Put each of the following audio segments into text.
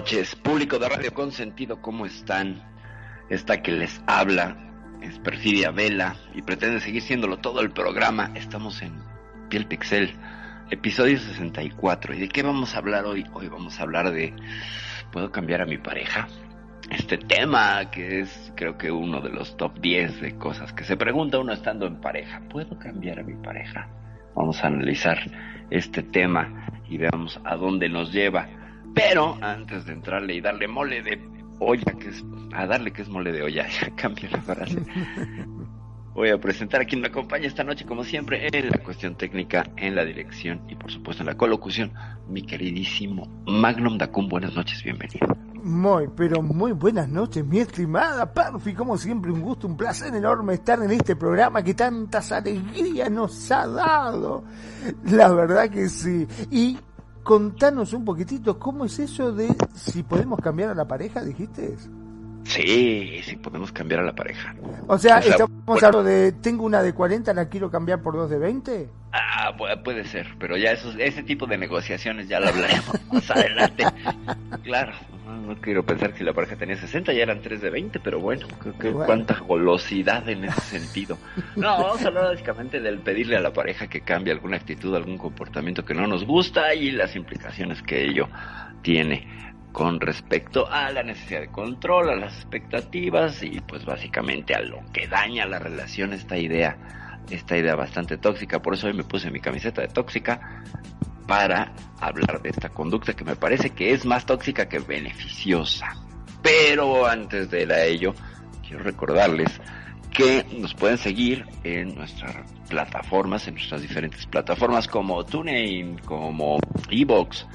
noches, público de Radio Consentido, ¿cómo están? Esta que les habla es Perfidia Vela y pretende seguir siéndolo todo el programa. Estamos en Piel Pixel, episodio 64. ¿Y de qué vamos a hablar hoy? Hoy vamos a hablar de ¿Puedo cambiar a mi pareja? Este tema que es creo que uno de los top 10 de cosas que se pregunta uno estando en pareja. ¿Puedo cambiar a mi pareja? Vamos a analizar este tema y veamos a dónde nos lleva. Pero antes de entrarle y darle mole de olla, que es. A darle que es mole de olla, ya cambio la frase. Voy a presentar a quien me acompaña esta noche, como siempre, en la cuestión técnica, en la dirección y por supuesto en la colocución, mi queridísimo Magnum Dacum. Buenas noches, bienvenido. Muy, pero muy buenas noches, mi estimada Perfi. Como siempre, un gusto, un placer enorme estar en este programa que tantas alegrías nos ha dado. La verdad que sí. Y contanos un poquitito, ¿cómo es eso de si podemos cambiar a la pareja, dijiste? Sí, sí podemos cambiar a la pareja. O sea, O sea, estamos bueno. hablando de, tengo una de 40, la quiero cambiar por dos de 20. Ah, pu- puede ser, pero ya esos, ese tipo de negociaciones ya lo hablaremos más adelante. Claro, no, no quiero pensar que si la pareja tenía 60 ya eran 3 de 20, pero bueno, creo que Bueno. cuánta golosidad en ese sentido. No, vamos a hablar básicamente del pedirle a la pareja que cambie alguna actitud, algún comportamiento que no nos gusta y las implicaciones que ello tiene con respecto a la necesidad de control, a las expectativas y pues básicamente a lo que daña la relación esta idea, esta idea bastante tóxica. Por eso hoy me puse mi camiseta de tóxica para hablar de esta conducta que me parece que es más tóxica que beneficiosa. Pero antes de ir a ello, quiero recordarles que nos pueden seguir en nuestras plataformas, en nuestras diferentes plataformas como TuneIn, como Evox,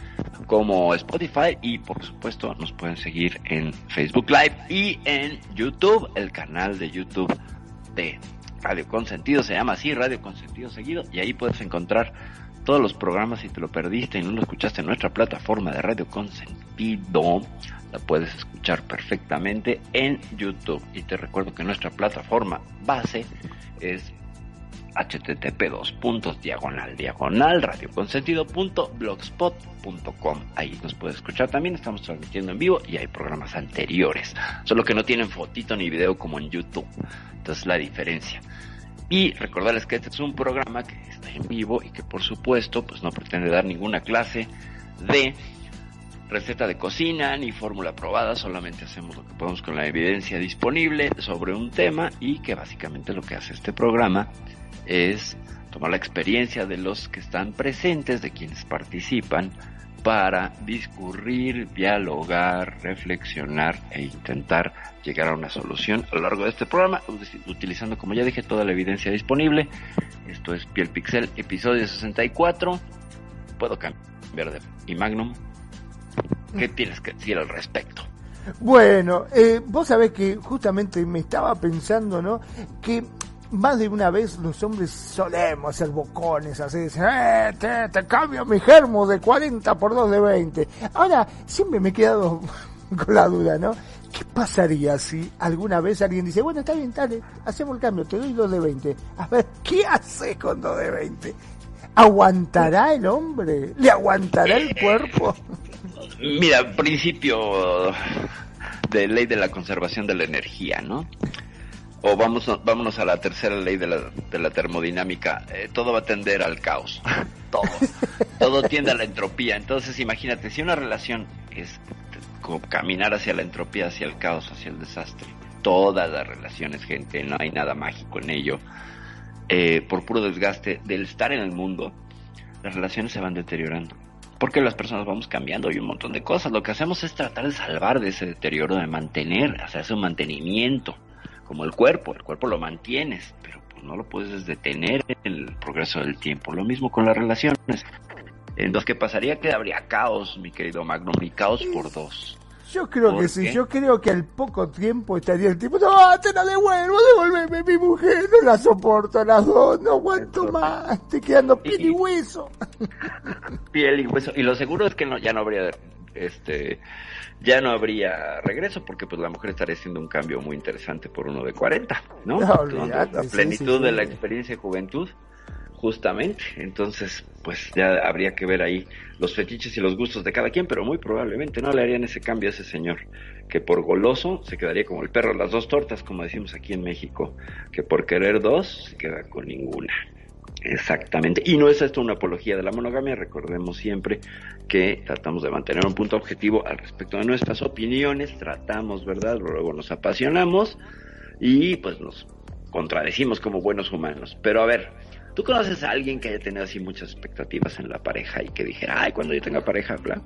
como Spotify y por supuesto nos pueden seguir en Facebook Live y en YouTube, el canal de YouTube de Radio Consentido, se llama así, Radio Consentido Seguido, y ahí puedes encontrar todos los programas si te lo perdiste y no lo escuchaste en nuestra plataforma de Radio Consentido, la puedes escuchar perfectamente en YouTube. Y te recuerdo que nuestra plataforma base es http dos puntos diagonal diagonal radioconsentido.blogspot.com ahí nos puedes escuchar también estamos transmitiendo en vivo y hay programas anteriores solo que no tienen fotito ni video como en YouTube. Entonces la diferencia. Y recordarles que este es un programa que está en vivo y que por supuesto pues no pretende dar ninguna clase de receta de cocina ni fórmula probada, solamente hacemos lo que podemos con la evidencia disponible sobre un tema y que básicamente lo que hace este programa es tomar la experiencia de los que están presentes, de quienes participan, para discurrir, dialogar, reflexionar e intentar llegar a una solución a lo largo de este programa, ut- utilizando, como ya dije, toda la evidencia disponible. Esto es Piel Pixel, episodio 64. Puedo cambiar de... Y Magnum, ¿qué tienes que decir al respecto? Bueno, eh, vos sabés que justamente me estaba pensando, ¿no? Que más de una vez los hombres solemos ser bocones, así decir, eh, te, te cambio mi germo de 40 por 2 de 20. Ahora, siempre me he quedado con la duda, ¿no? ¿Qué pasaría si alguna vez alguien dice, bueno, está bien, dale, hacemos el cambio, te doy 2 de 20? A ver, ¿qué hace con 2 de 20? ¿Aguantará el hombre? ¿Le aguantará el cuerpo? Mira, principio de ley de la conservación de la energía, ¿no? O vamos, vámonos a la tercera ley de la, de la termodinámica. Eh, todo va a tender al caos. todo. Todo tiende a la entropía. Entonces, imagínate, si una relación es como caminar hacia la entropía, hacia el caos, hacia el desastre. Todas las relaciones, gente, no hay nada mágico en ello. Eh, por puro desgaste del estar en el mundo, las relaciones se van deteriorando. Porque las personas vamos cambiando y un montón de cosas. Lo que hacemos es tratar de salvar de ese deterioro, de mantener, hacerse un mantenimiento, como el cuerpo. El cuerpo lo mantienes, pero pues no lo puedes detener en el progreso del tiempo. Lo mismo con las relaciones. Entonces, ¿qué pasaría? Que habría caos, mi querido Magnum, y caos por dos. Yo creo que sí, yo creo que al poco tiempo estaría el tipo, no, te la devuelvo, devuélveme mi mujer, no la soporto a las dos, no aguanto más, estoy quedando piel y hueso. Piel y hueso, y lo seguro es que no, ya no habría, este, ya no habría regreso, porque pues la mujer estaría haciendo un cambio muy interesante por uno de 40, ¿no? la plenitud de la experiencia de juventud justamente. Entonces, pues ya habría que ver ahí los fetiches y los gustos de cada quien, pero muy probablemente no le harían ese cambio a ese señor, que por goloso se quedaría como el perro las dos tortas, como decimos aquí en México, que por querer dos se queda con ninguna. Exactamente. Y no es esto una apología de la monogamia, recordemos siempre que tratamos de mantener un punto objetivo al respecto de nuestras opiniones, tratamos, ¿verdad? Luego nos apasionamos y pues nos contradecimos como buenos humanos. Pero a ver, ¿Tú conoces a alguien que haya tenido así muchas expectativas en la pareja y que dijera, ay, cuando yo tenga pareja, bla?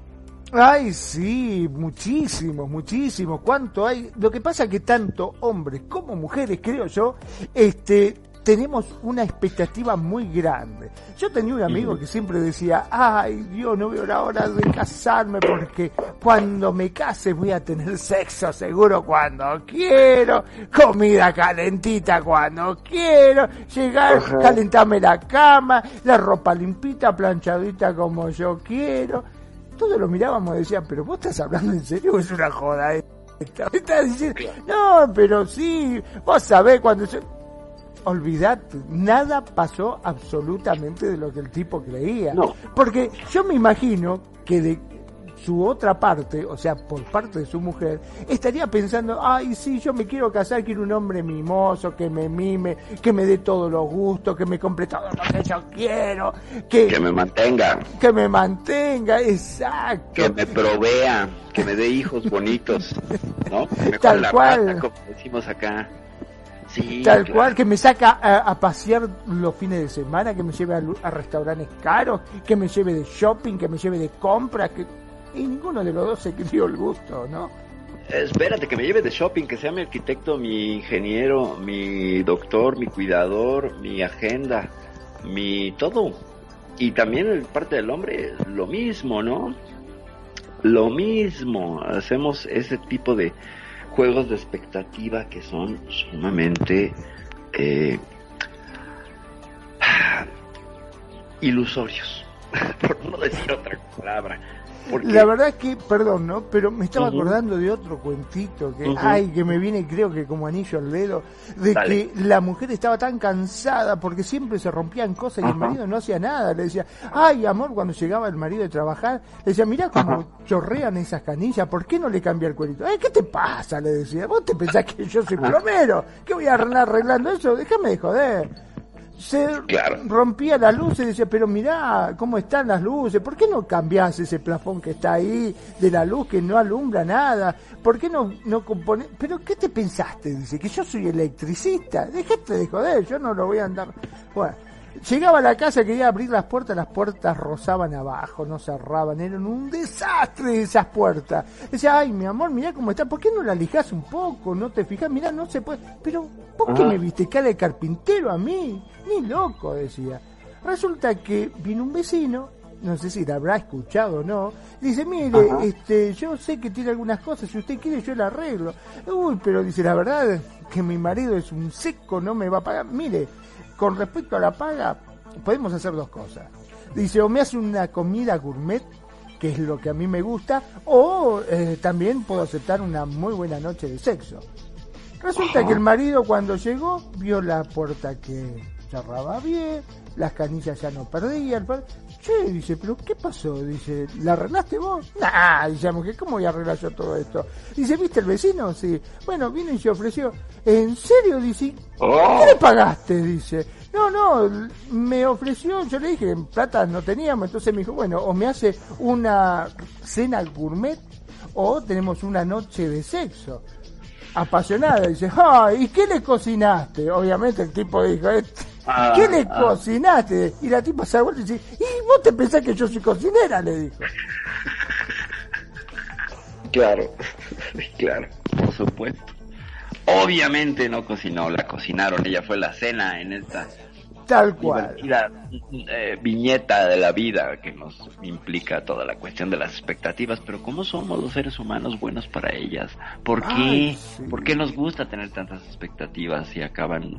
Ay, sí, muchísimos, muchísimos. ¿Cuánto hay? Lo que pasa es que tanto hombres como mujeres, creo yo, este, tenemos una expectativa muy grande. Yo tenía un amigo que siempre decía, ay Dios, no veo la hora de casarme porque cuando me case voy a tener sexo seguro cuando quiero, comida calentita cuando quiero, llegar, calentarme la cama, la ropa limpita, planchadita como yo quiero. Todos lo mirábamos y decían, pero vos estás hablando en serio o es una joda esta. diciendo, no, pero sí, vos sabés cuando yo olvidate, nada pasó absolutamente de lo que el tipo creía. No. Porque yo me imagino que de su otra parte, o sea, por parte de su mujer, estaría pensando, ay, sí, yo me quiero casar, quiero un hombre mimoso, que me mime, que me dé todos los gustos, que me compre todo lo que yo quiero, que, que me mantenga. Que me mantenga, exacto. Que me provea, que me dé hijos bonitos, ¿no? Tal cual. como decimos acá. Tal cual, que me saca a, pasear los fines de semana, que me lleve a, restaurantes caros, que me lleve de shopping, que me lleve de compras, que... y ninguno de los dos se dio el gusto, ¿no? Espérate, que me lleve de shopping, que sea mi arquitecto, mi ingeniero, mi doctor, mi cuidador, mi agenda, mi todo. Y también el parte del hombre, lo mismo, ¿no? Lo mismo, hacemos ese tipo de, juegos de expectativa que son sumamente eh, ilusorios, por no decir otra palabra. La verdad es que, perdón, ¿no? Pero me estaba acordando de otro cuentito que, ay, que me viene creo que como anillo al dedo, de que la mujer estaba tan cansada porque siempre se rompían cosas y el marido no hacía nada. Le decía, ay, amor, cuando llegaba el marido de trabajar, le decía, mira cómo chorrean esas canillas, ¿por qué no le cambia el cuerito? Ay, ¿qué te pasa? Le decía, vos te pensás que yo soy plomero, ¿qué voy a arreglar arreglando eso? Déjame de joder se rompía la luz y decía, pero mirá cómo están las luces, ¿por qué no cambiás ese plafón que está ahí de la luz que no alumbra nada? ¿Por qué no, no compone? ¿Pero qué te pensaste? Dice, que yo soy electricista, déjate de joder, yo no lo voy a andar... Bueno, Llegaba a la casa, quería abrir las puertas, las puertas rozaban abajo, no cerraban, eran un desastre esas puertas. Decía, ay, mi amor, mira cómo está, ¿por qué no la lijas un poco? No te fijas, mira, no se puede. Pero, ¿por qué me viste cara de carpintero a mí? Ni loco, decía. Resulta que vino un vecino, no sé si la habrá escuchado o no, dice, mire, este, yo sé que tiene algunas cosas, si usted quiere yo la arreglo. Uy, pero dice, la verdad que mi marido es un seco, no me va a pagar. Mire, con respecto a la paga, podemos hacer dos cosas. Dice, o me hace una comida gourmet, que es lo que a mí me gusta, o eh, también puedo aceptar una muy buena noche de sexo. Resulta que el marido cuando llegó vio la puerta que cerraba bien, las canillas ya no perdían. Che, dice, pero ¿qué pasó? Dice, ¿la arreglaste vos? Nah, dice mujer, ¿cómo voy a arreglar yo todo esto? Dice, ¿viste el vecino? Sí. Bueno, vino y se ofreció. ¿En serio? Dice, ¿qué le pagaste? Dice. No, no, me ofreció, yo le dije, en plata no teníamos, entonces me dijo, bueno, o me hace una cena gourmet o tenemos una noche de sexo apasionada. Dice, ay, ¿y qué le cocinaste? Obviamente el tipo dijo, "Este, Ah, ¿qué le ah. cocinaste? Y la tipa se da vuelta y dice, ¿y vos te pensás que yo soy cocinera? Le dijo. Claro, claro, por supuesto. Obviamente no cocinó, la cocinaron, ella fue la cena en esta Tal cual. divertida eh, viñeta de la vida que nos implica toda la cuestión de las expectativas, pero ¿cómo somos los seres humanos buenos para ellas? ¿Por qué? Ay, sí. ¿Por qué nos gusta tener tantas expectativas y acaban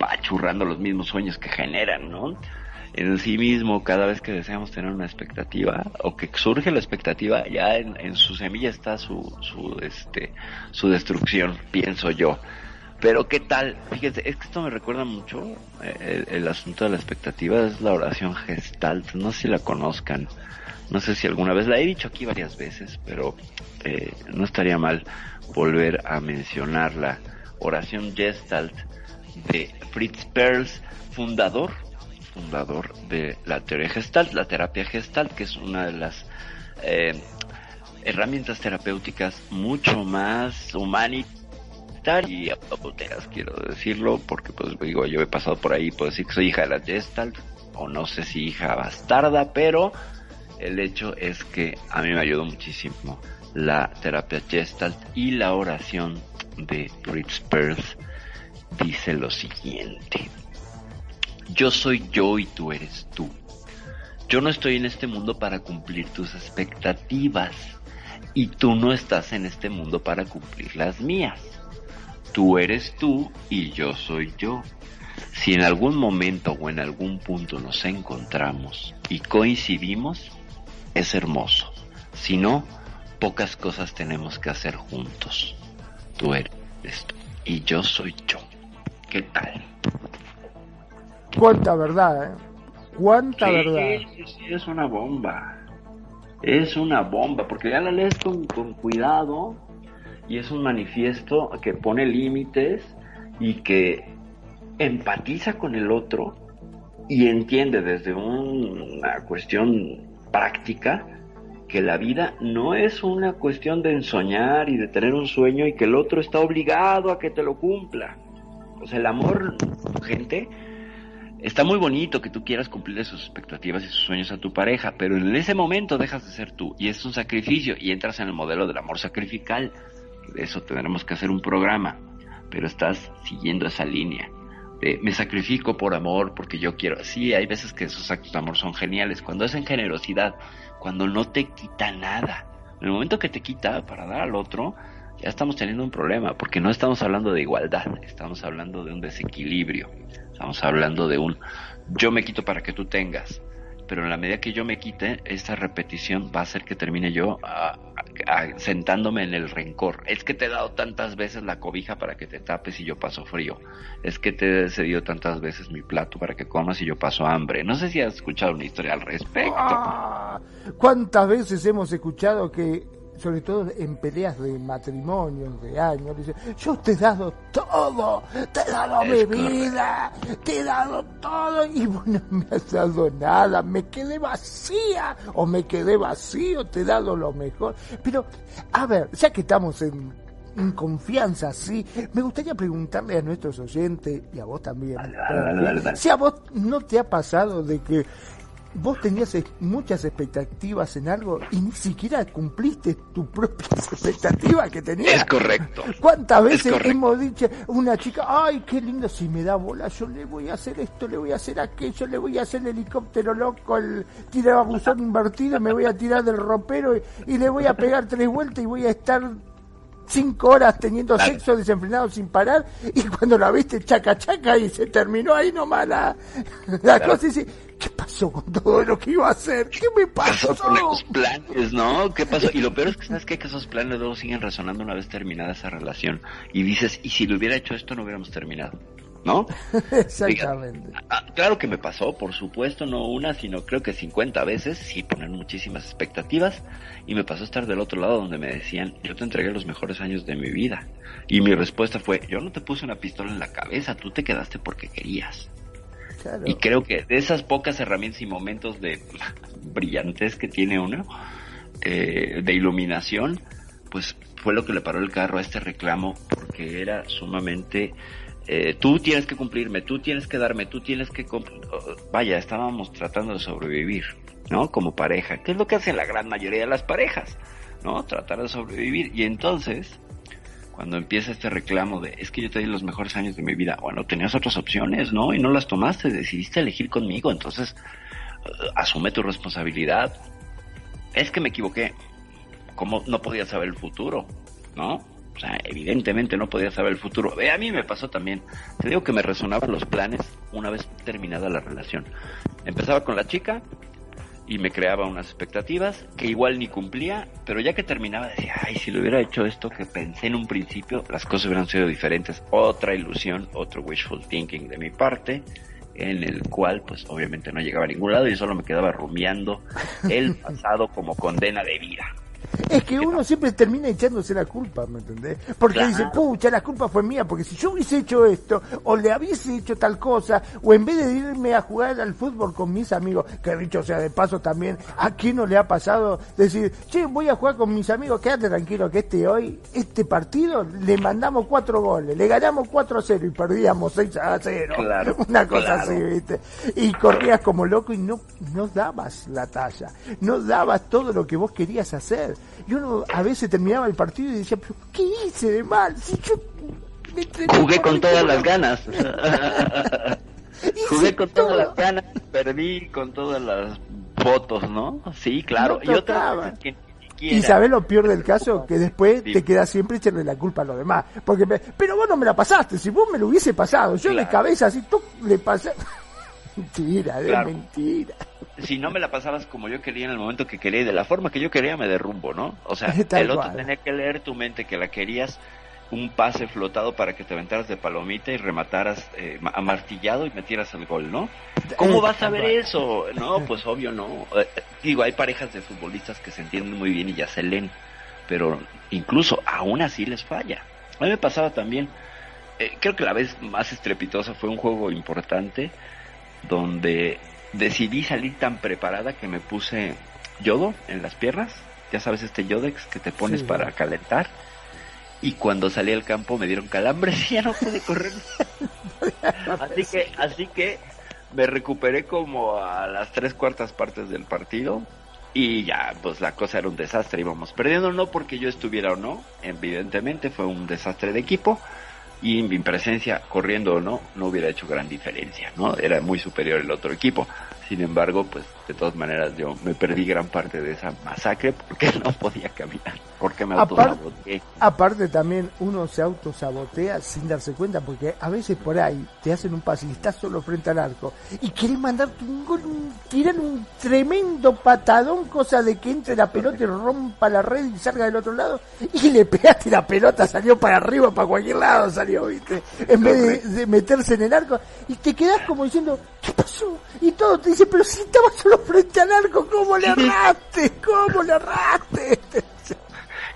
apachurrando los mismos sueños que generan, no? En sí mismo, cada vez que deseamos tener una expectativa o que surge la expectativa, ya en, su semilla está su, su, este, su destrucción, pienso yo. Pero qué tal, fíjense, es que esto me recuerda mucho, eh, el, asunto de la expectativa es la oración gestalt, no sé si la conozcan, no sé si alguna vez la he dicho aquí varias veces, pero eh, no estaría mal volver a mencionar la oración gestalt de Fritz Perls, fundador, fundador de la teoría gestalt, la terapia gestalt, que es una de las eh, herramientas terapéuticas mucho más humanitarias y quiero decirlo, porque pues digo, yo he pasado por ahí, puedo decir que soy hija de la Gestalt, o no sé si hija bastarda, pero el hecho es que a mí me ayudó muchísimo la terapia Gestalt y la oración de Fritz Perls dice lo siguiente. Yo soy yo y tú eres tú. Yo no estoy en este mundo para cumplir tus expectativas y tú no estás en este mundo para cumplir las mías. Tú eres tú y yo soy yo. Si en algún momento o en algún punto nos encontramos y coincidimos, es hermoso. Si no, pocas cosas tenemos que hacer juntos. Tú eres tú y yo soy yo. ¿Qué tal? Cuánta verdad, ¿eh? Cuánta Sí, verdad. sí, sí, es una bomba. Es una bomba, porque ya la lees con, con cuidado y es un manifiesto que pone límites y que empatiza con el otro y entiende desde una cuestión práctica que la vida no es una cuestión de ensoñar y de tener un sueño y que el otro está obligado a que te lo cumpla. O sea, el amor, gente, está muy bonito que tú quieras cumplir sus expectativas y sus sueños a tu pareja, pero en ese momento dejas de ser tú y es un sacrificio y entras en el modelo del amor sacrificial. De eso tendremos que hacer un programa, pero estás siguiendo esa línea. De, me sacrifico por amor porque yo quiero. Sí, hay veces que esos actos de amor son geniales. Cuando es en generosidad, cuando no te quita nada. En el momento que te quita para dar al otro, ya estamos teniendo un problema, porque no estamos hablando de igualdad, estamos hablando de un desequilibrio, estamos hablando de un yo me quito para que tú tengas, pero en la medida que yo me quite, esta repetición va a hacer que termine yo sentándome en el rencor. Es que te he dado tantas veces la cobija para que te tapes y yo paso frío. Es que te he cedido tantas veces mi plato para que comas y yo paso hambre. No sé si has escuchado una historia al respecto. Ah, ¿Cuántas veces hemos escuchado que, sobre todo en peleas de matrimonios, de años, dice, yo te he dado todo, te he dado Es mi vida, te he dado todo y vos no me has dado nada, me quedé vacía o me quedé vacío, te he dado lo mejor. Pero, a ver, ya que estamos en, en confianza, sí, me gustaría preguntarle a nuestros oyentes y a vos también, Dale, dale, dale, dale, dale. si a vos no te ha pasado de que vos tenías muchas expectativas en algo y ni siquiera cumpliste tus propias expectativas que tenías. Es correcto. ¿Cuántas veces correcto. hemos dicho una chica, ay, qué lindo, si me da bola, yo le voy a hacer esto, le voy a hacer aquello, le voy a hacer el helicóptero loco, el tirabuzón invertido, me voy a tirar del ropero y, y le voy a pegar tres vueltas y voy a estar cinco horas teniendo Dale. sexo desenfrenado sin parar y cuando la viste chaca chaca y se terminó ahí nomás la, la Claro. cosa y dice, ¿qué pasó con todo lo que iba a hacer? ¿Qué me pasó? pasó con esos planes, ¿no? ¿Qué pasó? Y lo peor es que sabes qué? que esos planes luego siguen resonando una vez terminada esa relación. Y dices, y si lo hubiera hecho esto no hubiéramos terminado, ¿no? Exactamente. Ah, claro que me pasó, por supuesto, no una, sino creo que 50 veces, sí, poner muchísimas expectativas. Y me pasó estar del otro lado donde me decían, yo te entregué los mejores años de mi vida. Y mi respuesta fue, yo no te puse una pistola en la cabeza, tú te quedaste porque querías. Y creo que de esas pocas herramientas y momentos de brillantez que tiene uno, eh, de iluminación, pues fue lo que le paró el carro a este reclamo porque era sumamente eh, tú tienes que cumplirme, tú tienes que darme, tú tienes que vaya, estábamos tratando de sobrevivir, ¿no? Como pareja, ¿qué es lo que hacen la gran mayoría de las parejas? ¿No? Tratar de sobrevivir y entonces cuando empieza este reclamo de es que yo te di los mejores años de mi vida, bueno, tenías otras opciones, ¿no? Y no las tomaste, decidiste elegir conmigo, entonces eh, asume tu responsabilidad. Es que me equivoqué, como no podía saber el futuro, ¿no? O sea, evidentemente no podía saber el futuro. a mí me pasó también. Te digo que me resonaban los planes una vez terminada la relación. Empezaba con la chica y me creaba unas expectativas que igual ni cumplía, pero ya que terminaba decía, ay, si lo hubiera hecho esto que pensé en un principio, las cosas hubieran sido diferentes. Otra ilusión, otro wishful thinking de mi parte en el cual pues obviamente no llegaba a ningún lado y solo me quedaba rumiando el pasado como condena de vida. Es que uno siempre termina echándose la culpa, ¿me entendés? Porque dice, pucha, la culpa fue mía, porque si yo hubiese hecho esto, o le hubiese hecho tal cosa, o en vez de irme a jugar al fútbol con mis amigos, que dicho sea de paso también, ¿a quién no le ha pasado decir, che, voy a jugar con mis amigos, quédate tranquilo que este hoy, este partido, le mandamos cuatro goles, le ganamos 4 a 0 y perdíamos 6 a 0. Claro, Una cosa así, ¿viste? Y corrías como loco y no, no dabas la talla, no dabas todo lo que vos querías hacer. Y uno a veces terminaba el partido y decía, pero ¿qué hice de mal? Si yo Jugué con todas las ganas. Jugué con todas las ganas, perdí con todas las fotos, ¿no? Sí, claro. y otra que y sabes lo peor del caso, que después te queda siempre echarle la culpa a los demás. Porque pero vos no me la pasaste, si vos me lo hubiese pasado, yo de cabeza así, tú le pasas. mentira, es mentira si no me la pasabas como yo quería en el momento que quería y de la forma que yo quería, me derrumbo, ¿no? O sea, el otro tenía que leer tu mente que la querías un pase flotado para que te aventaras de palomita y remataras eh, amartillado y metieras el gol, ¿no? ¿Cómo vas a ver eso? No, pues obvio no. Eh, digo, hay parejas de futbolistas que se entienden muy bien y ya se leen, pero incluso aún así les falla. A mí me pasaba también, eh, creo que la vez más estrepitosa fue un juego importante donde decidí salir tan preparada que me puse yodo en las piernas, ya sabes este yodex que te pones para calentar. Y cuando salí al campo me dieron calambres y ya no pude correr. así que, así que me recuperé como a las tres cuartas partes del partido y ya, pues la cosa era un desastre, íbamos perdiendo, no porque yo estuviera o no, evidentemente fue un desastre de equipo, y mi presencia, corriendo o no, no hubiera hecho gran diferencia, ¿no? Era muy superior el otro equipo. Sin embargo, pues de todas maneras yo me perdí gran parte de esa masacre porque no podía caminar, porque me autosaboteé. Aparte también uno se autosabotea sin darse cuenta porque a veces por ahí te hacen un pase y estás solo frente al arco y quieres mandarte un gol, tiran un tremendo patadón, cosa de que entre la pelota y rompa la red y salga del otro lado y le pegaste la pelota, salió para arriba, para cualquier lado salió, ¿viste? En vez de, de meterse en el arco y te quedas como diciendo, ¿qué pasó? Y todo te pero si estaba solo frente al arco, ¿cómo le erraste? ¿Cómo le erraste?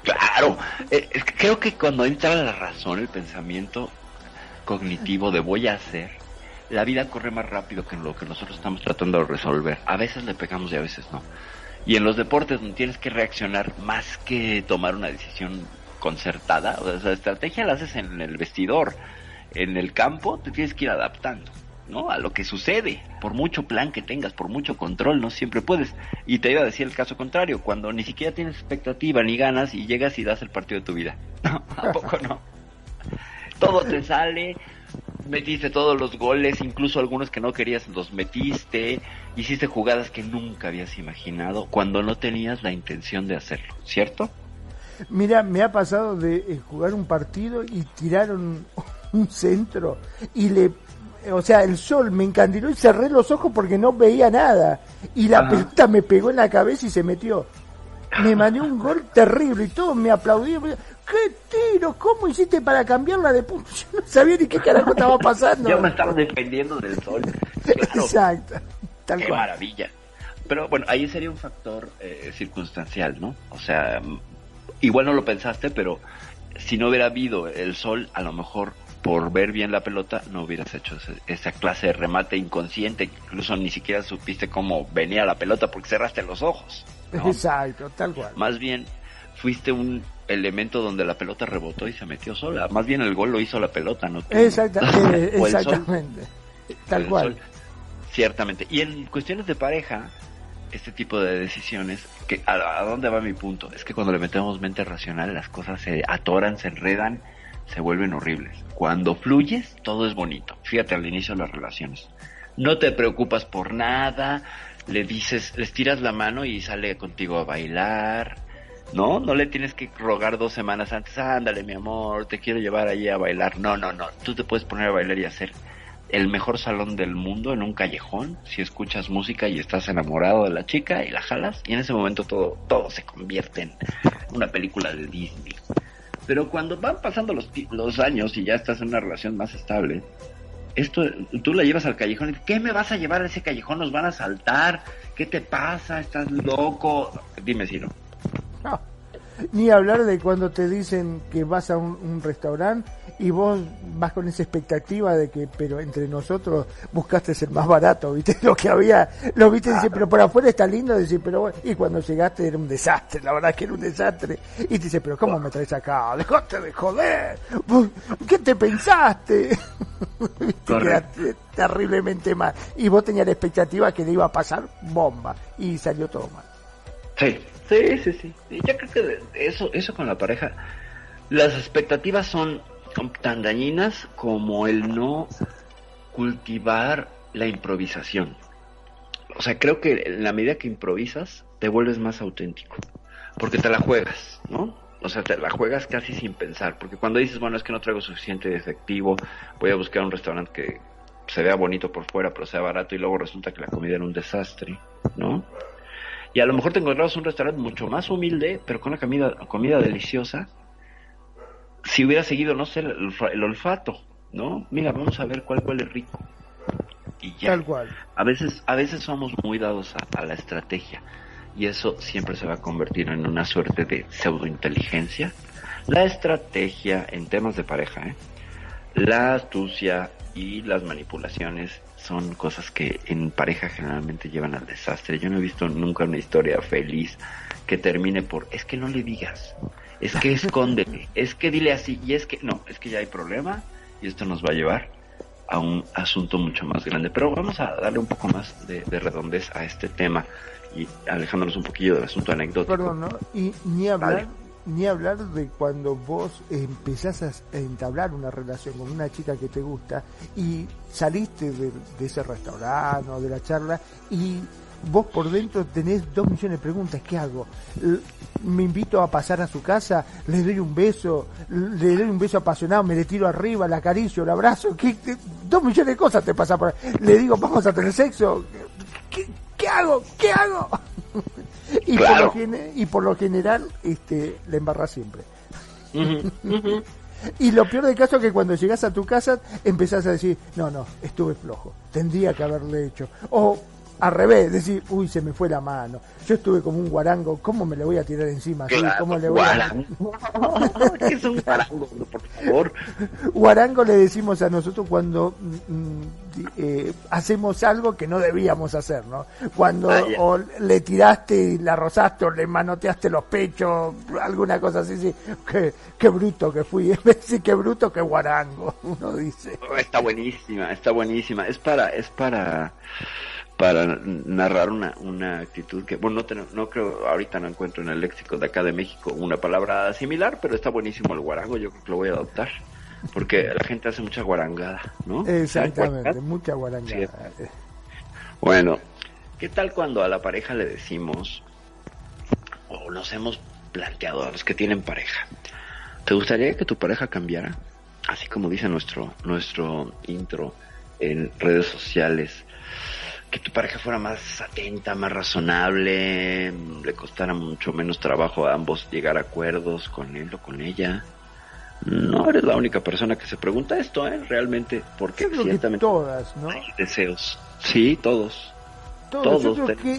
Claro, eh, creo que cuando entra la razón, el pensamiento cognitivo de voy a hacer, la vida corre más rápido que lo que nosotros estamos tratando de resolver. A veces le pegamos y a veces no. Y en los deportes donde tienes que reaccionar más que tomar una decisión concertada, o sea, la estrategia la haces en el vestidor, en el campo te tienes que ir adaptando. ¿No? A lo que sucede. Por mucho plan que tengas, por mucho control, no siempre puedes. Y te iba a decir el caso contrario, cuando ni siquiera tienes expectativa ni ganas y llegas y das el partido de tu vida. ¿a poco no? Todo te sale, metiste todos los goles, incluso algunos que no querías los metiste, hiciste jugadas que nunca habías imaginado cuando no tenías la intención de hacerlo, ¿cierto? Mira, me ha pasado de eh, jugar un partido y tiraron un centro y le o sea, el sol me encandiló y cerré los ojos porque no veía nada. Y la pelota me pegó en la cabeza y se metió. Me mandé un gol terrible y todos me aplaudieron. ¡Qué tiro! ¿Cómo hiciste para cambiarla de punto? Yo no sabía ni qué carajo estaba pasando. Yo me estaba defendiendo del sol. Exacto. qué maravilla. Pero bueno, ahí sería un factor eh, circunstancial, ¿no? O sea, igual no lo pensaste, pero si no hubiera habido el sol, a lo mejor por ver bien la pelota no hubieras hecho esa, clase de remate inconsciente, incluso ni siquiera supiste cómo venía la pelota porque cerraste los ojos. Exacto, tal cual. Más bien fuiste un elemento donde la pelota rebotó y se metió sola. Más bien el gol lo hizo la pelota, no Exactamente, exactamente. Tal cual. Ciertamente. Y en cuestiones de pareja, este tipo de decisiones, que a, dónde va mi punto? Es que cuando le metemos mente racional, las cosas se atoran, se enredan, se vuelven horribles. Cuando fluyes, todo es bonito. Fíjate al inicio de las relaciones. No te preocupas por nada, le dices, les tiras la mano y sale contigo a bailar, ¿no? No le tienes que rogar dos semanas antes, ándale mi amor, te quiero llevar allí a bailar. No, no, no, tú te puedes poner a bailar y hacer el mejor salón del mundo en un callejón, si escuchas música y estás enamorado de la chica y la jalas, y en ese momento todo, todo se convierte en una película de Disney. Pero cuando van pasando los, los años y ya estás en una relación más estable, esto tú la llevas al callejón y ¿qué me vas a llevar a ese callejón? Nos van a saltar, ¿qué te pasa? ¿Estás loco? Dime si no. No. Ni hablar de cuando te dicen que vas a un, restaurante y vos vas con esa expectativa de que, pero entre nosotros buscaste el más barato, viste lo que había, lo viste, dice, pero por afuera está lindo, dice, pero bueno, y cuando llegaste era un desastre, la verdad que era un desastre, y te dice, pero ¿cómo me traes acá? Dejaste de joder, ¿qué te pensaste? Quedaste terriblemente mal, y vos tenías la expectativa que le iba a pasar bomba, y salió todo mal. Sí, Sí, sí, sí. Yo creo que eso, eso con la pareja, las expectativas son tan dañinas como el no cultivar la improvisación. O sea, creo que en la medida que improvisas, te vuelves más auténtico. Porque te la juegas, ¿no? O sea, te la juegas casi sin pensar. Porque cuando dices, bueno, es que no traigo suficiente efectivo, voy a buscar un restaurante que se vea bonito por fuera, pero sea barato, y luego resulta que la comida era un desastre, ¿no? Y a lo mejor te encontrabas un restaurante mucho más humilde, pero con una comida, comida deliciosa. Si hubiera seguido, no sé, el, olfato, ¿no? Mira, vamos a ver cuál huele rico. Y ya. Tal cual. A veces, a veces somos muy dados a, la estrategia. Y eso siempre se va a convertir en una suerte de pseudointeligencia. La estrategia en temas de pareja, ¿eh? La astucia y las manipulaciones son cosas que en pareja generalmente llevan al desastre. Yo no he visto nunca una historia feliz que termine por es que no le digas, es que escóndeme, es que dile así, y es que no, es que ya hay problema y esto nos va a llevar a un asunto mucho más grande. Pero vamos a darle un poco más de, redondez a este tema y alejándonos un poquillo del asunto anecdótico. Perdón, ¿no? Y ni hablar ni hablar de cuando vos empezás a entablar una relación con una chica que te gusta y saliste de, ese restaurante o de la charla y vos por dentro tenés dos millones de preguntas. ¿Qué hago? ¿Me invito a pasar a su casa? ¿Le doy un beso? ¿Le doy un beso apasionado? ¿Me le tiro arriba? ¿La acaricio? ¿La abrazo? ¿Qué, dos millones de cosas te pasa por ahí. ¿Le digo, vamos a tener sexo? ¿Qué, qué hago? ¿Qué hago? y, por lo y por lo general este, la embarra siempre. y lo peor del caso es que cuando llegas a tu casa empezás a decir, no, no, estuve flojo, tendría que haberle hecho. O al revés, decir, uy, se me fue la mano. Yo estuve como un guarango, ¿cómo me le voy a tirar encima? ¿Cómo le voy a... ¿Qué es un guarango, por favor? Guarango le decimos a nosotros cuando mm, mm, eh, hacemos algo que no debíamos hacer, ¿no? Cuando ah, o le tiraste y la rozaste o le manoteaste los pechos, alguna cosa así, sí. Qué, qué bruto que fui, sí, qué bruto que guarango, uno dice. Está buenísima, está buenísima. Es para, es para para narrar una, una actitud que, bueno, no, no creo, ahorita no encuentro en el léxico de acá de México una palabra similar, pero está buenísimo el guarango, yo creo que lo voy a adoptar, porque la gente hace mucha guarangada, ¿no? Exactamente, mucha guarangada. Bueno, ¿qué tal cuando a la pareja le decimos, o nos hemos planteado a los que tienen pareja, ¿te gustaría que tu pareja cambiara? Así como dice nuestro, nuestro intro en redes sociales, que tu pareja fuera más atenta, más razonable, le costara mucho menos trabajo a ambos llegar a acuerdos con él o con ella. No eres la única persona que se pregunta esto, ¿eh? Realmente, porque ciertamente todas, ¿no? hay deseos. Sí, todos. Todos. Yo creo que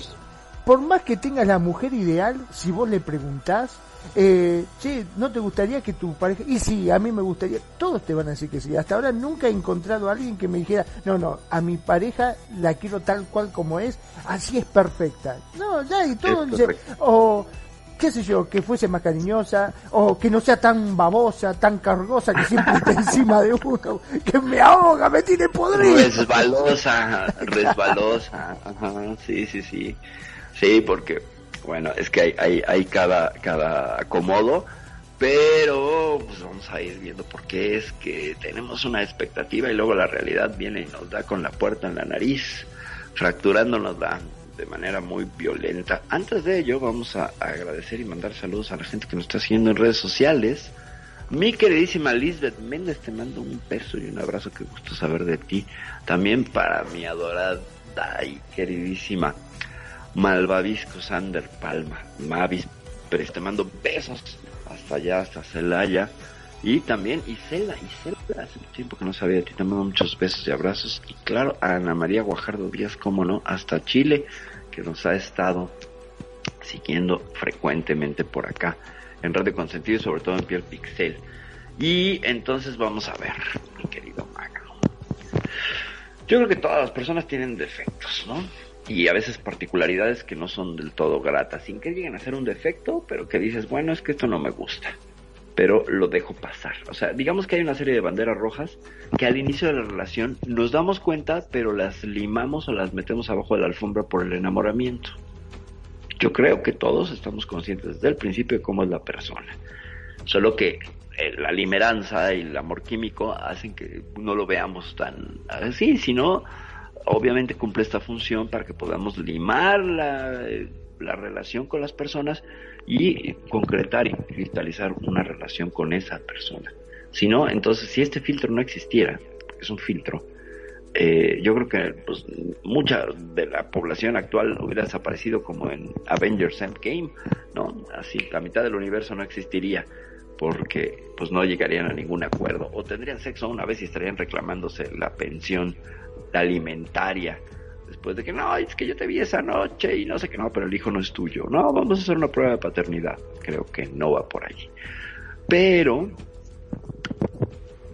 por más que tengas la mujer ideal, si vos le preguntás, eh, che, ¿no te gustaría que tu pareja... Y sí, a mí me gustaría, todos te van a decir que sí. Hasta ahora nunca he encontrado a alguien que me dijera, no, no, a mi pareja la quiero tal cual como es, así es perfecta. No, ya, y todo... o qué sé yo, que fuese más cariñosa, o que no sea tan babosa, tan cargosa, que siempre esté encima de uno, que me ahoga, me tiene podrido. Resbalosa, resbalosa, ajá, sí, sí, sí, sí, porque, bueno, es que hay, hay, cada, cada acomodo, pero pues vamos a ir viendo por qué es que tenemos una expectativa y luego la realidad viene y nos da con la puerta en la nariz, fracturándonos la de manera muy violenta. Antes de ello, vamos a, agradecer y mandar saludos a la gente que nos está siguiendo en redes sociales. Mi queridísima Lisbeth Méndez, te mando un beso y un abrazo, que gusto saber de ti. También para mi adorada y queridísima Malvavisco Sander Palma. Mavis, pero te mando besos hasta allá, hasta Celaya. Y también Isela, Isela, hace tiempo que no sabía de ti, te mando muchos besos y abrazos. Y claro, Ana María Guajardo Díaz, como no, hasta Chile, que nos ha estado siguiendo frecuentemente por acá en Radio Consentido y sobre todo en Piel Pixel. Y entonces vamos a ver, mi querido Magno. Yo creo que todas las personas tienen defectos, ¿no? Y a veces particularidades que no son del todo gratas, sin que lleguen a ser un defecto, pero que dices, bueno, es que esto no me gusta pero lo dejo pasar. O sea, digamos que hay una serie de banderas rojas que al inicio de la relación nos damos cuenta, pero las limamos o las metemos abajo de la alfombra por el enamoramiento. Yo creo que todos estamos conscientes desde el principio de cómo es la persona. Solo que eh, la limeranza y el amor químico hacen que no lo veamos tan así, sino obviamente cumple esta función para que podamos limar la, eh, la relación con las personas y concretar y cristalizar una relación con esa persona. Si no, entonces si este filtro no existiera, es un filtro, eh, yo creo que pues, mucha de la población actual hubiera desaparecido como en Avengers Endgame, ¿no? Así, la mitad del universo no existiría porque pues no llegarían a ningún acuerdo o tendrían sexo una vez y estarían reclamándose la pensión alimentaria después de que no, es que yo te vi esa noche y no sé qué, no, pero el hijo no es tuyo. No, vamos a hacer una prueba de paternidad. Creo que no va por allí. Pero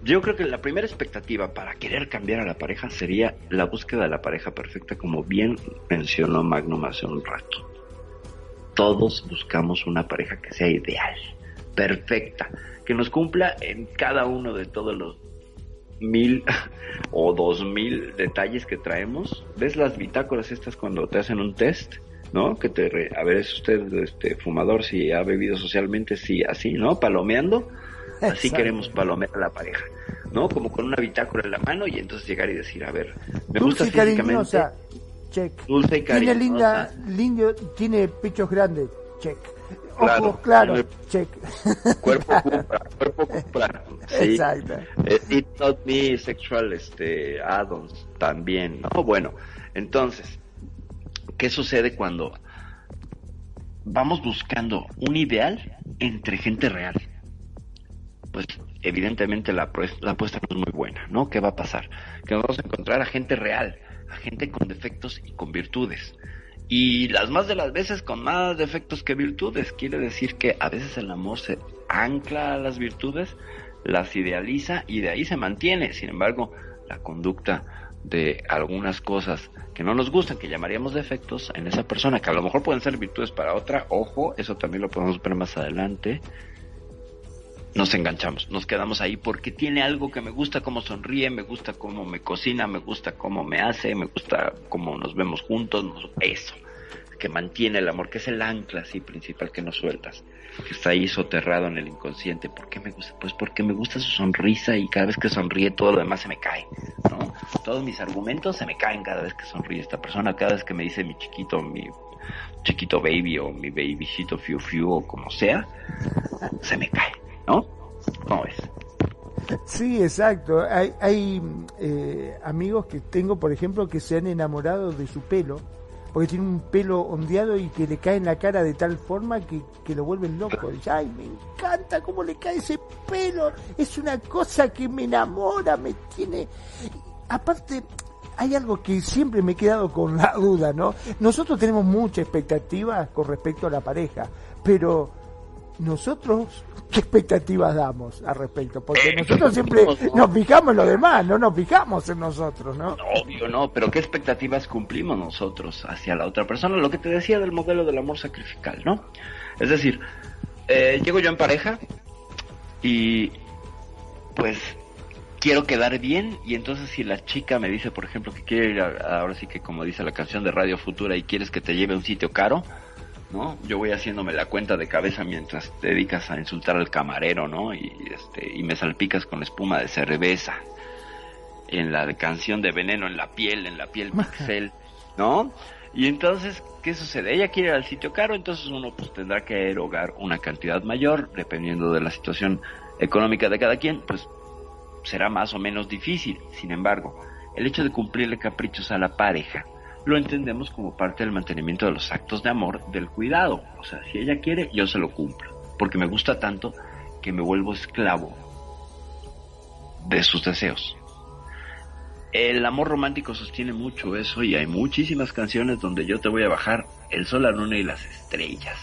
yo creo que la primera expectativa para querer cambiar a la pareja sería la búsqueda de la pareja perfecta, como bien mencionó Magnum hace un rato. Todos buscamos una pareja que sea ideal, perfecta, que nos cumpla en cada uno de todos los mil o dos mil detalles que traemos. ¿Ves las bitácoras estas cuando te hacen un test? ¿No? Que te, a ver, es usted este fumador si ha bebido socialmente, sí, así, ¿no? Palomeando. Así queremos palomear a la pareja, ¿no? Como con una bitácora en la mano y entonces llegar y decir, a ver, me Dulce gusta físicamente. check. Dulce y Tiene linda, lindo, tiene pechos grandes, check. Ojos claros, check. Cuerpo cumpla, cuerpo cumpla. Exacto. Eh, it not me sexual este, add-ons también, ¿no? Bueno, entonces, ¿qué sucede cuando vamos buscando un ideal entre gente real? Pues evidentemente la, la apuesta no es muy buena, ¿no? ¿Qué va a pasar? Que vamos a encontrar a gente real, a gente con defectos y con virtudes. Y las más de las veces con más defectos que virtudes. Quiere decir que a veces el amor se ancla a las virtudes, las idealiza y de ahí se mantiene. Sin embargo, la conducta de algunas cosas que no nos gustan, que llamaríamos defectos en esa persona, que a lo mejor pueden ser virtudes para otra, ojo, eso también lo podemos ver más adelante, nos enganchamos, nos quedamos ahí porque tiene algo que me gusta cómo sonríe, me gusta cómo me cocina, me gusta cómo me hace, me gusta cómo nos vemos juntos, eso, que mantiene el amor, que es el ancla así principal que nos sueltas, que está ahí soterrado en el inconsciente. ¿Por qué me gusta? Pues porque me gusta su sonrisa y cada vez que sonríe todo lo demás se me cae, ¿no? Todos mis argumentos se me caen cada vez que sonríe esta persona, cada vez que me dice mi chiquito, mi chiquito baby o mi babycito fiu fiu o como sea, se me cae ¿no? ¿Cómo es? Sí, exacto. Hay, hay eh, amigos que tengo, por ejemplo, que se han enamorado de su pelo, porque tiene un pelo ondeado y que le cae en la cara de tal forma que, lo vuelven loco. Dice, ay, me encanta cómo le cae ese pelo, es una cosa que me enamora, me tiene... Aparte, hay algo que siempre me he quedado con la duda, ¿no? Nosotros tenemos mucha expectativa con respecto a la pareja, pero nosotros, ¿qué expectativas damos al respecto? Porque nosotros siempre nos fijamos en lo demás, no nos fijamos en nosotros, ¿no? Obvio, no, pero ¿qué expectativas cumplimos nosotros hacia la otra persona? Lo que te decía del modelo del amor sacrificial, ¿no? Es decir, eh, llego yo en pareja y pues quiero quedar bien y entonces si la chica me dice, por ejemplo, que quiere ir ahora sí que como dice la canción de Radio Futura y quieres que te lleve a un sitio caro, ¿no? Yo voy haciéndome la cuenta de cabeza mientras te dedicas a insultar al camarero, ¿no? Y este y me salpicas con espuma de cerveza. En la canción de veneno en la piel, en la piel pixel, ¿no? Y entonces, ¿qué sucede? Ella quiere ir al sitio caro, entonces uno pues tendrá que erogar una cantidad mayor, dependiendo de la situación económica de cada quien, pues será más o menos difícil. Sin embargo, el hecho de cumplirle caprichos a la pareja lo entendemos como parte del mantenimiento de los actos de amor, del cuidado. O sea, si ella quiere, yo se lo cumplo, porque me gusta tanto que me vuelvo esclavo de sus deseos. El amor romántico sostiene mucho eso y hay muchísimas canciones donde yo te voy a bajar el sol, la luna y las estrellas.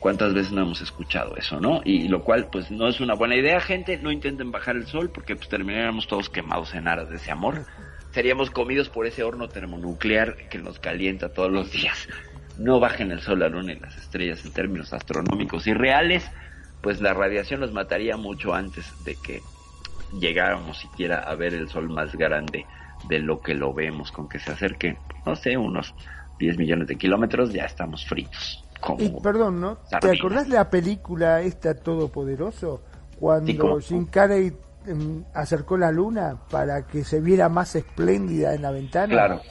¿Cuántas veces no hemos escuchado eso, no? Y lo cual, pues, no es una buena idea, gente. No intenten bajar el sol porque pues terminaríamos todos quemados en aras de ese amor. Seríamos comidos por ese horno termonuclear que nos calienta todos los días. No bajen el sol, la luna y las estrellas en términos astronómicos y reales, pues la radiación nos mataría mucho antes de que llegáramos siquiera a ver el sol más grande de lo que lo vemos, con que se acerque, no sé, unos 10 millones de kilómetros, ya estamos fritos y, perdón, ¿no? ¿Te acordás la película esta Todopoderoso? Cuando Jim Carrey em, acercó la luna para que se viera más espléndida en la ventana. Claro,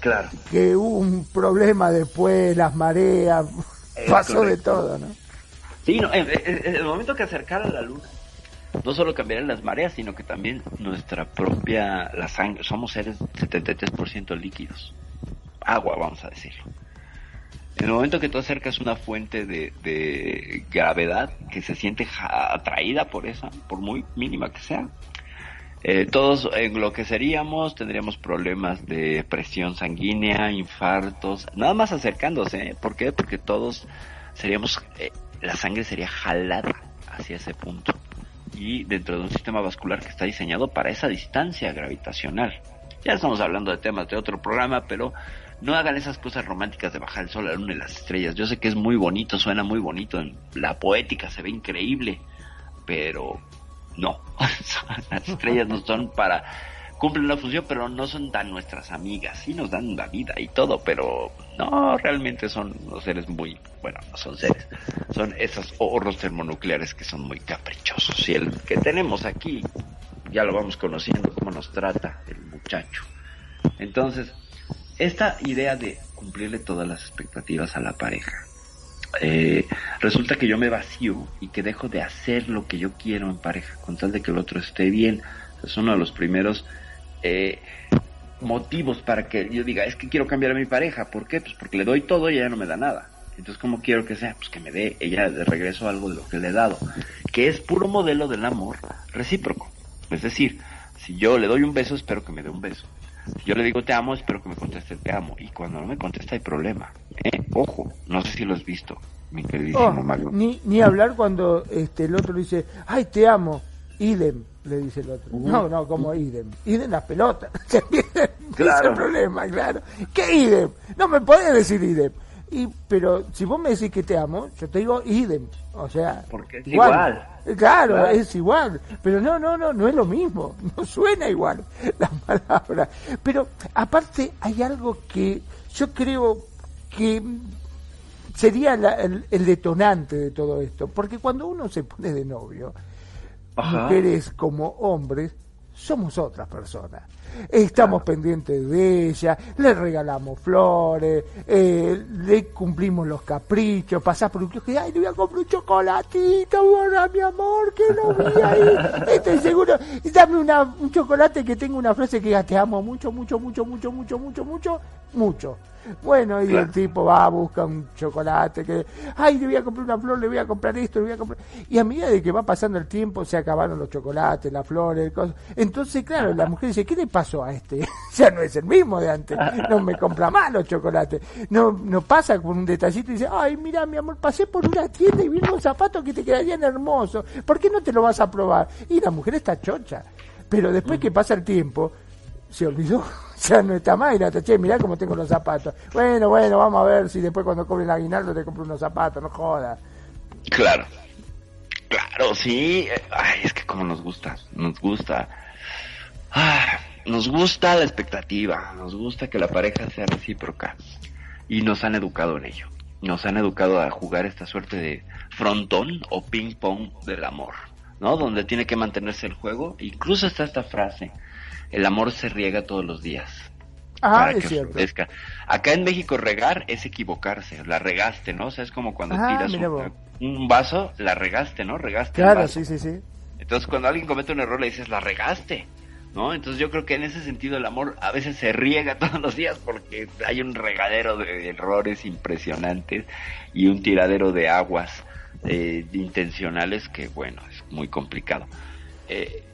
claro. Que hubo un problema después, las mareas, pasó de todo, ¿no? Sí, no, en, el momento que acercara la luna, no solo cambiarían las mareas, sino que también nuestra propia, la sangre, somos seres 73% líquidos. Agua, vamos a decirlo. En el momento que tú acercas una fuente de, gravedad que se siente atraída por esa, por muy mínima que sea, eh, todos enloqueceríamos, tendríamos problemas de presión sanguínea, infartos, nada más acercándose. ¿eh? ¿Por qué? Porque todos seríamos, eh, la sangre sería jalada hacia ese punto. Y dentro de un sistema vascular que está diseñado para esa distancia gravitacional. Ya estamos hablando de temas de otro programa, pero no hagan esas cosas románticas de bajar el sol, la luna y las estrellas. Yo sé que es muy bonito, suena muy bonito, la poética se ve increíble, pero no, las estrellas no son para cumplen la función, pero no son tan nuestras amigas. Sí nos dan la vida y todo, pero no, realmente son los seres muy, bueno, no son seres, son esos horros termonucleares que son muy caprichosos. Y el que tenemos aquí, ya lo vamos conociendo, cómo nos trata el muchacho. Entonces, esta idea de cumplirle todas las expectativas a la pareja, eh, resulta que yo me vacío y que dejo de hacer lo que yo quiero en pareja, con tal de que el otro esté bien. Es uno de los primeros eh, motivos para que yo diga, es que quiero cambiar a mi pareja. ¿Por qué? Pues porque le doy todo y ella no me da nada. Entonces, ¿cómo quiero que sea? Pues que me dé ella de regreso algo de lo que le he dado, que es puro modelo del amor recíproco. Es decir, si yo le doy un beso, espero que me dé un beso. Yo le digo te amo, espero que me conteste te amo. Y cuando no me contesta hay problema. ¿eh? Ojo, no sé si lo has visto, mi queridísimo oh, Ni, ni hablar cuando este, el otro le dice, ay, te amo. Idem, le dice el otro. No, no, como idem. Idem las pelotas. claro. Problema, claro. ¿Qué idem? No me podés decir idem. Y, pero si vos me decís que te amo, yo te digo idem. O sea, porque es igual. Claro, es igual. Pero no, no, no, no es lo mismo. No suena igual la palabra. Pero aparte hay algo que yo creo que sería el, detonante de todo esto. Porque cuando uno se pone de novio, mujeres como hombres, somos otras personas. Estamos pendientes de ella, le regalamos flores, eh, le cumplimos los caprichos, pasás por un que ay, le voy a comprar un chocolatito, ahora mi amor, que no vi ahí. Estoy seguro, dame una, un chocolate que tenga una frase que diga te amo mucho, mucho, mucho, mucho, mucho, mucho, mucho, mucho. Bueno, y el tipo va, a buscar un chocolate, que, ay, le voy a comprar una flor, le voy a comprar esto, le voy a comprar... Y a medida de que va pasando el tiempo, se acabaron los chocolates, las flores, cosas. Entonces, claro, la mujer dice, ¿qué le pasa? Pasó a este? ya no es el mismo de antes, no me compra más los chocolates. No, no pasa con un detallito y dice, ay, mira, mi amor, pasé por una tienda y vi unos zapatos que te quedarían hermosos, ¿por qué no te lo vas a probar? Y la mujer está chocha, pero después que pasa el tiempo, se olvidó, ya no está más y la che, mirá cómo tengo los zapatos. Bueno, bueno, vamos a ver si después cuando cobre el aguinaldo te compro unos zapatos, no jodas. Claro, claro, sí. Ay, es que como nos gusta, nos gusta. Ah, nos gusta la expectativa, nos gusta que la pareja sea recíproca y nos han educado en ello. Nos han educado a jugar esta suerte de frontón o ping pong del amor, ¿no? Donde tiene que mantenerse el juego. Incluso está esta frase, el amor se riega todos los días. Ah, es cierto. Acá en México regar es equivocarse, la regaste, ¿no? O sea, es como cuando tiras un, vaso, la regaste, ¿no? Regaste. Claro, sí, sí, sí. Entonces cuando alguien comete un error le dices, la regaste. ¿No? Entonces yo creo que en ese sentido el amor a veces se riega todos los días porque hay un regadero de errores impresionantes y un tiradero de aguas eh, intencionales que, bueno, es muy complicado. Eh,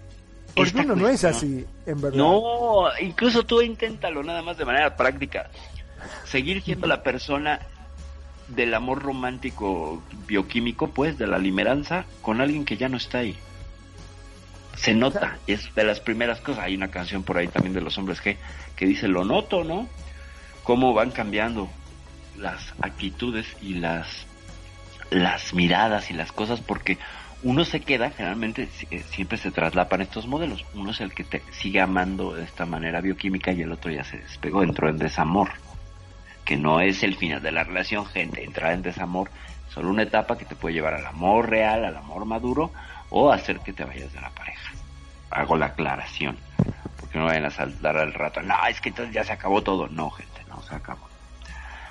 porque uno no es así, en verdad. No, incluso tú inténtalo nada más de manera práctica. Seguir siendo la persona del amor romántico bioquímico, pues, de la limeranza, con alguien que ya no está ahí se nota, es de las primeras cosas. Hay una canción por ahí también de los hombres que, dice, lo noto, ¿no? Cómo van cambiando las actitudes y las, las miradas y las cosas, porque uno se queda, generalmente eh, siempre se traslapan estos modelos. Uno es el que te sigue amando de esta manera bioquímica y el otro ya se despegó, entró en desamor. Que no es el final de la relación, gente. Entrar en desamor, solo una etapa que te puede llevar al amor real, al amor maduro, o hacer que te vayas de la pareja. Hago la aclaración, porque no vayan a saltar al rato, no, es que entonces ya se acabó todo. No, gente, no se acabó.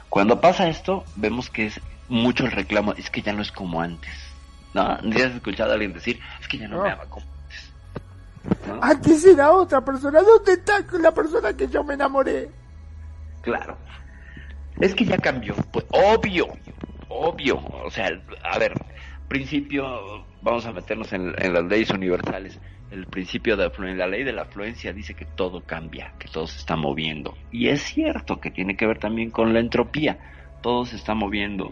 Cuando pasa esto, vemos que es mucho el reclamo, es que ya no es como antes. ¿No? ¿Ni has escuchado a alguien decir, es que ya no, me ama como antes? Antes era otra persona, ¿dónde está la persona que yo me enamoré? Claro. Es que ya cambió, pues obvio, obvio. O sea, a ver, principio, vamos a meternos en, las leyes universales, el principio de la ley de la afluencia dice que todo cambia, que todo se está moviendo. Y es cierto que tiene que ver también con la entropía, todo se está moviendo,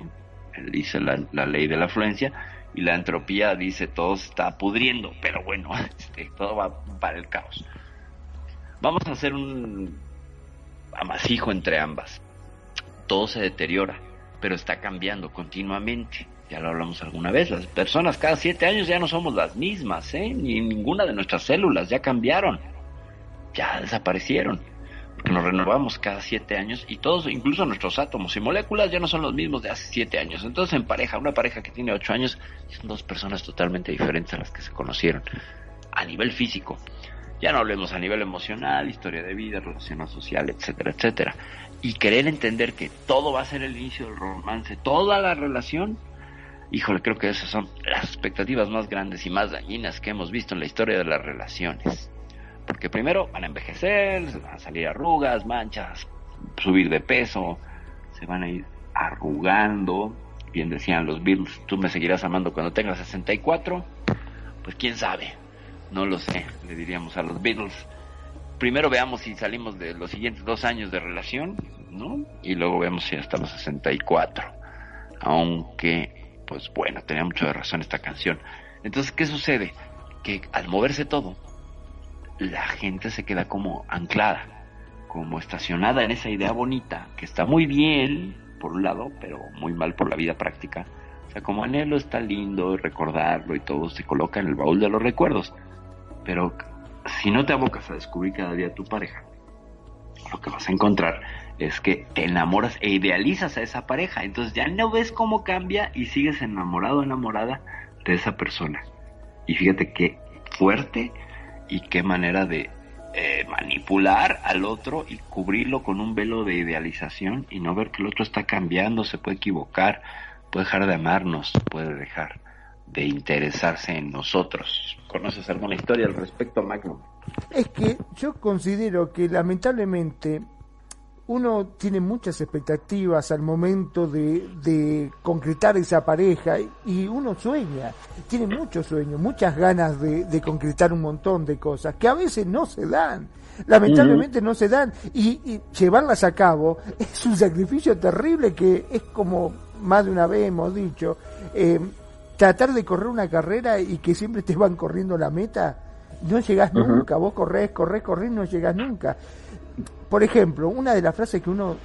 dice la, la ley de la afluencia, y la entropía dice todo se está pudriendo, pero bueno, este, todo va para el caos. Vamos a hacer un amasijo entre ambas. Todo se deteriora, pero está cambiando continuamente ya lo hablamos alguna vez, las personas cada siete años ya no somos las mismas, ¿eh? Ni ninguna de nuestras células ya cambiaron, ya desaparecieron, porque nos renovamos cada siete años y todos, incluso nuestros átomos y moléculas ya no son los mismos de hace siete años. Entonces en pareja, una pareja que tiene ocho años, son dos personas totalmente diferentes a las que se conocieron, a nivel físico. Ya no hablemos a nivel emocional, historia de vida, relación social, etcétera, etcétera. Y querer entender que todo va a ser el inicio del romance, toda la relación, híjole, creo que esas son las expectativas más grandes y más dañinas que hemos visto en la historia de las relaciones. Porque primero van a envejecer, van a salir arrugas, manchas, subir de peso, se van a ir arrugando. Bien decían los Beatles, tú me seguirás amando cuando tengas 64. Pues quién sabe, no lo sé, le diríamos a los Beatles. Primero veamos si salimos de los siguientes dos años de relación, ¿no? Y luego vemos si hasta los 64. Aunque pues bueno, tenía mucho de razón esta canción. Entonces, ¿qué sucede? Que al moverse todo, la gente se queda como anclada, como estacionada en esa idea bonita, que está muy bien por un lado, pero muy mal por la vida práctica. O sea, como anhelo está lindo recordarlo y todo se coloca en el baúl de los recuerdos. Pero si no te abocas a descubrir cada día tu pareja, lo que vas a encontrar es que te enamoras e idealizas a esa pareja. Entonces ya no ves cómo cambia y sigues enamorado o enamorada de esa persona. Y fíjate qué fuerte y qué manera de eh, manipular al otro y cubrirlo con un velo de idealización y no ver que el otro está cambiando, se puede equivocar, puede dejar de amarnos, puede dejar de interesarse en nosotros. ¿Conoces alguna historia al respecto, Magnum? Es que yo considero que lamentablemente uno tiene muchas expectativas al momento de, de, concretar esa pareja y uno sueña, tiene muchos sueños, muchas ganas de, de, concretar un montón de cosas que a veces no se dan. Lamentablemente no se dan y, llevarlas a cabo es un sacrificio terrible que es como más de una vez hemos dicho, eh, tratar de correr una carrera y que siempre te van corriendo la meta, no llegas nunca, vos corres, corres, corres, no llegas nunca. Por ejemplo, una de las frases que uno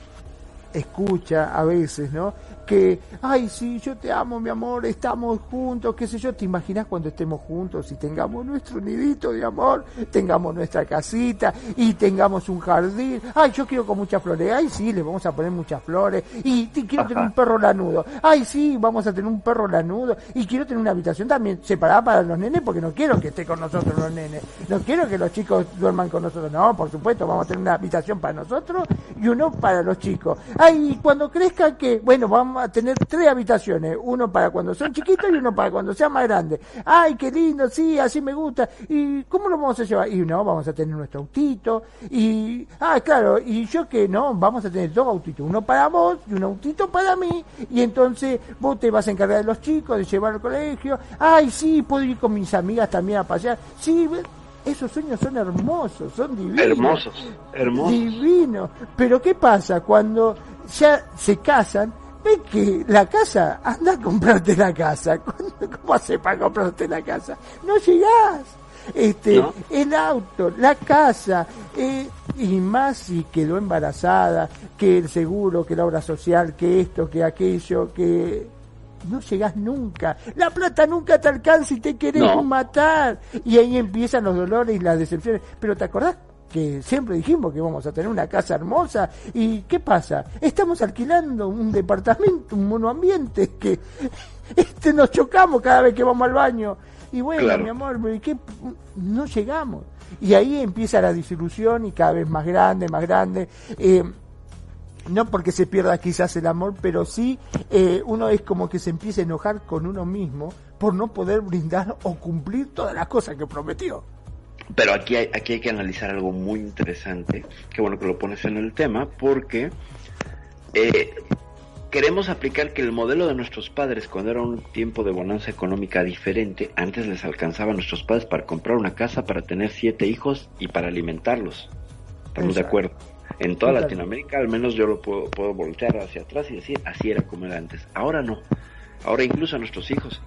escucha a veces, ¿no? Que, ay, sí, yo te amo, mi amor, estamos juntos, qué sé yo, te imaginas cuando estemos juntos y tengamos nuestro nidito de amor, tengamos nuestra casita y tengamos un jardín, ay, yo quiero con muchas flores, ay, sí, le vamos a poner muchas flores y quiero tener un perro lanudo, ay, sí, vamos a tener un perro lanudo y quiero tener una habitación también separada para los nenes porque no quiero que esté con nosotros los nenes, no quiero que los chicos duerman con nosotros, no, por supuesto, vamos a tener una habitación para nosotros y uno para los chicos, ay, cuando crezcan que, bueno, vamos a tener tres habitaciones, uno para cuando son chiquitos y uno para cuando sean más grandes. Ay, qué lindo, sí, así me gusta. ¿Y cómo lo vamos a llevar? Y no, vamos a tener nuestro autito. Y, ah, claro, y yo que no, vamos a tener dos autitos, uno para vos y un autito para mí. Y entonces vos te vas a encargar de los chicos, de llevar al colegio. Ay, sí, puedo ir con mis amigas también a pasear. Sí, esos sueños son hermosos, son divinos. Hermosos, hermosos. Divinos. Pero ¿qué pasa cuando ya se casan? Ve que la casa, anda a comprarte la casa. ¿Cómo hace para comprarte la casa? No llegás. Este, el auto, la casa, eh, y más si quedó embarazada, que el seguro, que la obra social, que esto, que aquello, que no llegás nunca. La plata nunca te alcanza y te querés matar. Y ahí empiezan los dolores y las decepciones. Pero ¿te acordás que siempre dijimos que íbamos a tener una casa hermosa. ¿Y qué pasa? Estamos alquilando un departamento, un monoambiente que este nos chocamos cada vez que vamos al baño. Y bueno, mi amor, ¿qué? no llegamos. Y ahí empieza la disilusión y cada vez más grande, más grande. Eh, no porque se pierda quizás el amor, pero sí eh, uno es como que se empieza a enojar con uno mismo por no poder brindar o cumplir todas las cosas que prometió. Pero aquí hay, aquí hay que analizar algo muy interesante, qué bueno que lo pones en el tema, porque eh, queremos aplicar que el modelo de nuestros padres, cuando era un tiempo de bonanza económica diferente, antes les alcanzaba a nuestros padres para comprar una casa, para tener siete hijos y para alimentarlos. Estamos de acuerdo. En toda Latinoamérica, al menos yo lo puedo, puedo voltear hacia atrás y decir, así era como era antes. Ahora no. Ahora incluso a nuestros hijos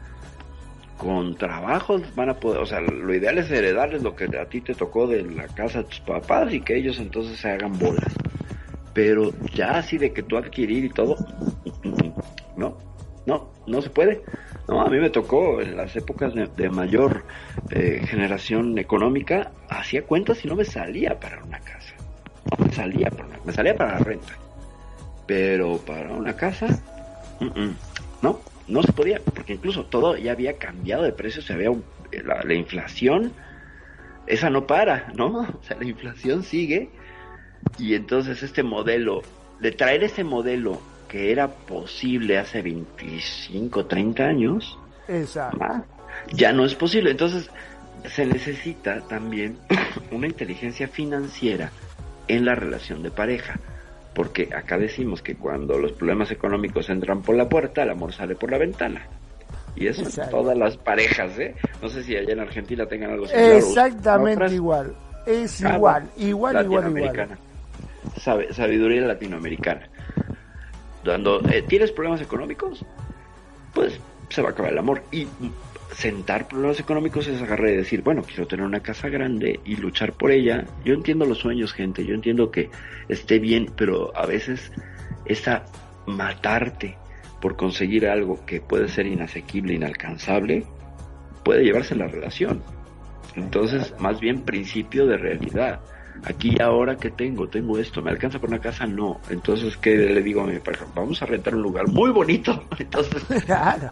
con trabajos van a poder, o sea, lo ideal es heredarles lo que a ti te tocó de la casa de tus papás y que ellos entonces se hagan bolas. Pero ya así de que tú adquirir y todo, no, no, no se puede. No, a mí me tocó en las épocas de, mayor eh, generación económica, hacía cuentas y no me salía para una casa. No me salía para una, me salía para la renta. Pero para una casa, no no se podía, porque incluso todo ya había cambiado de precio, se había la, inflación, esa no para, ¿no? O sea, la inflación sigue y entonces este modelo, de traer ese modelo que era posible hace 25, 30 años, ah, ya no es posible. Entonces se necesita también una inteligencia financiera en la relación de pareja porque acá decimos que cuando los problemas económicos entran por la puerta, el amor sale por la ventana. Y eso en todas las parejas, ¿eh? No sé si allá en Argentina tengan algo similar. Exactamente igual. Es igual, igual, igual, igual. Sabe, sabiduría latinoamericana. Cuando eh, tienes problemas económicos, pues se va a acabar el amor. Y sentar problemas económicos es agarrar y decir, bueno, quiero tener una casa grande y luchar por ella. Yo entiendo los sueños, gente, yo entiendo que esté bien, pero a veces esa matarte por conseguir algo que puede ser inasequible, inalcanzable, puede llevarse la relación. Entonces, más bien principio de realidad. Aquí ahora que tengo, tengo esto, ¿me alcanza por una casa? No. Entonces, ¿qué le digo a mi pareja? Vamos a rentar un lugar muy bonito. Entonces,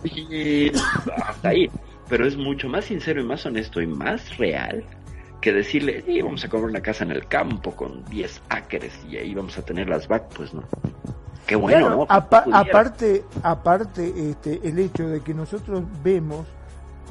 y hasta ahí pero es mucho más sincero y más honesto y más real que decirle, sí, vamos a comprar una casa en el campo con 10 acres y ahí vamos a tener las vacas, pues no. Qué bueno, ¿no? aparte, aparte este, el hecho de que nosotros vemos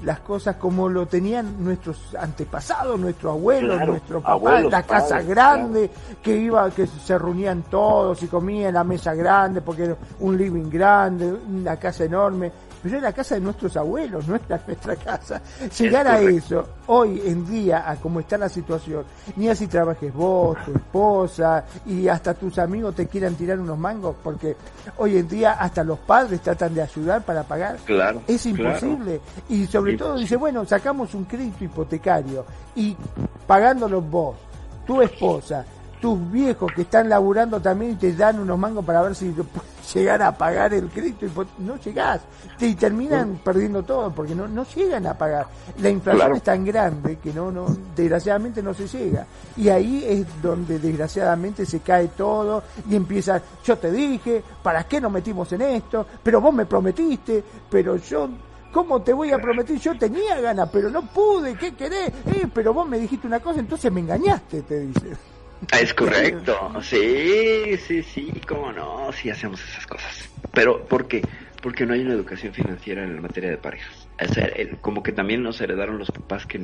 las cosas como lo tenían nuestros antepasados, nuestros abuelos, nuestro papá, la casa grande, que iba, que se reunían todos y comían en la mesa grande, porque era un living grande, una casa enorme, pero es la casa de nuestros abuelos, no es la, nuestra casa. Llegar a eso, hoy en día, a cómo está la situación, ni así trabajes vos, tu esposa, y hasta tus amigos te quieran tirar unos mangos, porque hoy en día hasta los padres tratan de ayudar para pagar. Claro. Es imposible. Y sobre todo dice, bueno, sacamos un crédito hipotecario y pagándolo vos, tu esposa, tus viejos que están laburando también y te dan unos mangos para ver si puedes llegar a pagar el crédito y no llegás y terminan perdiendo todo porque no, no llegan a pagar la inflación es tan grande que no no desgraciadamente no se llega y ahí es donde desgraciadamente se cae todo y empieza yo te dije para qué nos metimos en esto pero vos me prometiste pero yo ¿Cómo te voy a prometer? Yo tenía ganas, pero no pude. ¿Qué querés? Eh, pero vos me dijiste una cosa, entonces me engañaste, te dice. Es correcto, sí, sí, sí, cómo no, sí hacemos esas cosas. Pero, ¿por qué? Porque no hay una educación financiera en la materia de parejas. O sea, como que también nos heredaron los papás que,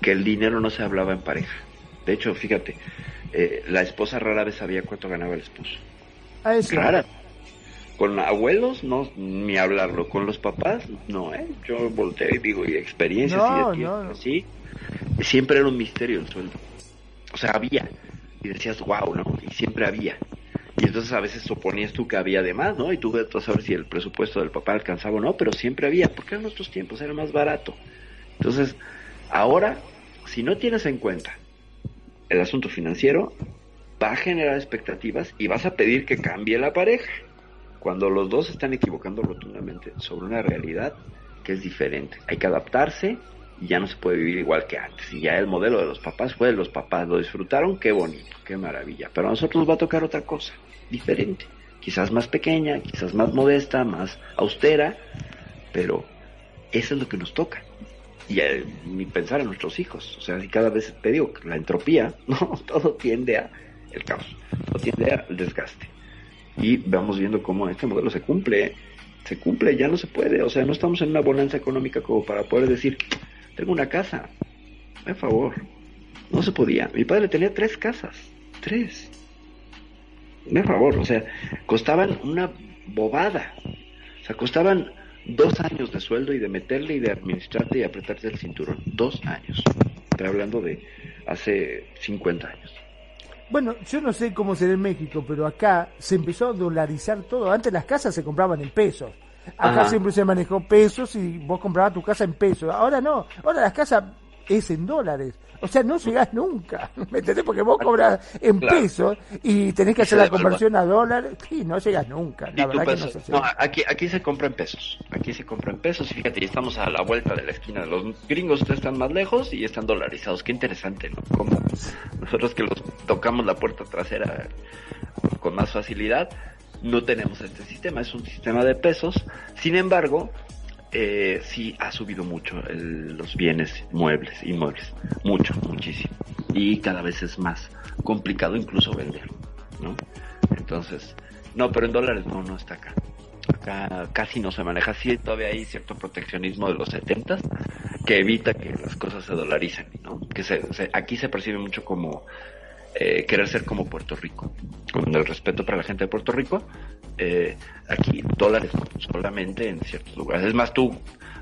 que el dinero no se hablaba en pareja. De hecho, fíjate, eh, la esposa rara vez sabía cuánto ganaba el esposo. Ah, es Rara. Con abuelos, no, ni hablarlo. Con los papás, no, ¿eh? Yo volteo y digo, y experiencias y de sí. Siempre era un misterio el sueldo. O sea, había. Y decías, wow, ¿no? Y siempre había. Y entonces a veces suponías tú que había de más, ¿no? Y tú a saber si el presupuesto del papá alcanzaba o no, pero siempre había, porque en nuestros tiempos era más barato. Entonces, ahora, si no tienes en cuenta el asunto financiero, va a generar expectativas y vas a pedir que cambie la pareja cuando los dos están equivocando rotundamente sobre una realidad que es diferente. Hay que adaptarse ya no se puede vivir igual que antes. Y ya el modelo de los papás fue de los papás, lo disfrutaron, qué bonito, qué maravilla. Pero a nosotros nos va a tocar otra cosa, diferente. Quizás más pequeña, quizás más modesta, más austera, pero eso es lo que nos toca. Y eh, pensar en nuestros hijos. O sea, si cada vez te digo, la entropía, no, todo tiende a el caos, todo tiende al desgaste y vamos viendo cómo este modelo se cumple, se cumple, ya no se puede, o sea, no estamos en una bonanza económica como para poder decir, tengo una casa, por favor, no se podía, mi padre tenía tres casas, tres, por favor, o sea, costaban una bobada, o sea, costaban dos años de sueldo y de meterle y de administrarte y apretarte el cinturón, dos años, estoy hablando de hace 50 años. Bueno, yo no sé cómo será en México, pero acá se empezó a dolarizar todo. Antes las casas se compraban en pesos. Acá siempre se manejó pesos y vos comprabas tu casa en pesos. Ahora no. Ahora las casas es en dólares. O sea, no llegás nunca, ¿me entendés? Porque vos cobras en pesos y tenés que hacer la conversión a dólares y no llegas nunca. La verdad que no, se no, aquí, aquí se compra en pesos. Aquí se compra en pesos y fíjate, ya estamos a la vuelta de la esquina. Los gringos están más lejos y están dolarizados. Qué interesante, ¿no? Como nosotros que los tocamos la puerta trasera con más facilidad, no tenemos este sistema. Es un sistema de pesos. Sin embargo, eh, sí ha subido mucho los bienes muebles, inmuebles, mucho, muchísimo. Y cada vez es más complicado incluso vender, ¿no? Entonces, no, pero en dólares no, no está acá. Acá casi no se maneja. Sí, todavía hay cierto proteccionismo de los 70 que evita que las cosas se dolaricen, ¿no? Que se, aquí se percibe mucho como eh, querer ser como Puerto Rico, con el respeto para la gente de Puerto Rico, eh, aquí dólares solamente en ciertos lugares. Es más, tú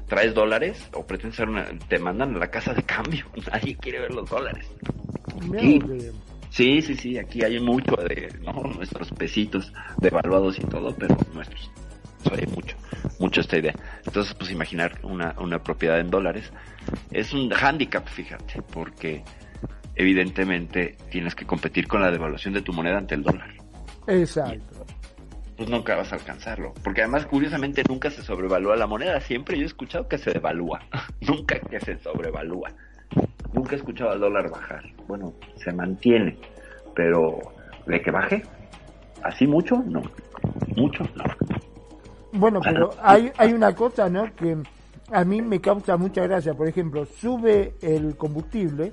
traes dólares o pretendes ser una, te mandan a la casa de cambio, nadie quiere ver los dólares. sí, sí, sí, aquí hay mucho de nuestros pesitos devaluados y todo, pero nuestros. hay mucho, mucho esta idea. Entonces, pues imaginar una, una propiedad en dólares es un handicap, fíjate, porque evidentemente tienes que competir con la devaluación de tu moneda ante el dólar. Exacto. Pues nunca vas a alcanzarlo. Porque además, curiosamente, nunca se sobrevalúa la moneda. Siempre yo he escuchado que se devalúa. nunca que se sobrevalúa. Nunca he escuchado al dólar bajar. Bueno, se mantiene. Pero, ¿de que baje? ¿Así mucho? No. ¿Mucho? No. Bueno, pero hay, hay una cosa, ¿no? Que a mí me causa mucha gracia. Por ejemplo, sube el combustible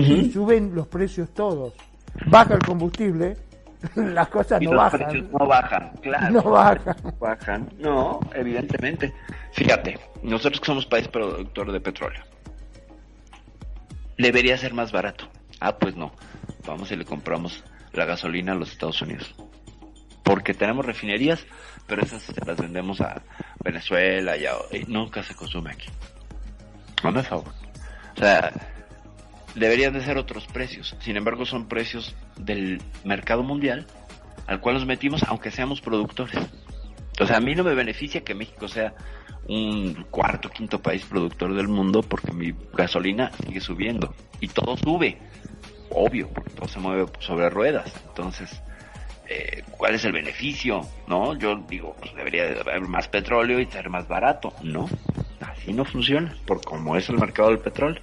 y suben los precios todos. Baja el combustible, las cosas no bajan. no bajan, claro. No bajan. Bajan, no, evidentemente. Fíjate, nosotros que somos país productor de petróleo, debería ser más barato. Ah, pues no. Vamos y le compramos la gasolina a los Estados Unidos. Porque tenemos refinerías, pero esas se las vendemos a Venezuela, y nunca se consume aquí. Hazme favor. O sea, deberían de ser otros precios. Sin embargo, son precios del mercado mundial al cual nos metimos aunque seamos productores. Sea, a mí no me beneficia que México sea un cuarto, quinto país productor del mundo porque mi gasolina sigue subiendo y todo sube. Obvio, porque todo se mueve sobre ruedas. Entonces, eh, ¿cuál es el beneficio? ¿No? Yo digo, pues debería de haber más petróleo y ser más barato. No, así no funciona, por como es el mercado del petróleo.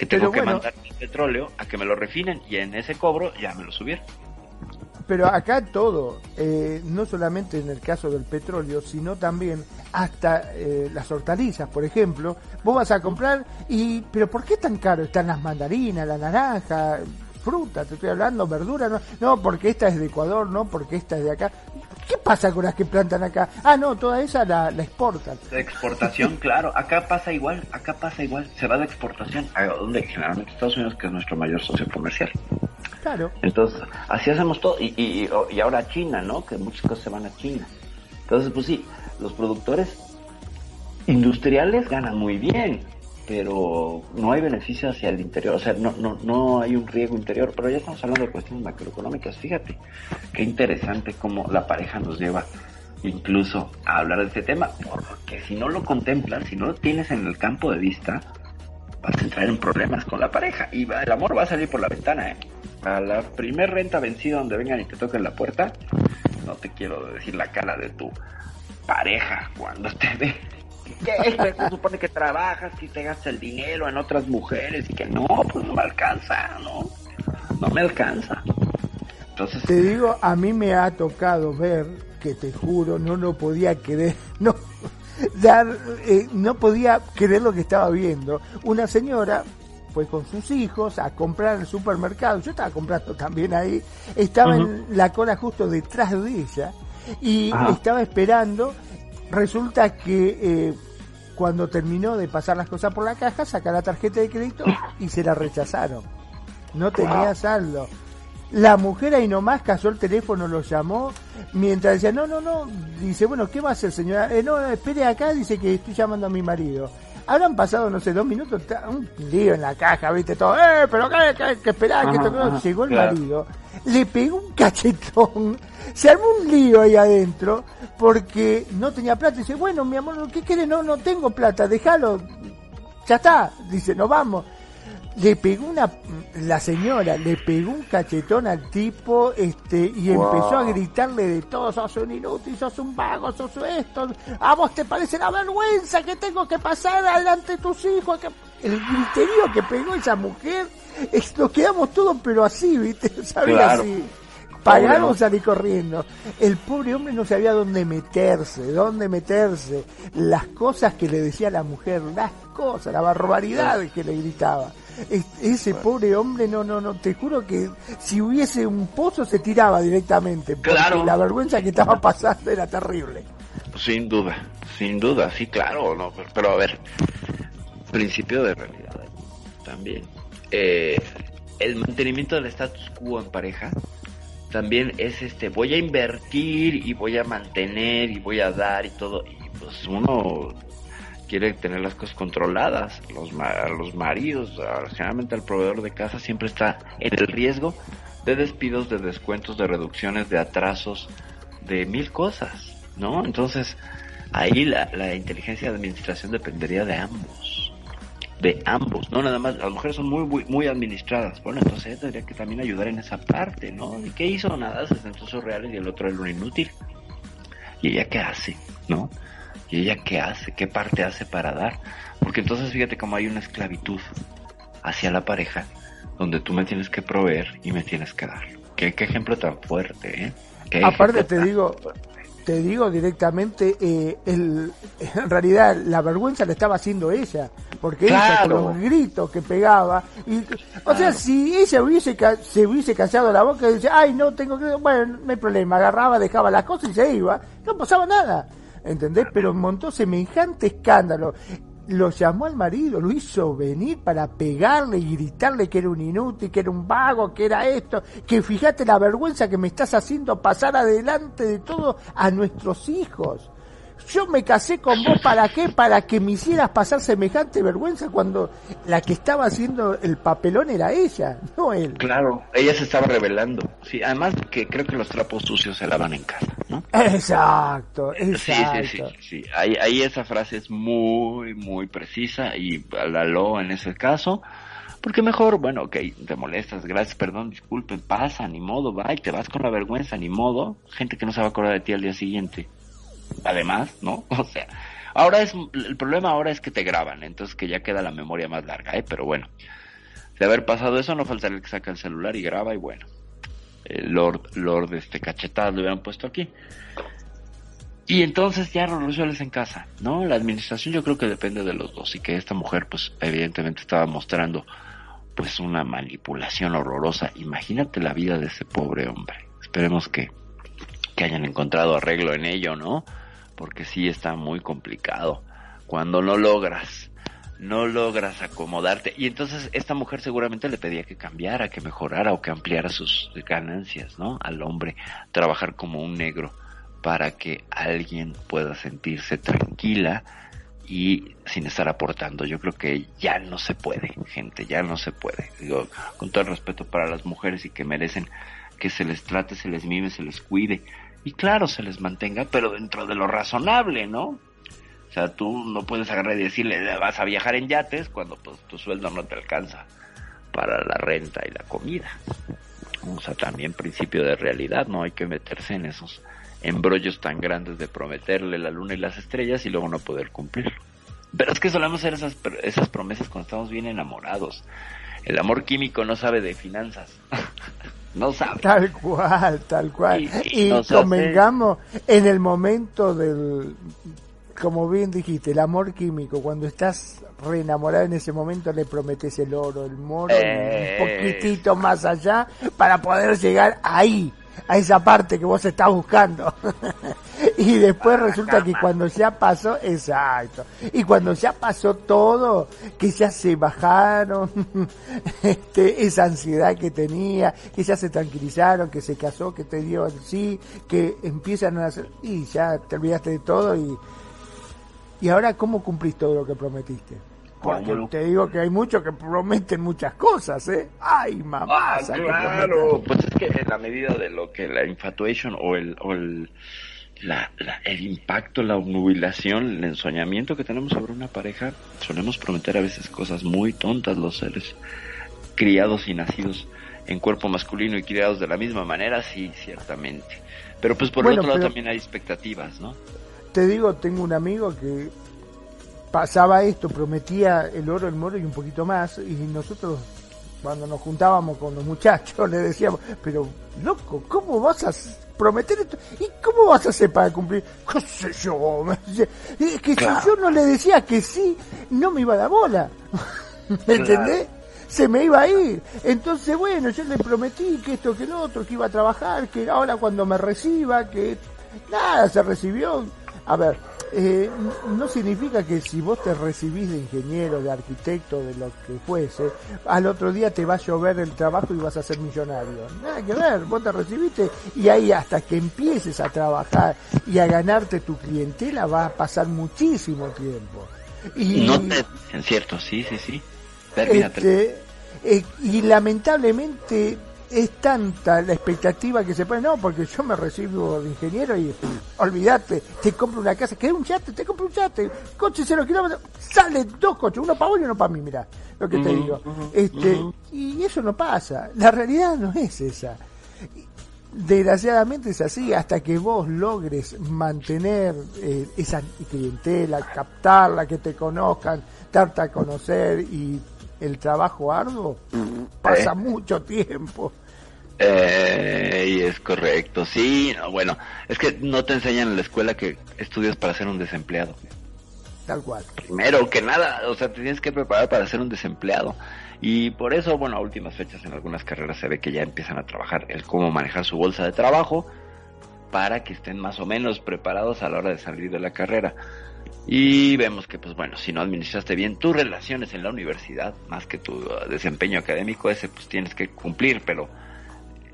Que tengo que mandar mi petróleo a que me lo refinen y en ese cobro ya me lo subieron. Pero acá todo, eh, no solamente en el caso del petróleo, sino también hasta eh, las hortalizas, por ejemplo. Vos vas a comprar y, pero ¿por qué tan caro están las mandarinas, la naranja, fruta? Te estoy hablando, verdura, no, no, porque esta es de Ecuador, no, porque esta es de acá. ¿Qué pasa con las que plantan acá? Ah, no, toda esa la, la exportan. De exportación, claro. Acá pasa igual, acá pasa igual. Se va de exportación. ¿A dónde? Generalmente Estados Unidos, que es nuestro mayor socio comercial. Claro. Entonces, así hacemos todo. Y, y, y ahora China, ¿no? Que muchas cosas se van a China. Entonces, pues sí, los productores industriales ganan muy bien, pero no hay beneficio hacia el interior. O sea, no, no, no hay un riesgo interior. Pero ya estamos hablando de cuestiones macroeconómicas. Fíjate, qué interesante cómo la pareja nos lleva incluso a hablar de este tema. Porque si no lo contemplas, si no lo tienes en el campo de vista, vas a entrar en problemas con la pareja. Y el amor va a salir por la ventana, ¿eh? A la primer renta vencida donde vengan y te toquen la puerta, no te quiero decir la cara de tu pareja cuando te ve. ¿Qué? Se supone que trabajas y te gastas el dinero en otras mujeres y que no, pues no me alcanza, ¿no? No me alcanza. Entonces... Te digo, a mí me ha tocado ver, que te juro, no lo podía creer, no, dar, eh, no podía creer lo que estaba viendo. Una señora fue con sus hijos a comprar al supermercado, yo estaba comprando también ahí, estaba en la cola justo detrás de ella y estaba esperando, resulta que eh, cuando terminó de pasar las cosas por la caja, saca la tarjeta de crédito y se la rechazaron. No tenía saldo. La mujer ahí nomás cayó el teléfono, lo llamó, mientras decía, no, no, no, dice, bueno, ¿qué va a hacer señora? Eh, no, espere acá, dice que estoy llamando a mi marido. Habrán pasado, no sé, dos minutos, un lío en la caja, viste todo, eh, pero qué, qué, que esperar, que esto, llegó el marido, le pegó un cachetón, se armó un lío ahí adentro, porque no tenía plata, dice, bueno, mi amor, ¿qué quiere? No, no tengo plata, déjalo, ya está, dice, nos vamos le pegó una la señora le pegó un cachetón al tipo este y empezó a gritarle de todo sos un inútil sos un vago sos esto a vos te parece la vergüenza que tengo que pasar adelante de tus hijos que... el griterío que pegó esa mujer es, nos quedamos todos pero así viste sabes así pagaron salir corriendo. El pobre hombre no sabía dónde meterse, dónde meterse. Las cosas que le decía la mujer, las cosas, la barbaridad que le gritaba. Ese pobre hombre, no, no, no, te juro que si hubiese un pozo se tiraba directamente. Porque Claro. la vergüenza que estaba pasando era terrible. Sin duda, sin duda, sí, claro, no, pero, pero a ver, principio de realidad también. Eh, el mantenimiento del status quo en pareja también es este, voy a invertir y voy a mantener y voy a dar y todo, y pues uno quiere tener las cosas controladas, los, ma- los maridos, ah, generalmente el proveedor de casa siempre está en el riesgo de despidos, de descuentos, de reducciones, de atrasos, de mil cosas, ¿no? Entonces, ahí la, la inteligencia de administración dependería de ambos, de ambos, no nada más, las mujeres son muy, muy, administradas, bueno, entonces tendría que también ayudar en esa parte, ¿no? ¿Y qué hizo? Nada, se sentó sus reales y el otro era un inútil. ¿Y ella qué hace? ¿No? ¿Y ella qué hace? ¿Qué parte hace para dar? Porque entonces fíjate cómo hay una esclavitud hacia la pareja donde tú me tienes que proveer y me tienes que dar. ¿Qué, qué ejemplo tan fuerte, ¿eh? Qué Aparte te tan digo, te digo directamente, eh, el, en realidad la vergüenza la estaba haciendo ella, porque ella Claro. con los gritos que pegaba, y, o sea, si ella hubiese se hubiese callado la boca y decía, ay, no tengo que, bueno, no hay problema, agarraba, dejaba las cosas y se iba, no pasaba nada, ¿entendés? Pero montó semejante escándalo. Lo llamó al marido, lo hizo venir para pegarle y gritarle que era un inútil, que era un vago, que era esto, que fíjate la vergüenza que me estás haciendo pasar adelante de todo a nuestros hijos. Yo me casé con vos para qué, para que me hicieras pasar semejante vergüenza cuando la que estaba haciendo el papelón era ella, no él. Claro, ella se estaba revelando. Sí, además que creo que los trapos sucios se lavan en casa, ¿no? Exacto, exacto. Sí, sí, sí, sí. Ahí, ahí esa frase es muy, muy precisa y la lo en ese caso. Porque mejor, bueno, ok, te molestas, gracias, perdón, disculpen, pasa, ni modo, va, y te vas con la vergüenza, ni modo. Gente que no se va a acordar de ti al día siguiente. Además, ¿no? O sea, ahora es, el problema ahora es que te graban, entonces que ya queda la memoria más larga, ¿eh? Pero bueno, de haber pasado eso, no faltaría el que saca el celular y graba, y bueno, el Lord, Lord, este, cachetadas lo hubieran puesto aquí. Y entonces ya resuelves en casa, ¿no? La administración yo creo que depende de los dos y que esta mujer pues evidentemente estaba mostrando pues una manipulación horrorosa. Imagínate la vida de ese pobre hombre. Esperemos que, que hayan encontrado arreglo en ello, ¿no? Porque sí está muy complicado. Cuando no logras, no logras acomodarte. Y entonces esta mujer seguramente le pedía que cambiara, que mejorara o que ampliara sus ganancias, ¿no? Al hombre, trabajar como un negro para que alguien pueda sentirse tranquila y sin estar aportando. Yo creo que ya no se puede, gente, ya no se puede. Digo, con todo el respeto para las mujeres y que merecen que se les trate, se les mime, se les cuide. Y claro, se les mantenga, pero dentro de lo razonable, ¿no? O sea, tú no puedes agarrar y decirle, vas a viajar en yates cuando pues tu sueldo no te alcanza para la renta y la comida. O sea, también principio de realidad, no hay que meterse en esos embrollos tan grandes de prometerle la luna y las estrellas y luego no poder cumplirlo. Pero es que solemos hacer esas, esas promesas cuando estamos bien enamorados. El amor químico no sabe de finanzas. no sabe. Tal cual, tal cual. Y, convengamos en el momento del, como bien dijiste, el amor químico, cuando estás re enamorado en ese momento le prometes el oro, el moro, un Eh. poquitito más allá para poder llegar ahí a esa parte que vos estás buscando. y después resulta que cuando ya pasó, exacto, y cuando ya pasó todo, que ya se bajaron, este, esa ansiedad que tenía, que ya se tranquilizaron, que se casó, que te dio el sí, que empiezan a hacer, y ya te olvidaste de todo y, y ahora cómo cumplís todo lo que prometiste. Porque ¿Cómo lo- te digo que hay muchos que prometen muchas cosas, ¿eh? Ay, mamá. Ah, claro. Pues es que en la medida de lo que la infatuation o el, o el, la, la- el impacto, la obnubilación, el ensoñamiento que tenemos sobre una pareja, solemos prometer a veces cosas muy tontas los seres criados y nacidos en cuerpo masculino y criados de la misma manera, sí, ciertamente. Pero pues por Bueno, el otro lado pero- también hay expectativas, ¿no? Te digo, tengo un amigo que pasaba esto, prometía el oro, el moro y un poquito más, y nosotros cuando nos juntábamos con los muchachos le decíamos, pero loco, ¿cómo vas a prometer esto? ¿Y cómo vas a hacer para cumplir? ¿Qué sé yo? Es que Claro. si yo no le decía que sí, no me iba a dar bola. ¿Me entendés? Se me iba a ir. Entonces, bueno, yo le prometí que esto, que lo otro, que iba a trabajar, que ahora cuando me reciba, que nada, se recibió. A ver, eh, no significa que si vos te recibís de ingeniero, de arquitecto, de lo que fuese, al otro día te va a llover el trabajo y vas a ser millonario. Nada que ver, vos te recibiste y ahí hasta que empieces a trabajar y a ganarte tu clientela va a pasar muchísimo tiempo. Y, No te... En cierto, sí, sí, sí. Este, eh, y lamentablemente es tanta la expectativa que se pone, no, porque yo me recibo de ingeniero y olvídate, te compro una casa, que un yate, te compro un yate, coche cero kilómetros, sale dos coches, uno para vos y uno para mí, mira lo que te digo. este. Y eso no pasa, la realidad no es esa. Desgraciadamente es así, hasta que vos logres mantener eh, esa clientela, captarla, que te conozcan, darte a conocer y el trabajo arduo, pasa Eh. mucho tiempo. Eh, y es correcto, sí, no, bueno, es que no te enseñan en la escuela que estudias para ser un desempleado. Tal cual. Primero que nada, o sea, te tienes que preparar para ser un desempleado. Y por eso, bueno, a últimas fechas en algunas carreras se ve que ya empiezan a trabajar el cómo manejar su bolsa de trabajo para que estén más o menos preparados a la hora de salir de la carrera. Y vemos que, pues bueno, si no administraste bien tus relaciones en la universidad, más que tu uh, desempeño académico, ese pues tienes que cumplir, pero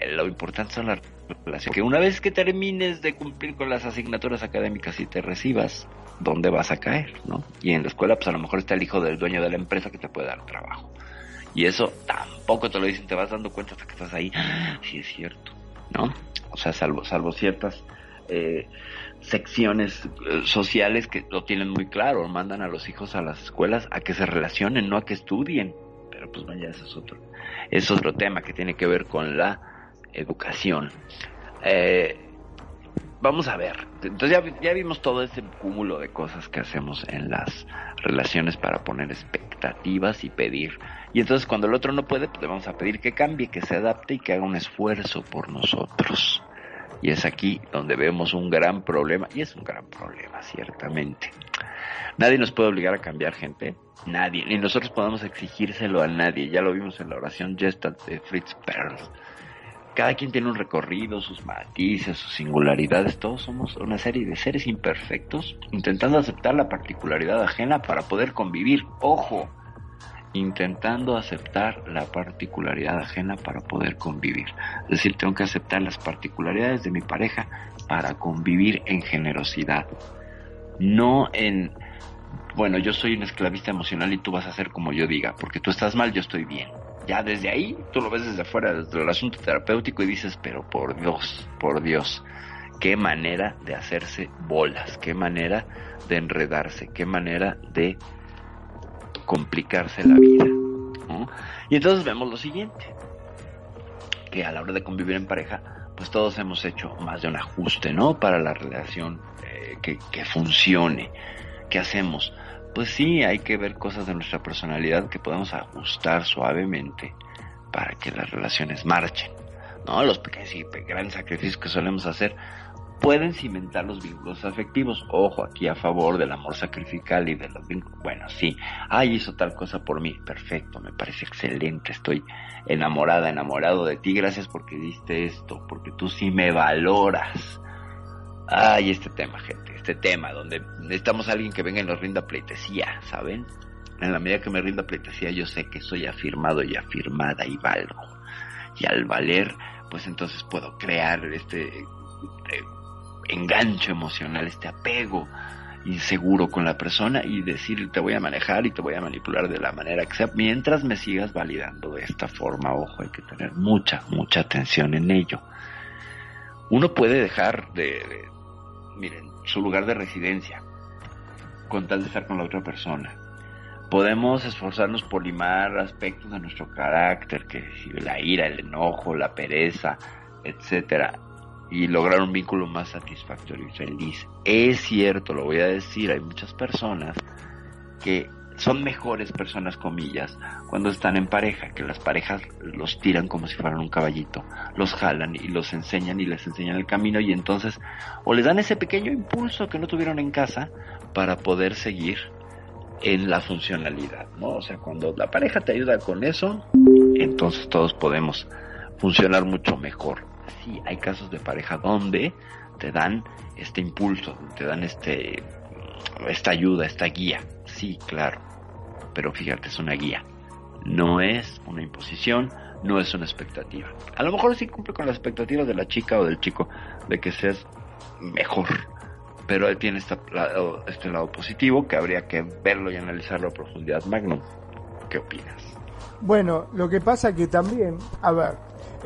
lo importante son las relaciones. Que una vez que termines de cumplir con las asignaturas académicas y te recibas, ¿dónde vas a caer? ¿no? Y en la escuela, pues a lo mejor está el hijo del dueño de la empresa que te puede dar trabajo. Y eso tampoco te lo dicen, te vas dando cuenta hasta que estás ahí. Sí es cierto, ¿no? O sea, salvo, salvo ciertas eh, secciones eh, sociales que lo tienen muy claro, mandan a los hijos a las escuelas a que se relacionen, no a que estudien. Pero pues vaya, eso es otro, es otro tema que tiene que ver con la educación. Eh, vamos a ver, entonces ya, ya, vimos todo ese cúmulo de cosas que hacemos en las relaciones para poner expectativas y pedir. Y entonces cuando el otro no puede, pues le vamos a pedir que cambie, que se adapte y que haga un esfuerzo por nosotros. Y es aquí donde vemos un gran problema, y es un gran problema, ciertamente. Nadie nos puede obligar a cambiar gente, nadie, ni nosotros podemos exigírselo a nadie, ya lo vimos en la oración Gestalt de Fritz Perls. Cada quien tiene un recorrido, sus matices, sus singularidades, todos somos una serie de seres imperfectos intentando aceptar la particularidad ajena para poder convivir. Ojo, intentando aceptar la particularidad ajena para poder convivir. Es decir, tengo que aceptar las particularidades de mi pareja para convivir en generosidad. No en, bueno, yo soy un esclavista emocional y tú vas a hacer como yo diga, porque tú estás mal, yo estoy bien. Ya desde ahí, tú lo ves desde afuera, desde el asunto terapéutico y dices, pero por Dios, por Dios, qué manera de hacerse bolas, qué manera de enredarse, qué manera de complicarse la vida. Y entonces vemos lo siguiente, que a la hora de convivir en pareja, pues todos hemos hecho más de un ajuste, ¿no? Para la relación eh, que, que funcione. ¿Qué hacemos? Pues sí, hay que ver cosas de nuestra personalidad que podemos ajustar suavemente para que las relaciones marchen. ¿no? Los pequeños y grandes sacrificios que solemos hacer pueden cimentar los vínculos afectivos. Ojo, aquí a favor del amor sacrificial y de los vínculos. Bueno, sí, ay, hizo tal cosa por mí. Perfecto, me parece excelente. Estoy enamorada, enamorado de ti. Gracias porque diste esto, porque tú sí me valoras. Ay, este tema, gente, este tema donde necesitamos a alguien que venga y nos rinda pleitesía, ¿saben? En la medida que me rinda pleitesía, yo sé que soy afirmado y afirmada y valgo. Y al valer, pues entonces puedo crear este engancho emocional, este apego inseguro con la persona y decir te voy a manejar y te voy a manipular de la manera que sea mientras me sigas validando de esta forma. Ojo, hay que tener mucha, mucha atención en ello. Uno puede dejar de, miren, su lugar de residencia con tal de estar con la otra persona. Podemos esforzarnos por limar aspectos de nuestro carácter, que la ira, el enojo, la pereza, etcétera y lograr un vínculo más satisfactorio y feliz. Es cierto, lo voy a decir, hay muchas personas que son mejores personas, comillas, cuando están en pareja, que las parejas los tiran como si fueran un caballito, los jalan y los enseñan y les enseñan el camino y entonces o les dan ese pequeño impulso que no tuvieron en casa para poder seguir en la funcionalidad, ¿no? O sea, cuando la pareja te ayuda con eso, entonces todos podemos funcionar mucho mejor sí hay casos de pareja donde te dan este impulso, te dan este esta ayuda, esta guía. Sí, claro. Pero fíjate, es una guía. No es una imposición, no es una expectativa. A lo mejor sí cumple con las expectativas de la chica o del chico de que seas mejor. Pero él tiene este lado, este lado positivo que habría que verlo y analizarlo a profundidad. Magnum, ¿qué opinas? Bueno, lo que pasa que también, a ver,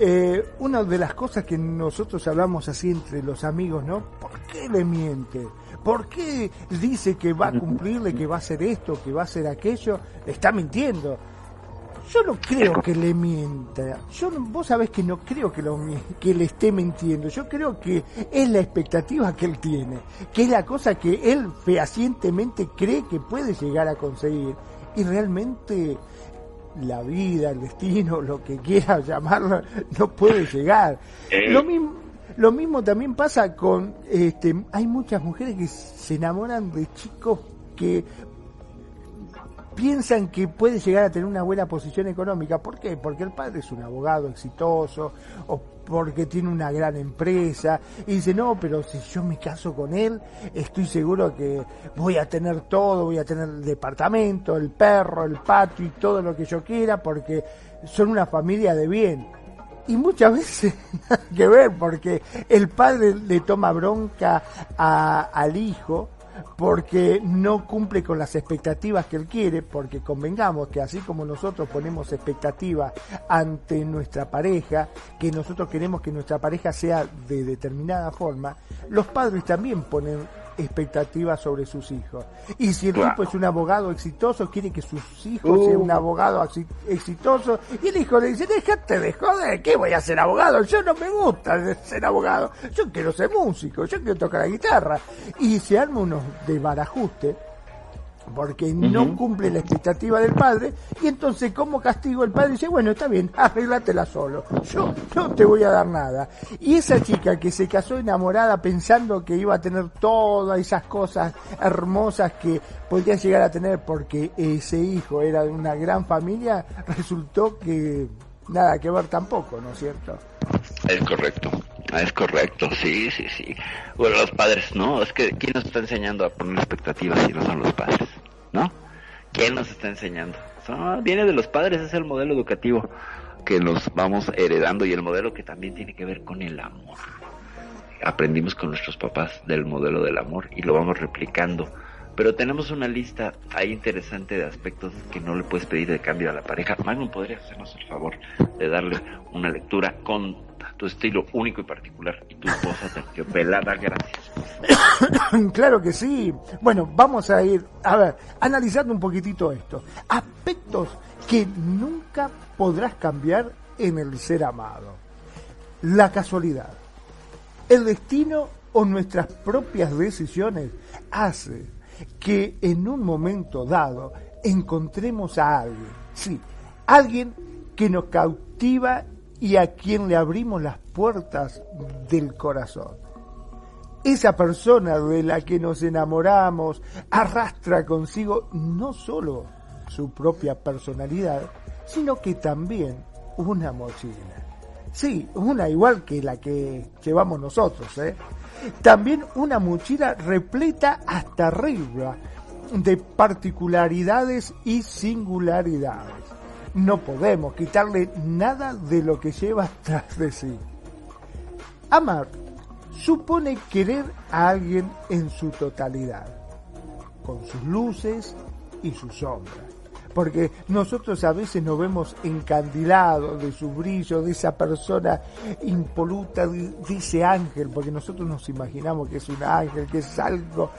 eh, una de las cosas que nosotros hablamos así entre los amigos, ¿no? ¿Por qué le miente? ¿Por qué dice que va a cumplirle, que va a hacer esto, que va a hacer aquello? Está mintiendo. Yo no creo que le mienta. Yo, vos sabés que no creo que, lo, que le esté mintiendo. Yo creo que es la expectativa que él tiene, que es la cosa que él fehacientemente cree que puede llegar a conseguir. Y realmente la vida, el destino, lo que quiera llamarlo, no puede llegar. Eh. Lo mismo, lo mismo también pasa con, este, hay muchas mujeres que se enamoran de chicos que piensan que puede llegar a tener una buena posición económica. ¿Por qué? Porque el padre es un abogado exitoso o porque tiene una gran empresa y dice, no, pero si yo me caso con él, estoy seguro que voy a tener todo, voy a tener el departamento, el perro, el patio y todo lo que yo quiera porque son una familia de bien. y muchas veces nada que ver, porque el padre le toma bronca a- al hijo porque no cumple con las expectativas que él quiere, porque convengamos que así como nosotros ponemos expectativas ante nuestra pareja, que nosotros queremos que nuestra pareja sea de determinada forma, los padres también ponen expectativas sobre sus hijos. Y si el Claro. tipo es un abogado exitoso, quiere que sus hijos Uh. sean un abogado exi- exitoso, y el hijo le dice, déjate de joder, ¿qué voy a ser abogado? Yo no me gusta ser abogado, yo quiero ser músico, yo quiero tocar la guitarra. Y se arma unos de barajuste, porque no cumple la expectativa del padre, y entonces como castigo el padre dice, bueno, está bien, arréglatela solo, yo no te voy a dar nada. Y esa chica que se casó enamorada pensando que iba a tener todas esas cosas hermosas que podía llegar a tener porque ese hijo era de una gran familia, resultó que nada que ver tampoco, ¿no es cierto? Es correcto, es correcto, sí, sí, sí. Bueno, los padres, ¿no? Es que ¿quién nos está enseñando a poner expectativas si no son los padres? ¿No? ¿Quién nos está enseñando? Son- viene de los padres, es el modelo educativo que nos vamos heredando y el modelo que también tiene que ver con el amor. Aprendimos con nuestros papás del modelo del amor y lo vamos replicando. Pero tenemos una lista ahí interesante de aspectos que no le puedes pedir de cambio a la pareja. Magnum, ¿podrías hacernos el favor de darle una lectura con tu estilo único y particular y tu esposa terciopelada? Gracias. claro que sí. Bueno, vamos a ir, a ver, analizando un poquitito esto. Aspectos que nunca podrás cambiar en el ser amado. La casualidad, el destino o nuestras propias decisiones hace que en un momento dado encontremos a alguien, sí, alguien que nos cautiva y a quien le abrimos las puertas del corazón. Esa persona de la que nos enamoramos arrastra consigo no solo su propia personalidad, sino que también una mochila. Sí, una igual que la que llevamos nosotros, ¿eh? También una mochila repleta hasta arriba de particularidades y singularidades. No podemos quitarle nada de lo que lleva tras de sí. Amar supone querer a alguien en su totalidad, con sus luces y sus sombras. Porque nosotros a veces nos vemos encandilados de su brillo, de esa persona impoluta, ese ángel, porque nosotros nos imaginamos que es un ángel, que es algo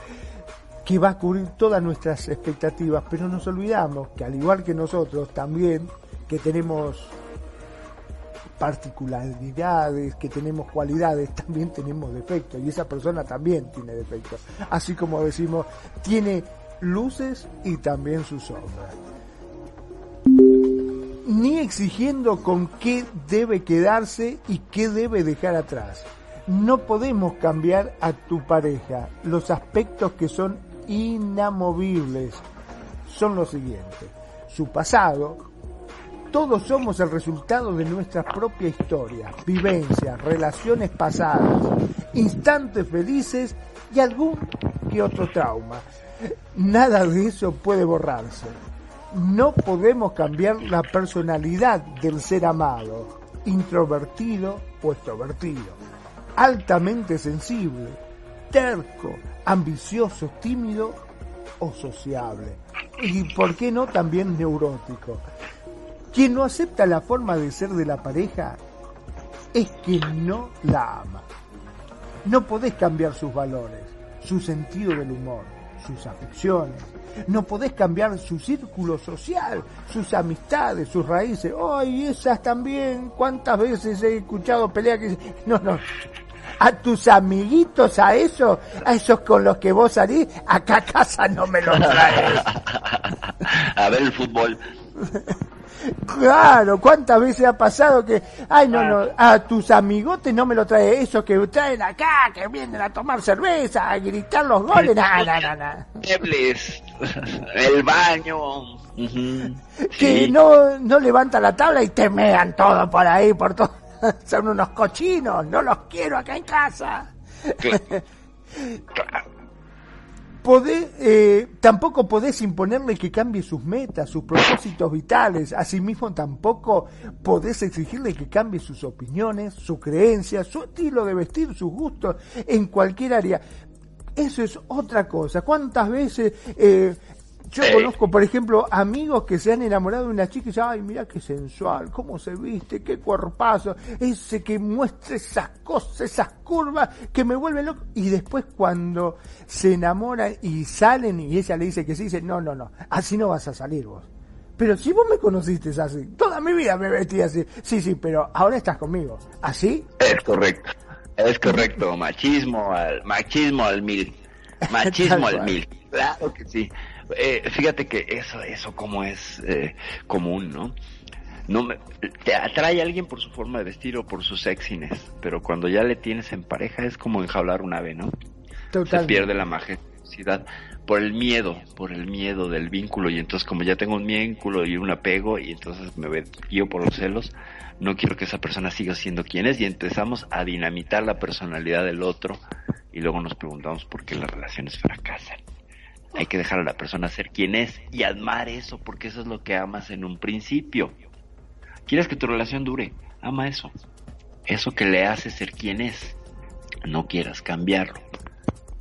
que va a cubrir todas nuestras expectativas, pero nos olvidamos que al igual que nosotros también, que tenemos particularidades, que tenemos cualidades, también tenemos defectos y esa persona también tiene defectos. Así como decimos, tiene luces y también sus sombras. Ni exigiendo con qué debe quedarse y qué debe dejar atrás. No podemos cambiar a tu pareja. Los aspectos que son inamovibles son los siguientes. Su pasado, todos somos el resultado de nuestra propia historia, vivencias, relaciones pasadas, instantes felices y algún que otro trauma. Nada de eso puede borrarse. No podemos cambiar la personalidad del ser amado, introvertido o extrovertido, altamente sensible, terco, ambicioso, tímido o sociable. Y por qué no también neurótico. Quien no acepta la forma de ser de la pareja es que no la ama. No podés cambiar sus valores, su sentido del humor, sus afecciones. No podés cambiar su círculo social, sus amistades, sus raíces. ¡Ay, esas también! ¿Cuántas veces he escuchado peleas que no, no, a tus amiguitos, a esos, a esos con los que vos salís, acá a casa no me los traes. a ver el fútbol. Claro, ¿cuántas veces ha pasado que, ay, no, no, a tus amigotes no me lo trae, esos que traen acá, que vienen a tomar cerveza, a gritar los goles, no, no. Muebles, el baño. Que sí. no, no levanta la tabla y te mean todo por ahí, por todo. Son unos cochinos, no los quiero acá en casa. Eh, tampoco podés imponerle que cambie sus metas, sus propósitos vitales. Asimismo, tampoco podés exigirle que cambie sus opiniones, sus creencias, su estilo de vestir, sus gustos en cualquier área. Eso es otra cosa. ¿Cuántas veces eh, yo conozco, por ejemplo, amigos que se han enamorado de una chica y dicen, ay, mira qué sensual, cómo se viste, qué cuerpazo, ese que muestra esas cosas, esas curvas que me vuelven loco. Y después cuando se enamoran y salen y ella le dice que sí, dice, no, no, no, así no vas a salir vos. Pero si vos me conociste así, toda mi vida me vestí así. Sí, sí, pero ahora estás conmigo. ¿Así? Es correcto. Es correcto. Machismo al, machismo al mil. Machismo al mil. Claro que sí. Eh, fíjate que eso, eso como es eh, común, ¿no? No me, te atrae a alguien por su forma de vestir o por su sexiness, pero cuando ya le tienes en pareja es como enjaular un ave, ¿no? Se pierde la majestuosidad por el miedo, por el miedo del vínculo y entonces como ya tengo un vínculo y un apego y entonces me guío por los celos, no quiero que esa persona siga siendo quien es y empezamos a dinamitar la personalidad del otro y luego nos preguntamos por qué las relaciones fracasan. Hay que dejar a la persona ser quien es y amar eso, porque eso es lo que amas en un principio. ¿Quieres que tu relación dure? Ama eso. Eso que le hace ser quien es. No quieras cambiarlo.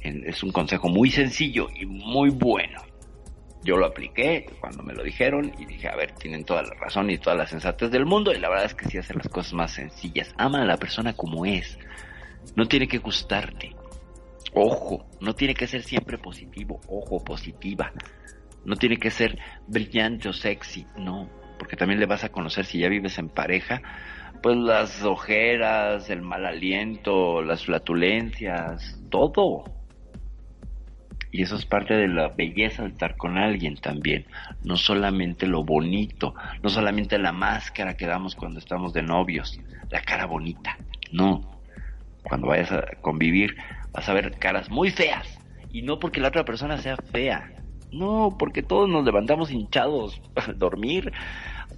Es un consejo muy sencillo y muy bueno. Yo lo apliqué cuando me lo dijeron y dije, a ver, tienen toda la razón y todas las sensatez del mundo y la verdad es que sí hace las cosas más sencillas. Ama a la persona como es. No tiene que gustarte. Ojo, no tiene que ser siempre positivo, ojo, positiva. No tiene que ser brillante o sexy, no, porque también le vas a conocer si ya vives en pareja, pues las ojeras, el mal aliento, las flatulencias, todo. Y eso es parte de la belleza de estar con alguien también. No solamente lo bonito, no solamente la máscara que damos cuando estamos de novios, la cara bonita. No. Cuando vayas a convivir, vas a ver caras muy feas. Y no porque la otra persona sea fea. No, porque todos nos levantamos hinchados al dormir.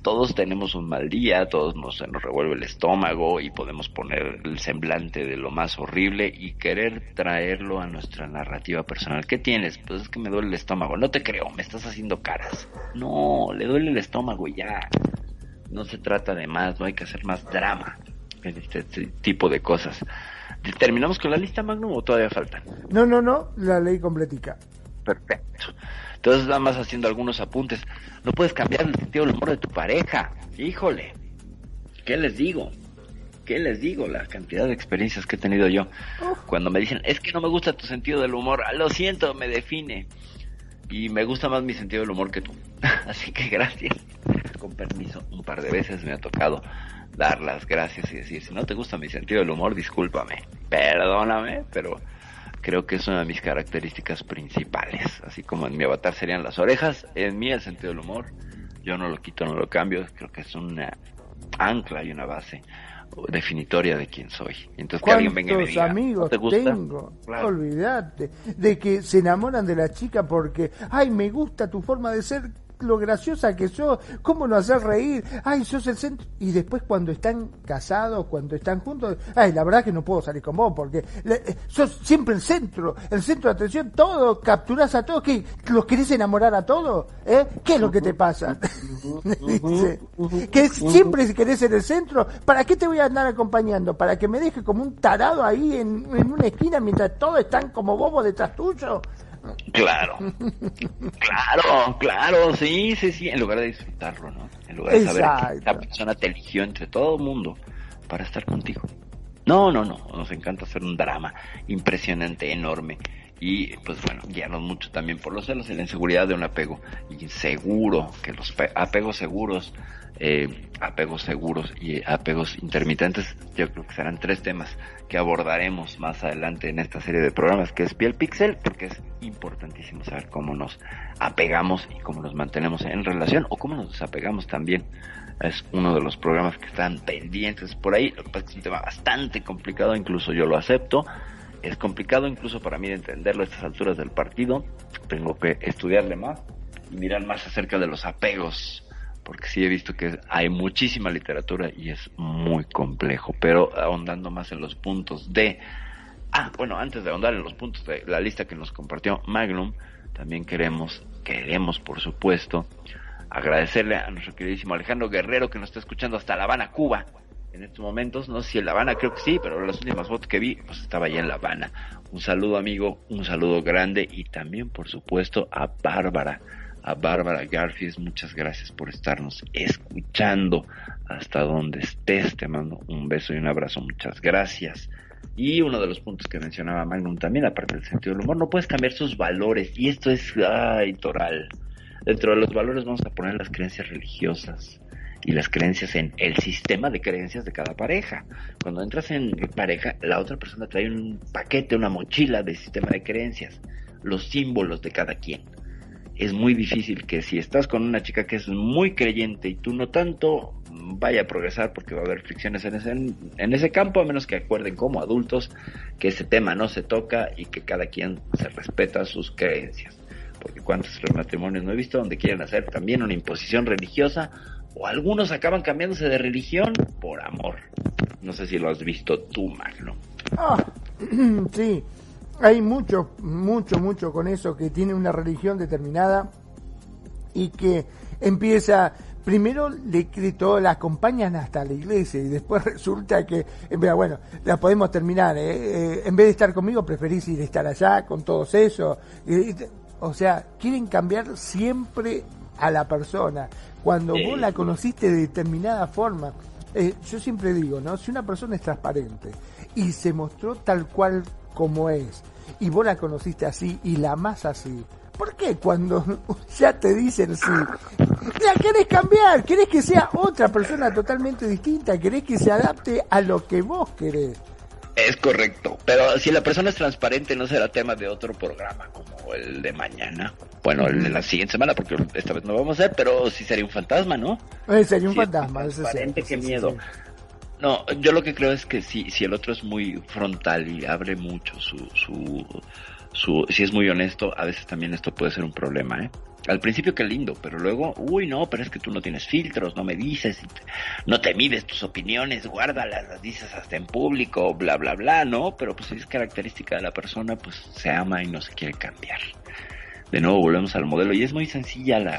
Todos tenemos un mal día, todos nos, se nos revuelve el estómago y podemos poner el semblante de lo más horrible y querer traerlo a nuestra narrativa personal. ¿Qué tienes? Pues es que me duele el estómago. No te creo, me estás haciendo caras. No, le duele el estómago y ya. No se trata de más, no hay que hacer más drama en este tipo de cosas. ¿Terminamos con la lista, Magnum, o todavía falta? No, no, no, la ley completica. Perfecto. Entonces, nada más haciendo algunos apuntes. No puedes cambiar el sentido del humor de tu pareja. Híjole. ¿Qué les digo? ¿Qué les digo? La cantidad de experiencias que he tenido yo. Cuando me dicen, es que no me gusta tu sentido del humor. Ah, lo siento, me define. Y me gusta más mi sentido del humor que tú. Así que gracias. Con permiso, un par de veces me ha tocado dar las gracias y decir, si no te gusta mi sentido del humor, discúlpame, perdóname, pero creo que es una de mis características principales. Así como en mi avatar serían las orejas, en mí el sentido del humor, yo no lo quito, no lo cambio, creo que es una ancla y una base definitoria de quién soy. Entonces que alguien venga y me diga, amigos tengo? Olvídate de que se enamoran de la chica porque, ay, me gusta tu forma de ser, lo graciosa que sos, cómo lo haces reír, ay, sos el centro. Y después cuando están casados, cuando están juntos, ay, la verdad que no puedo salir con vos porque eh, sos siempre el centro, el centro de atención, todo, capturás a todos, que los querés enamorar a todos, ¿eh? ¿Qué es lo que te pasa? que siempre querés ser el centro, ¿para qué te voy a andar acompañando? ¿Para que me deje como un tarado ahí en, en una esquina mientras todos están como bobos detrás tuyo? Claro, claro, claro, sí, sí, sí, en lugar de disfrutarlo, ¿no? En lugar de saber que esta persona te eligió entre todo el mundo para estar contigo. No, no, no, nos encanta hacer un drama impresionante, enorme. Y pues bueno, guiarnos mucho también por los celos y la inseguridad de un apego inseguro, que los apegos seguros eh, apegos seguros y apegos intermitentes, yo creo que serán tres temas que abordaremos más adelante en esta serie de programas, que es piel pixel, porque es importantísimo saber cómo nos apegamos y cómo nos mantenemos en relación o cómo nos desapegamos también. Es uno de los programas que están pendientes por ahí. Lo que pasa es que es un tema bastante complicado, incluso yo lo acepto. Es complicado incluso para mí de entenderlo a estas alturas del partido. Tengo que estudiarle más y mirar más acerca de los apegos porque sí he visto que hay muchísima literatura y es muy complejo, pero ahondando más en los puntos de Ah, bueno, antes de ahondar en los puntos de la lista que nos compartió Magnum, también queremos, queremos por supuesto, agradecerle a nuestro queridísimo Alejandro Guerrero que nos está escuchando hasta La Habana, Cuba. En estos momentos, no sé si en La Habana, creo que sí, pero las últimas fotos que vi, pues estaba allá en La Habana. Un saludo amigo, un saludo grande y también por supuesto a Bárbara, a Bárbara Garfield, muchas gracias por estarnos escuchando hasta donde estés, te mando un beso y un abrazo, muchas gracias. Y uno de los puntos que mencionaba Magnum también, aparte del sentido del humor, no puedes cambiar sus valores. Y esto es, ay, toral. Dentro de los valores vamos a poner las creencias religiosas y las creencias en el sistema de creencias de cada pareja. Cuando entras en pareja, la otra persona trae un paquete, una mochila de sistema de creencias, los símbolos de cada quien. Es muy difícil que si estás con una chica que es muy creyente y tú no tanto, vaya a progresar porque va a haber fricciones en ese, en ese campo, a menos que acuerden como adultos que ese tema no se toca y que cada quien se respeta sus creencias. Porque cuántos matrimonios no he visto donde quieren hacer también una imposición religiosa o algunos acaban cambiándose de religión por amor. No sé si lo has visto tú, Magno. Ah, sí, hay mucho, mucho, mucho con eso que tiene una religión determinada y que empieza primero le todo la acompañan hasta la iglesia y después resulta que, bueno, la podemos terminar, ¿eh? Eh, en vez de estar conmigo preferís ir a estar allá con todos esos. O sea, quieren cambiar siempre a la persona. Cuando vos la conociste de determinada forma, eh, yo siempre digo, ¿no? Si una persona es transparente y se mostró tal cual como es, y vos la conociste así y la más así, ¿Por qué cuando ya te dicen sí? La querés cambiar, querés que sea otra persona totalmente distinta, querés que se adapte a lo que vos querés. Es correcto, pero si la persona es transparente no será tema de otro programa como el de mañana. Bueno, el de la siguiente semana, porque esta vez no vamos a hacer, pero sí sería un fantasma, ¿no? Eh, sería un fantasma, es transparente, qué miedo. No, yo lo que creo es que si, si el otro es muy frontal y abre mucho su, su, su, si es muy honesto, a veces también esto puede ser un problema, ¿eh? Al principio qué lindo, pero luego, uy, no, pero es que tú no tienes filtros, no me dices, no te mides tus opiniones, guárdalas, las dices hasta en público, bla, bla, bla, ¿no? Pero pues es característica de la persona, pues se ama y no se quiere cambiar. De nuevo volvemos al modelo y es muy sencilla la,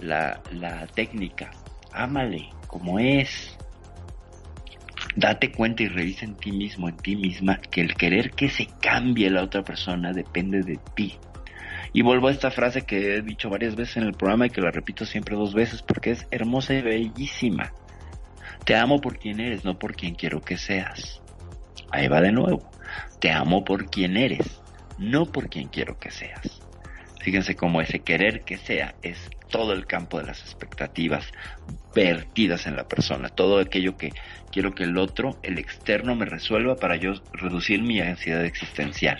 la, la técnica. Ámale como es, date cuenta y revisa en ti mismo, en ti misma, que el querer que se cambie la otra persona depende de ti. Y vuelvo a esta frase que he dicho varias veces en el programa y que la repito siempre dos veces porque es hermosa y bellísima. Te amo por quien eres, no por quien quiero que seas. Ahí va de nuevo. Te amo por quien eres, no por quien quiero que seas. Fíjense cómo ese querer que sea es todo el campo de las expectativas vertidas en la persona, todo aquello que quiero que el otro, el externo, me resuelva para yo reducir mi ansiedad existencial,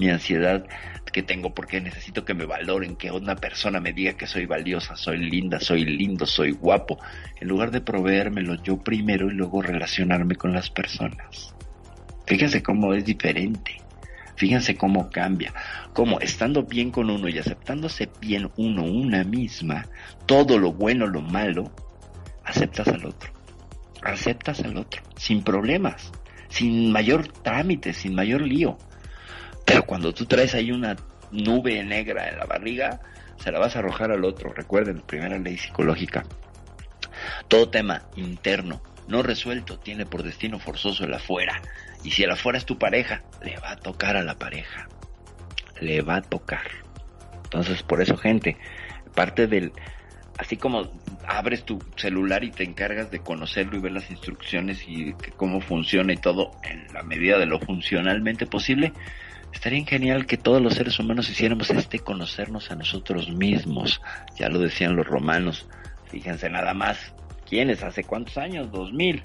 mi ansiedad que tengo porque necesito que me valoren, que una persona me diga que soy valiosa, soy linda, soy lindo, soy guapo, en lugar de proveérmelo yo primero y luego relacionarme con las personas. Fíjense cómo es diferente. Fíjense cómo cambia, cómo estando bien con uno y aceptándose bien uno, una misma, todo lo bueno, lo malo, aceptas al otro. Aceptas al otro, sin problemas, sin mayor trámite, sin mayor lío. Pero cuando tú traes ahí una nube negra en la barriga, se la vas a arrojar al otro. Recuerden, primera ley psicológica. Todo tema interno no resuelto tiene por destino forzoso el afuera. Y si el afuera es tu pareja, le va a tocar a la pareja. Le va a tocar. Entonces, por eso, gente, parte del... Así como abres tu celular y te encargas de conocerlo y ver las instrucciones y cómo funciona y todo en la medida de lo funcionalmente posible, estaría genial que todos los seres humanos hiciéramos este conocernos a nosotros mismos. Ya lo decían los romanos. Fíjense nada más, ¿Quiénes? ¿Hace cuántos años? 2000.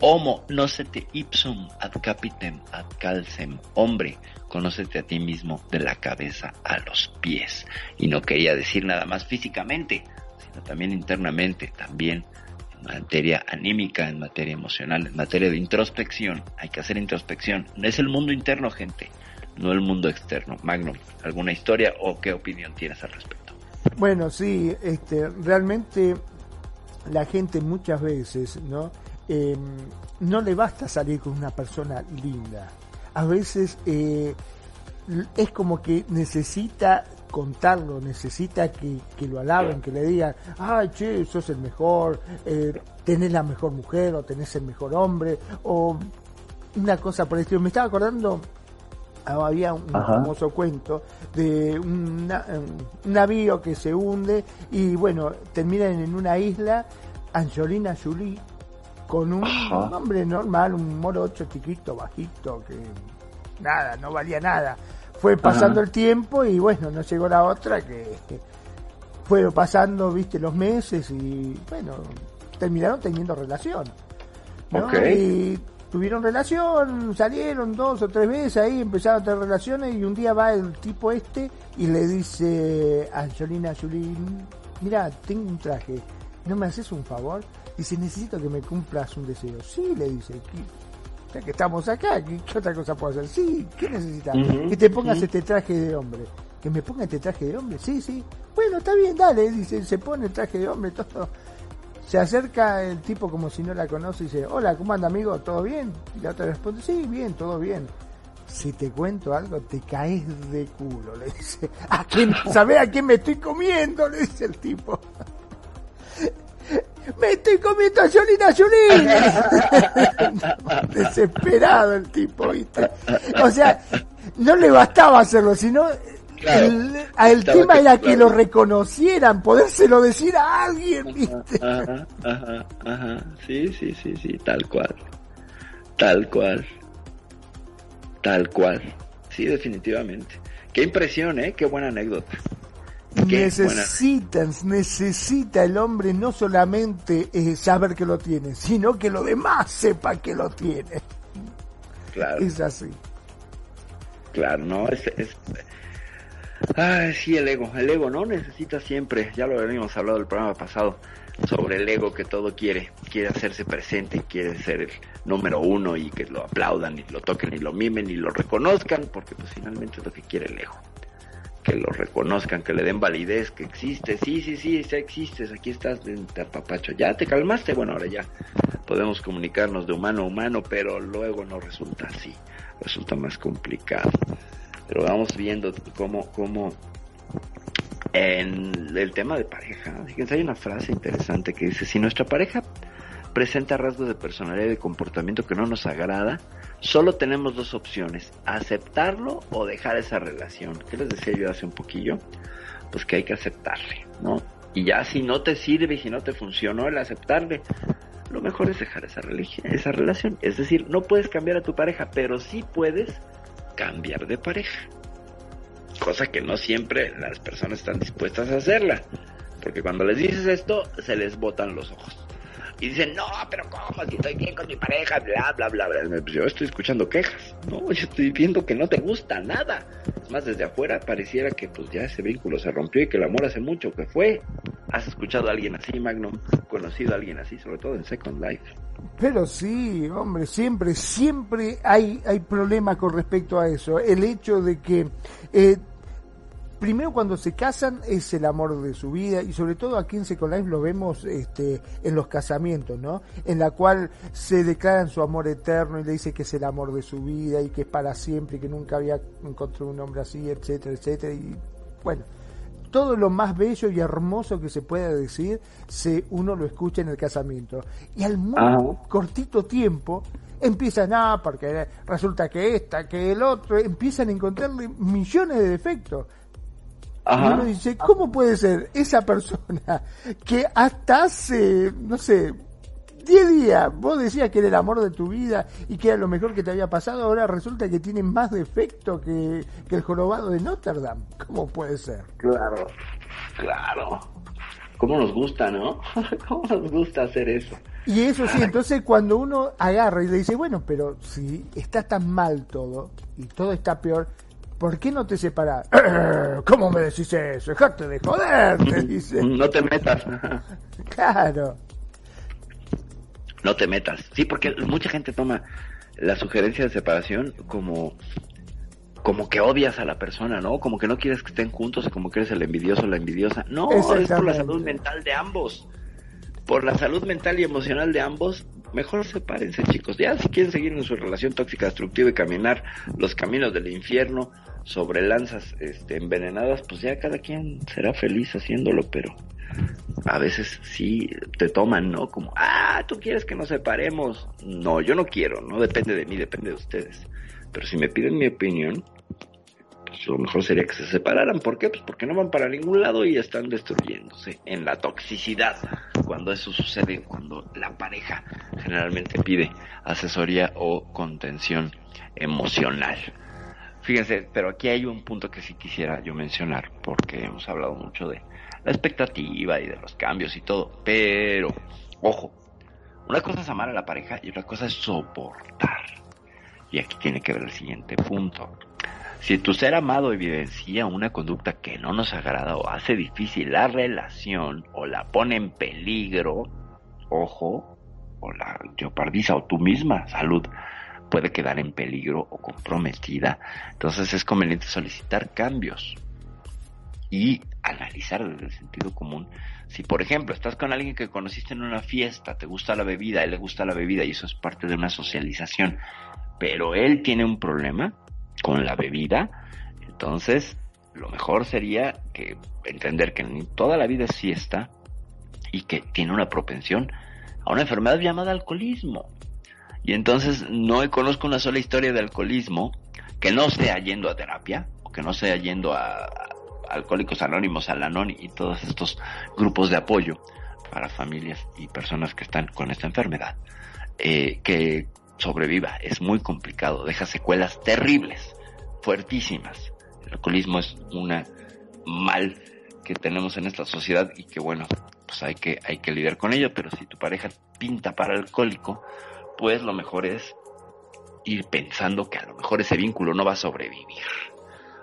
Homo, nocete ipsum ad capitem ad calcem. Hombre, conócete a ti mismo de la cabeza a los pies. Y no quería decir nada más físicamente, sino también internamente, también en materia anímica, en materia emocional, en materia de introspección. Hay que hacer introspección. Es el mundo interno, gente, no el mundo externo. Magno, ¿alguna historia o qué opinión tienes al respecto? Bueno, sí, este, realmente la gente muchas veces, ¿no? Em, no le basta salir con una persona linda. a veces eh, es como que necesita contarlo, necesita que, que, lo alaben, que le digan, ay, che, sos el mejor, eh, tenés la mejor mujer o tenés el mejor hombre, o una cosa por el estilo. Me estaba acordando, ah, había un famoso cuento de un navío que se hunde y bueno, terminan en una isla, Angelina Jolie, con un hombre normal, un morocho chiquito, bajito, que nada, no valía nada. Fue pasando el tiempo y bueno, no llegó la otra que, fue pasando, viste, los meses y bueno, terminaron teniendo relación. Y tuvieron relación, salieron dos o tres veces ahí, empezaron a tener relaciones y un día va el tipo este y le dice a Angelina Jolie, mira, tengo un traje, ¿no me haces un favor? Dice, necesito que me cumplas un deseo. Sí, le dice, ya que estamos acá, ¿qué, otra cosa puedo hacer? Sí, ¿qué necesitas? que te pongas este traje de hombre. ¿Que me ponga este traje de hombre? Sí, sí. Bueno, está bien, dale. Dice, se pone el traje de hombre, todo. Se acerca el tipo como si no la conoce y dice, hola, ¿cómo anda amigo? ¿Todo bien? Y la otra responde, sí, bien, todo bien. Si te cuento algo, te caes de culo, le dice. ¿A quién, ¿Sabés a quién me estoy comiendo? Le dice el tipo me estoy comiendo a Jolina Jolie. Desesperado el tipo, ¿viste? O sea, no le bastaba hacerlo, sino el, tema era que lo reconocieran, podérselo decir a alguien, ¿viste? Ajá, ajá, ajá. Sí, sí, sí, sí, tal cual. Tal cual. Tal cual. Sí, definitivamente. Qué impresión, ¿eh? Qué buena anécdota. Necesitan, necesita el hombre no solamente eh, saber que lo tiene, sino que lo demás sepa que lo tiene. Claro. Es así. Claro, no, es, es... Ay, sí, el ego. El ego no necesita siempre, ya lo habíamos hablado el programa pasado, sobre el ego que todo quiere. Quiere hacerse presente, quiere ser el número uno y que lo aplaudan y lo toquen y lo mimen y lo reconozcan, porque pues finalmente es lo que quiere el ego que lo reconozcan, que le den validez, que existe, sí, sí, sí, sí existes, aquí estás, de papacho, ya te calmaste, bueno, ahora ya podemos comunicarnos de humano a humano, pero luego no resulta así, resulta más complicado. Pero vamos viendo cómo, cómo en el tema de pareja, fíjense, hay una frase interesante que dice, si nuestra pareja presenta rasgos de personalidad y de comportamiento que no nos agrada, solo tenemos dos opciones, aceptarlo o dejar esa relación. ¿Qué les decía yo hace un poquillo? Pues que hay que aceptarle, ¿no? Y ya si no te sirve y si no te funcionó el aceptarle, lo mejor es dejar esa, esa relación. Es decir, no puedes cambiar a tu pareja, pero sí puedes cambiar de pareja. Cosa que no siempre las personas están dispuestas a hacerla. Porque cuando les dices esto, se les botan los ojos y dicen, no, pero ¿cómo? Si estoy bien con mi pareja, bla, bla, bla, bla. Yo estoy escuchando quejas, ¿no? Yo estoy viendo que no te gusta nada. Es más, desde afuera pareciera que pues ya ese vínculo se rompió y que el amor hace mucho que fue. ¿Has escuchado a alguien así, Magnum? ¿Conocido a alguien así, sobre todo en Second Life? Pero sí, hombre, siempre, siempre hay, hay problema con respecto a eso. El hecho de que eh, primero cuando se casan es el amor de su vida y sobre todo aquí en Second Life lo vemos este, en los casamientos, ¿no? En la cual se declaran su amor eterno y le dice que es el amor de su vida y que es para siempre y que nunca había encontrado un hombre así, etcétera, etcétera. Y bueno, todo lo más bello y hermoso que se pueda decir, se, uno lo escucha en el casamiento. Y al muy cortito tiempo empiezan, a, porque resulta que esta, que el otro, empiezan a encontrarle millones de defectos. Y uno dice, ¿cómo puede ser esa persona que hasta hace, no sé, 10 días vos decías que era el amor de tu vida y que era lo mejor que te había pasado, ahora resulta que tiene más defecto que, el jorobado de Notre Dame? ¿Cómo puede ser? Claro, claro. ¿Cómo nos gusta, no? ¿Cómo nos gusta hacer eso? Y eso sí, entonces cuando uno agarra y le dice, bueno, pero si está tan mal todo y todo está peor, ¿por qué no te separas? ¿Cómo me decís eso? Dejate de joder, te dice. No te metas. claro. No te metas. Sí, porque mucha gente toma la sugerencia de separación como como que odias a la persona, ¿no? Como que no quieres que estén juntos o como que eres el envidioso o la envidiosa. No, es por la salud mental de ambos. Por la salud mental y emocional de ambos, mejor sepárense chicos. Ya si quieren seguir en su relación tóxica destructiva y caminar los caminos del infierno sobre lanzas este, envenenadas, pues ya cada quien será feliz haciéndolo, pero a veces sí te toman, ¿no? Como, ah, tú quieres que nos separemos. No, yo no quiero, no depende de mí, depende de ustedes. Pero si me piden mi opinión, pues lo mejor sería que se separaran. ¿Por qué? Pues porque no van para ningún lado y están destruyéndose en la toxicidad. Cuando eso sucede, cuando la pareja generalmente pide asesoría o contención emocional. Fíjense, pero aquí hay un punto que sí quisiera yo mencionar, porque hemos hablado mucho de la expectativa y de los cambios y todo, pero, ojo, una cosa es amar a la pareja y otra cosa es soportar. Y aquí tiene que ver el siguiente punto. Si tu ser amado evidencia una conducta que no nos agrada o hace difícil la relación o la pone en peligro, ojo, o la geopardiza o tu misma salud puede quedar en peligro o comprometida, entonces es conveniente solicitar cambios y analizar desde el sentido común. Si, por ejemplo, estás con alguien que conociste en una fiesta, te gusta la bebida, a él le gusta la bebida y eso es parte de una socialización, pero él tiene un problema con la bebida, entonces lo mejor sería que entender que toda la vida es fiesta y que tiene una propensión a una enfermedad llamada alcoholismo. Y entonces no conozco una sola historia de alcoholismo que no sea yendo a terapia o que no sea yendo a, Alcohólicos Anónimos, Alanon y todos estos grupos de apoyo para familias y personas que están con esta enfermedad, eh, que sobreviva. Es muy complicado, deja secuelas terribles, fuertísimas. El alcoholismo es una mal que tenemos en esta sociedad y que bueno, pues hay que, hay que lidiar con ello, pero si tu pareja pinta para alcohólico, pues lo mejor es ir pensando que a lo mejor ese vínculo no va a sobrevivir.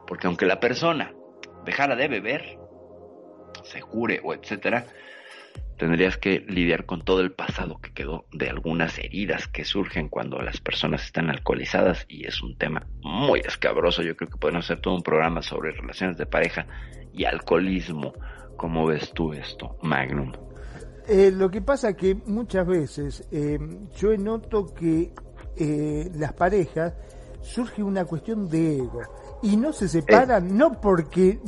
Porque aunque la persona dejara de beber, se cure o etcétera, tendrías que lidiar con todo el pasado que quedó de algunas heridas que surgen cuando las personas están alcoholizadas y es un tema muy escabroso. Yo creo que podemos hacer todo un programa sobre relaciones de pareja y alcoholismo. ¿Cómo ves tú esto, Magnum? Eh, lo que pasa que muchas veces eh, yo noto que eh, las parejas surge una cuestión de ego y no se separan eh. no porque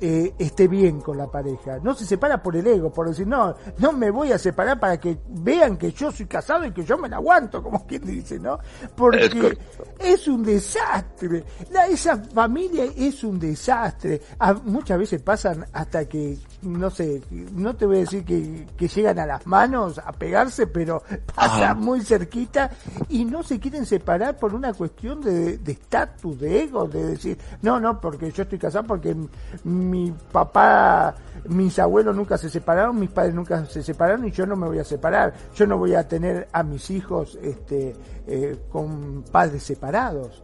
eh, esté bien con la pareja, no se separa por el ego, por decir, no, no me voy a separar para que vean que yo soy casado y que yo me la aguanto, como quien dice, ¿no? Porque es, un desastre, la, esa familia es un desastre, muchas veces pasan hasta que, no sé, no te voy a decir que, que llegan a las manos a pegarse, pero pasa muy cerquita y no se quieren separar por una cuestión de estatus, de, de ego, de decir, no, no, porque yo estoy casado porque mi papá, mis abuelos nunca se separaron, mis padres nunca se separaron y yo no me voy a separar. Yo no voy a tener a mis hijos este, eh, con padres separados.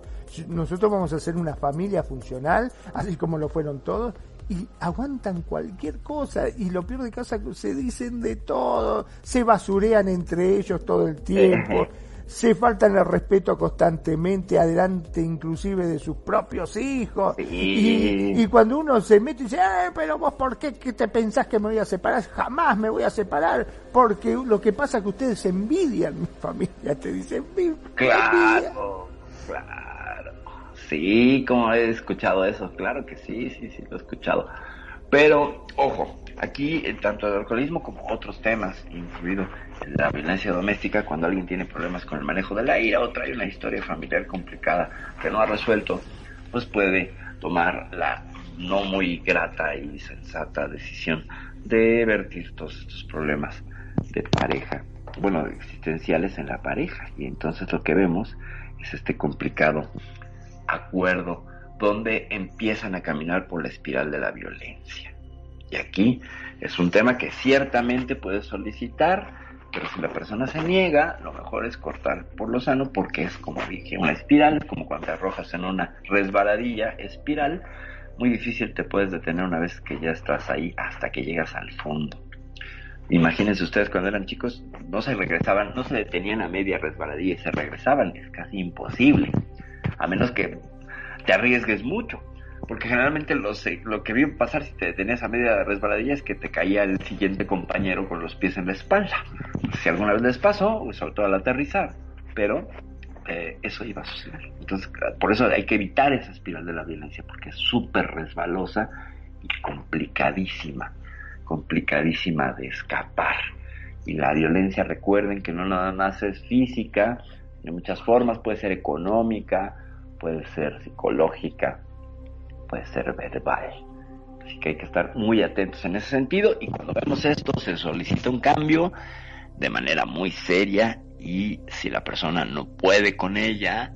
Nosotros vamos a hacer una familia funcional, así como lo fueron todos, y aguantan cualquier cosa y lo peor de casa se dicen de todo, se basurean entre ellos todo el tiempo se faltan el respeto constantemente, adelante inclusive de sus propios hijos. Y, cuando uno se mete y dice, eh, pero vos por qué te pensás que me voy a separar? Jamás me voy a separar, porque lo que pasa es que ustedes envidian mi familia, te dicen, claro, claro. Sí, como he escuchado eso, claro que sí, sí, sí, lo he escuchado. Pero, ojo, aquí eh, tanto el alcoholismo como otros temas, incluido la violencia doméstica, cuando alguien tiene problemas con el manejo de la ira o trae una historia familiar complicada que no ha resuelto, pues puede tomar la no muy grata y sensata decisión de vertir todos estos problemas de pareja, bueno, existenciales en la pareja. Y entonces lo que vemos es este complicado acuerdo donde empiezan a caminar por la espiral de la violencia. Y aquí es un tema que ciertamente puedes solicitar pero si la persona se niega, lo mejor es cortar por lo sano porque es como dije, una espiral, como cuando te arrojas en una resbaladilla espiral, muy difícil te puedes detener una vez que ya estás ahí hasta que llegas al fondo. Imagínense ustedes cuando eran chicos, no se regresaban, no se detenían a media resbaladilla y se regresaban, es casi imposible, a menos que te arriesgues mucho. Porque generalmente los, lo que vio pasar si te detenías a media resbaladilla es que te caía el siguiente compañero con los pies en la espalda. Si alguna vez les pasó, pues, sobre todo al aterrizar, pero eh, eso iba a suceder. Entonces, por eso hay que evitar esa espiral de la violencia, porque es súper resbalosa y complicadísima, complicadísima de escapar. Y la violencia, recuerden que no nada más es física, de muchas formas, puede ser económica, puede ser psicológica, puede ser verbal. Así que hay que estar muy atentos en ese sentido y cuando vemos esto se solicita un cambio de manera muy seria y si la persona no puede con ella,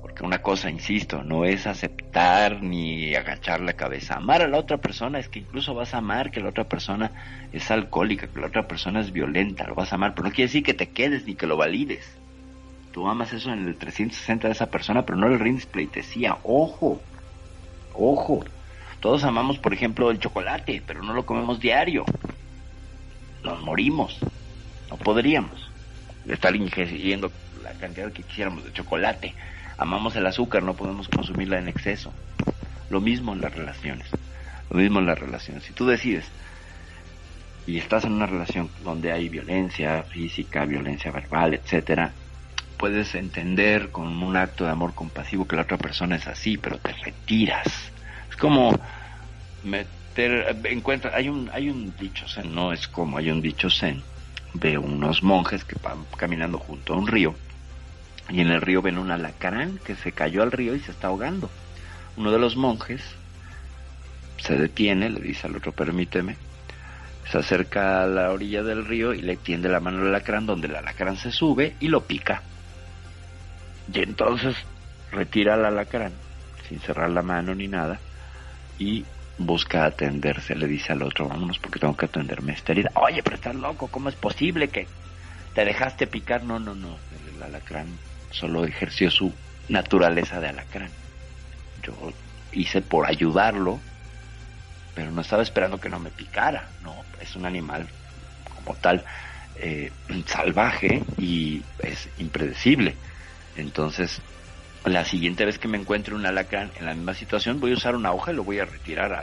porque una cosa, insisto, no es aceptar ni agachar la cabeza. Amar a la otra persona es que incluso vas a amar que la otra persona es alcohólica, que la otra persona es violenta, lo vas a amar, pero no quiere decir que te quedes ni que lo valides. Tú amas eso en el 360 de esa persona, pero no le rindes pleitesía. Ojo, ojo. Todos amamos, por ejemplo, el chocolate, pero no lo comemos diario. Nos morimos. No podríamos estar ingiriendo la cantidad que quisiéramos de chocolate. Amamos el azúcar, no podemos consumirla en exceso. Lo mismo en las relaciones. Lo mismo en las relaciones. Si tú decides y estás en una relación donde hay violencia física, violencia verbal, etcétera, puedes entender con un acto de amor compasivo que la otra persona es así, pero te retiras. Es como meter, encuentra, hay un, hay un dicho zen, no es como, hay un dicho zen de unos monjes que van caminando junto a un río y en el río ven un alacrán que se cayó al río y se está ahogando. Uno de los monjes se detiene, le dice al otro, permíteme, se acerca a la orilla del río y le tiende la mano al alacrán donde el alacrán se sube y lo pica. Y entonces retira al alacrán, sin cerrar la mano ni nada, y busca atenderse. Le dice al otro, vámonos porque tengo que atenderme esta herida. Oye, pero estás loco, ¿cómo es posible que te dejaste picar? No, no, no. El alacrán solo ejerció su naturaleza de alacrán. Yo hice por ayudarlo, pero no estaba esperando que no me picara. No, es un animal como tal eh, salvaje y es impredecible. Entonces, la siguiente vez que me encuentre un alacrán en la misma situación, voy a usar una hoja y lo voy a retirar a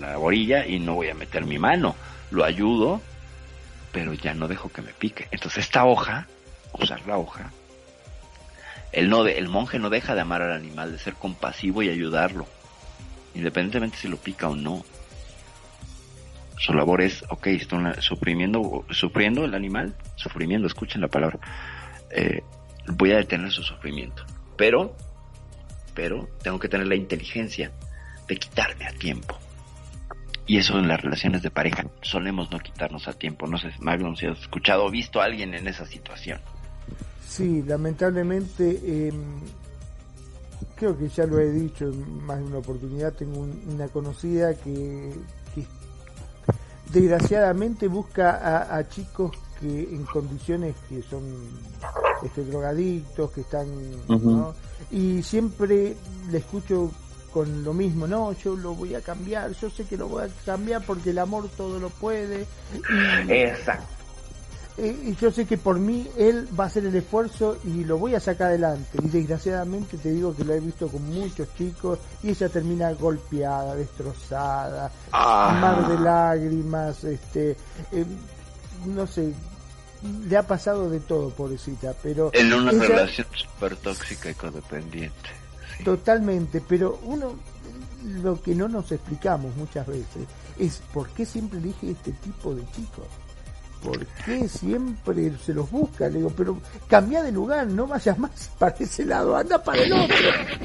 la orilla y no voy a meter mi mano. Lo ayudo, pero ya no dejo que me pique. Entonces, esta hoja, usar la hoja, el, no de, el monje no deja de amar al animal, de ser compasivo y ayudarlo, independientemente si lo pica o no. Su labor es, ok, estoy sufriendo, sufriendo el animal, sufriendo, escuchen la palabra. Eh, voy a detener su sufrimiento. Pero, pero tengo que tener la inteligencia de quitarme a tiempo. Y eso en las relaciones de pareja solemos no quitarnos a tiempo. No sé, Magnum, si has escuchado o visto a alguien en esa situación. Sí, lamentablemente, em, creo que ya lo he dicho en más de una oportunidad, tengo una conocida que, desgraciadamente busca a chicos que en condiciones que son este, drogadictos, que están... Y siempre le escucho con lo mismo, no, yo lo voy a cambiar, yo sé que lo voy a cambiar porque el amor todo lo puede. Exacto. Y yo sé que por mí él va a hacer el esfuerzo y lo voy a sacar adelante. Y desgraciadamente te digo que lo he visto con muchos chicos y ella termina golpeada, destrozada, ah. mar de lágrimas, este, eh, no sé, le ha pasado de todo, pobrecita, pero... En una relación súper tóxica y codependiente. Totalmente, pero uno, lo que no nos explicamos muchas veces es por qué siempre elige este tipo de chicos. ¿Por qué siempre se los busca? Le digo, pero cambia de lugar, no vayas más para ese lado, anda para el otro.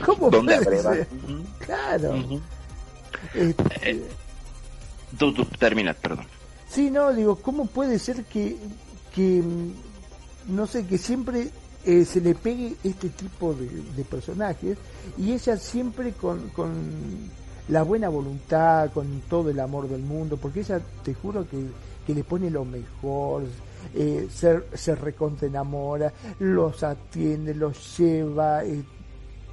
¿Cómo puede Claro. Este eh, tú, tú terminas, perdón. Sí, no, digo, ¿cómo puede ser que que, no sé, que siempre eh, se le pegue este tipo de, personajes y ella siempre con, con, la buena voluntad, con todo el amor del mundo, porque ella te juro que, que le pone lo mejor, eh, se, se enamora, los atiende, los lleva, eh,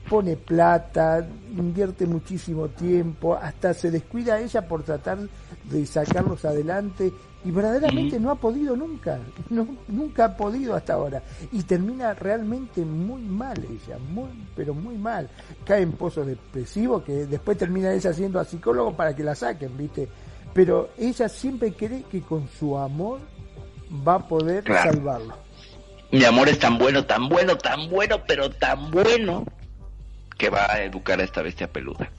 pone plata, invierte muchísimo tiempo, hasta se descuida ella por tratar de sacarlos adelante y verdaderamente no ha podido nunca, no, nunca ha podido hasta ahora y termina realmente muy mal ella, muy pero muy mal, cae en pozos depresivos que después termina ella siendo a psicólogo para que la saquen, ¿viste? Pero ella siempre cree que con su amor va a poder salvarlo. Mi amor es tan bueno, tan bueno, tan bueno, pero tan bueno que va a educar a esta bestia peluda.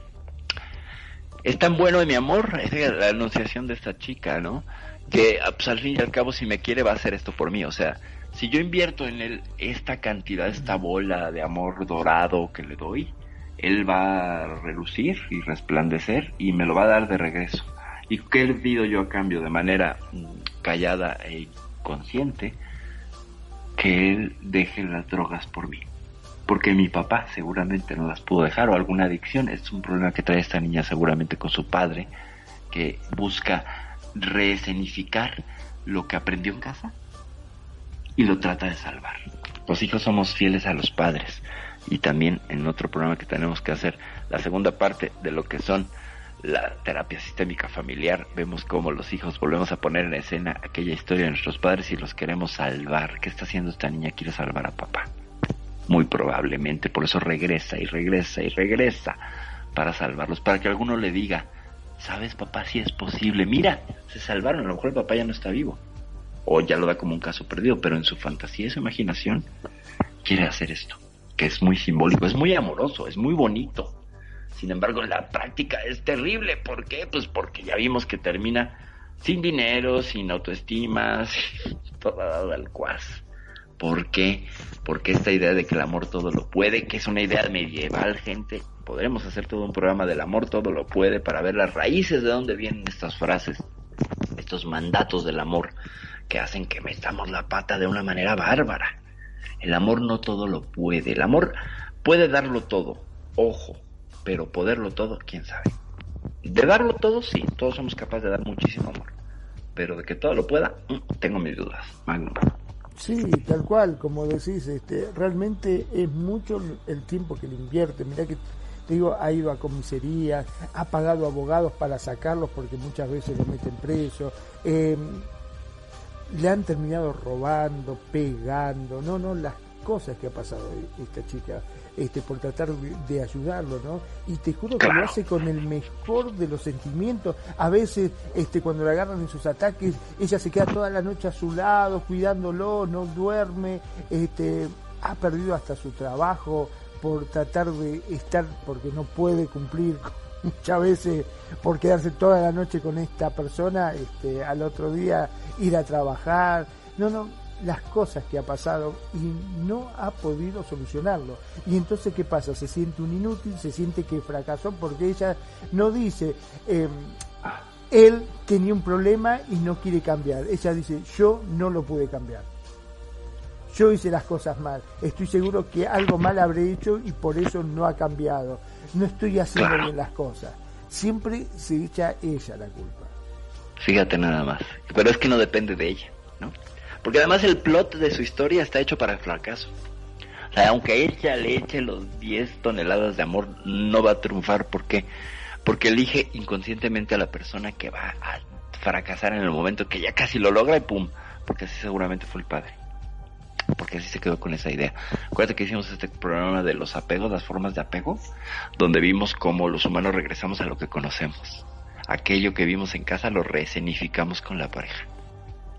Es tan bueno mi amor, es la anunciación de esta chica, ¿no? Que pues, al fin y al cabo si me quiere va a hacer esto por mí, o sea, si yo invierto en él esta cantidad, esta bola de amor dorado que le doy, él va a relucir y resplandecer y me lo va a dar de regreso. ¿Y qué he pido yo a cambio de manera mm, callada e consciente? Que él deje las drogas por mí. Porque mi papá seguramente no las pudo dejar o alguna adicción. Es un problema que trae esta niña seguramente con su padre, que busca reescenificar lo que aprendió en casa y lo trata de salvar. Los hijos somos fieles a los padres y también en otro programa que tenemos que hacer, la segunda parte de lo que son la terapia sistémica familiar, vemos cómo los hijos volvemos a poner en escena aquella historia de nuestros padres y los queremos salvar. ¿Qué está haciendo esta niña? Quiere salvar a papá. Muy probablemente, por eso regresa y regresa y regresa para salvarlos, para que alguno le diga, sabes papá, si es posible, mira, se salvaron, a lo mejor el papá ya no está vivo, o ya lo da como un caso perdido, pero en su fantasía su imaginación quiere hacer esto, que es muy simbólico, es muy amoroso, es muy bonito, sin embargo, en la práctica es terrible. ¿Por qué? Pues porque ya vimos que termina sin dinero, sin autoestima, toda dada al cuas. ¿Por qué? Porque esta idea de que el amor todo lo puede, que es una idea medieval, gente, podremos hacer todo un programa del amor todo lo puede para ver las raíces de dónde vienen estas frases, estos mandatos del amor que hacen que metamos la pata de una manera bárbara. El amor no todo lo puede, el amor puede darlo todo, ojo, pero poderlo todo, quién sabe. De darlo todo, sí, todos somos capaces de dar muchísimo amor, pero de que todo lo pueda, mm, tengo mis dudas, Magnum. Sí, tal cual, como decís, este, realmente es mucho el tiempo que le invierte. Mira que te digo, ha ido a comisaría, ha pagado abogados para sacarlos porque muchas veces lo meten preso. Em, le han terminado robando, pegando, no, no, las cosas que ha pasado esta chica este, por tratar de, ayudarlo, ¿no? Y te juro que lo hace con el mejor de los sentimientos. A veces, este, cuando le agarran en sus ataques, ella se queda toda la noche a su lado, cuidándolo, no duerme, este, ha perdido hasta su trabajo por tratar de estar, porque no puede cumplir muchas veces por quedarse toda la noche con esta persona, este, al otro día ir a trabajar. No, no, las cosas que ha pasado y no ha podido solucionarlo. Y entonces, ¿qué pasa? Se siente un inútil, se siente que fracasó porque ella no dice, em, él tenía un problema y no quiere cambiar. Ella dice, yo no lo pude cambiar. Yo hice las cosas mal. Estoy seguro que algo mal habré hecho y por eso no ha cambiado. No estoy haciendo bien las cosas. Siempre se echa ella la culpa. Fíjate nada más. Pero es que no depende de ella. Porque además el plot de su historia está hecho para el fracaso. O sea, aunque ella le eche los 10 toneladas de amor, no va a triunfar. ¿Por qué? Porque elige inconscientemente a la persona que va a fracasar en el momento que ya casi lo logra y pum. Porque así seguramente fue el padre. Porque así se quedó con esa idea. Acuérdate que hicimos este programa de los apegos, las formas de apego, donde vimos cómo los humanos regresamos a lo que conocemos. Aquello que vimos en casa lo reescenificamos con la pareja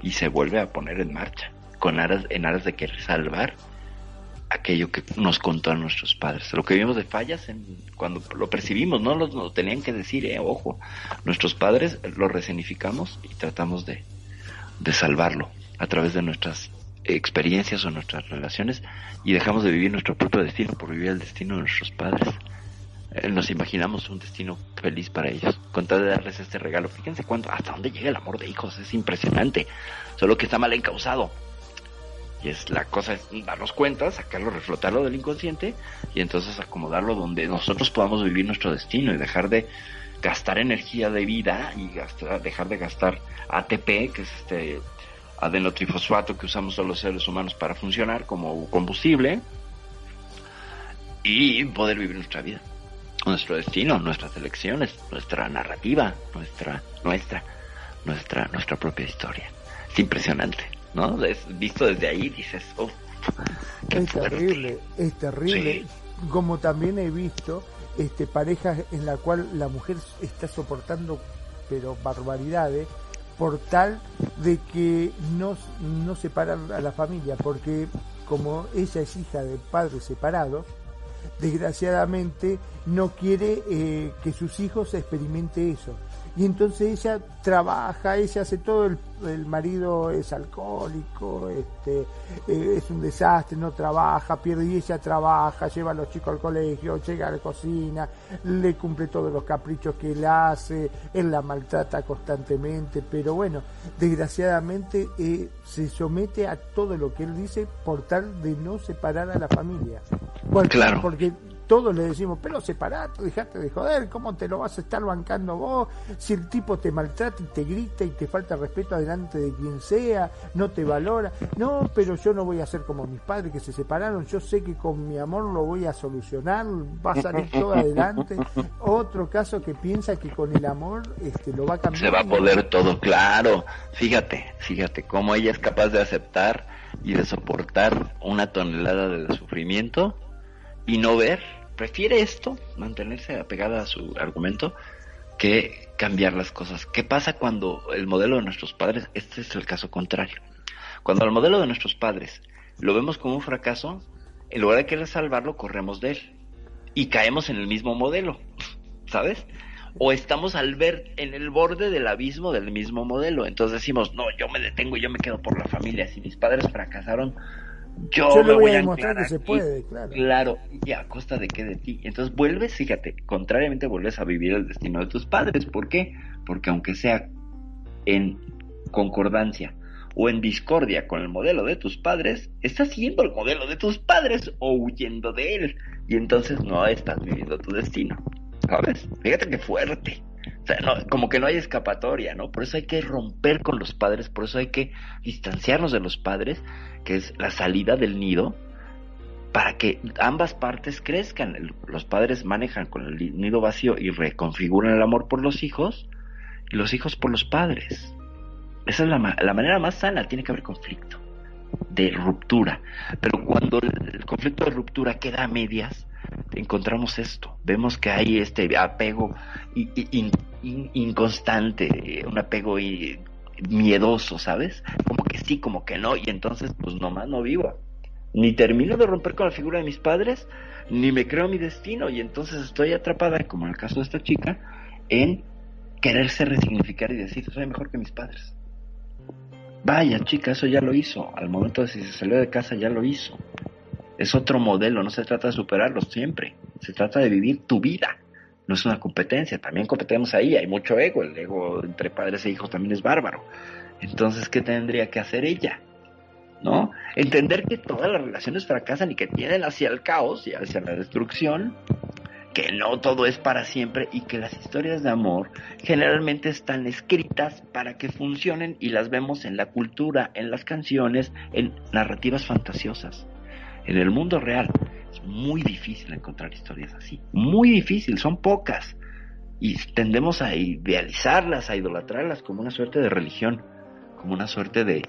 y se vuelve a poner en marcha con aras, en aras de querer salvar aquello que nos contó a nuestros padres. Lo que vimos de fallas en, cuando lo percibimos, no lo, nos tenían que decir, eh, ojo, nuestros padres lo resenificamos y tratamos de, de salvarlo a través de nuestras experiencias o nuestras relaciones y dejamos de vivir nuestro propio destino por vivir el destino de nuestros padres. Eh, nos imaginamos un destino feliz para ellos, con tal de darles este regalo. Fíjense cuánto, hasta dónde llega el amor de hijos, es impresionante, solo que está mal encausado. Y es la cosa es darnos cuenta, sacarlo, reflotarlo del inconsciente y entonces acomodarlo donde nosotros podamos vivir nuestro destino y dejar de gastar energía de vida y dejar de gastar ATP, que es este adenotrifosfato que usamos todos los seres humanos para funcionar como combustible y poder vivir nuestra vida, nuestro destino, nuestras elecciones, nuestra narrativa, nuestra, nuestra, nuestra, nuestra propia historia. Es impresionante, ¿no? Es, visto desde ahí dices, oh, es terrible, es terrible. Como también he visto este parejas en la cual la mujer está soportando pero barbaridades por tal de que no, no separan a la familia, porque como ella es hija de padres separados, desgraciadamente no quiere eh, que sus hijos experimente eso y entonces ella trabaja, ella hace todo, el, marido es alcohólico, este, eh, es un desastre, no trabaja, pierde y ella trabaja, lleva a los chicos al colegio, llega a la cocina, le cumple todos los caprichos que él hace, él la maltrata constantemente, pero bueno, desgraciadamente eh, se somete a todo lo que él dice por tal de no separar a la familia. Claro. Porque todos le decimos, pero separate, dejate de joder, ¿cómo te lo vas a estar bancando vos? Si el tipo te maltrata y te grita y te falta respeto adelante de quien sea, no te valora. No, pero yo no voy a ser como mis padres que se separaron, yo sé que con mi amor lo voy a solucionar, va a salir todo adelante. Otro caso que piensa que con el amor este, lo va a cambiar. Se va a poder todo, claro. Fíjate, fíjate cómo ella es capaz de aceptar y de soportar una tonelada de sufrimiento y no ver, prefiere esto, mantenerse apegada a su argumento, que cambiar las cosas. ¿Qué pasa cuando el modelo de nuestros padres, este es el caso contrario, cuando el modelo de nuestros padres lo vemos como un fracaso, en lugar de querer salvarlo, corremos de él y caemos en el mismo modelo, ¿sabes? O estamos al ver en el borde del abismo del mismo modelo, entonces decimos, no, yo me detengo, yo me quedo por la familia, si mis padres fracasaron, yo, le voy, a demostrar que se puede, claro. Claro, y a costa de qué de ti. Entonces vuelves, fíjate, contrariamente vuelves a vivir el destino de tus padres. ¿Por qué? Porque aunque sea en concordancia o en discordia con el modelo de tus padres, estás siguiendo el modelo de tus padres o huyendo de él. Y entonces no estás viviendo tu destino. ¿Sabes? Fíjate qué fuerte. No, como que no hay escapatoria, ¿no? Por eso hay que romper con los padres, por eso hay que distanciarnos de los padres, que es la salida del nido, para que ambas partes crezcan. Los padres manejan con el nido vacío y reconfiguran el amor por los hijos, y los hijos por los padres. Esa es la, la manera más sana, tiene que haber conflicto, de ruptura. Pero cuando el conflicto de ruptura queda a medias, encontramos esto. Vemos que hay este apego inconstante, un apego miedoso, ¿sabes? Como que sí, como que no, y entonces pues nomás no vivo. Ni termino de romper con la figura de mis padres, ni me creo mi destino, y entonces estoy atrapada, como en el caso de esta chica, en quererse resignificar y decir, soy mejor que mis padres. Vaya chica, eso ya lo hizo. Al momento de si se salió de casa ya lo hizo. Es otro modelo, no se trata de superarlo siempre, se trata de vivir tu vida. No es una competencia, también competemos ahí, hay mucho ego, el ego entre padres e hijos también es bárbaro. Entonces, ¿qué tendría que hacer ella? ¿No? Entender que todas las relaciones fracasan y que tienen hacia el caos y hacia la destrucción, que no todo es para siempre y que las historias de amor generalmente están escritas para que funcionen y las vemos en la cultura, en las canciones, en narrativas fantasiosas. En el mundo real es muy difícil encontrar historias así, muy difícil, son pocas. Y tendemos a idealizarlas, a idolatrarlas como una suerte de religión, como una suerte de,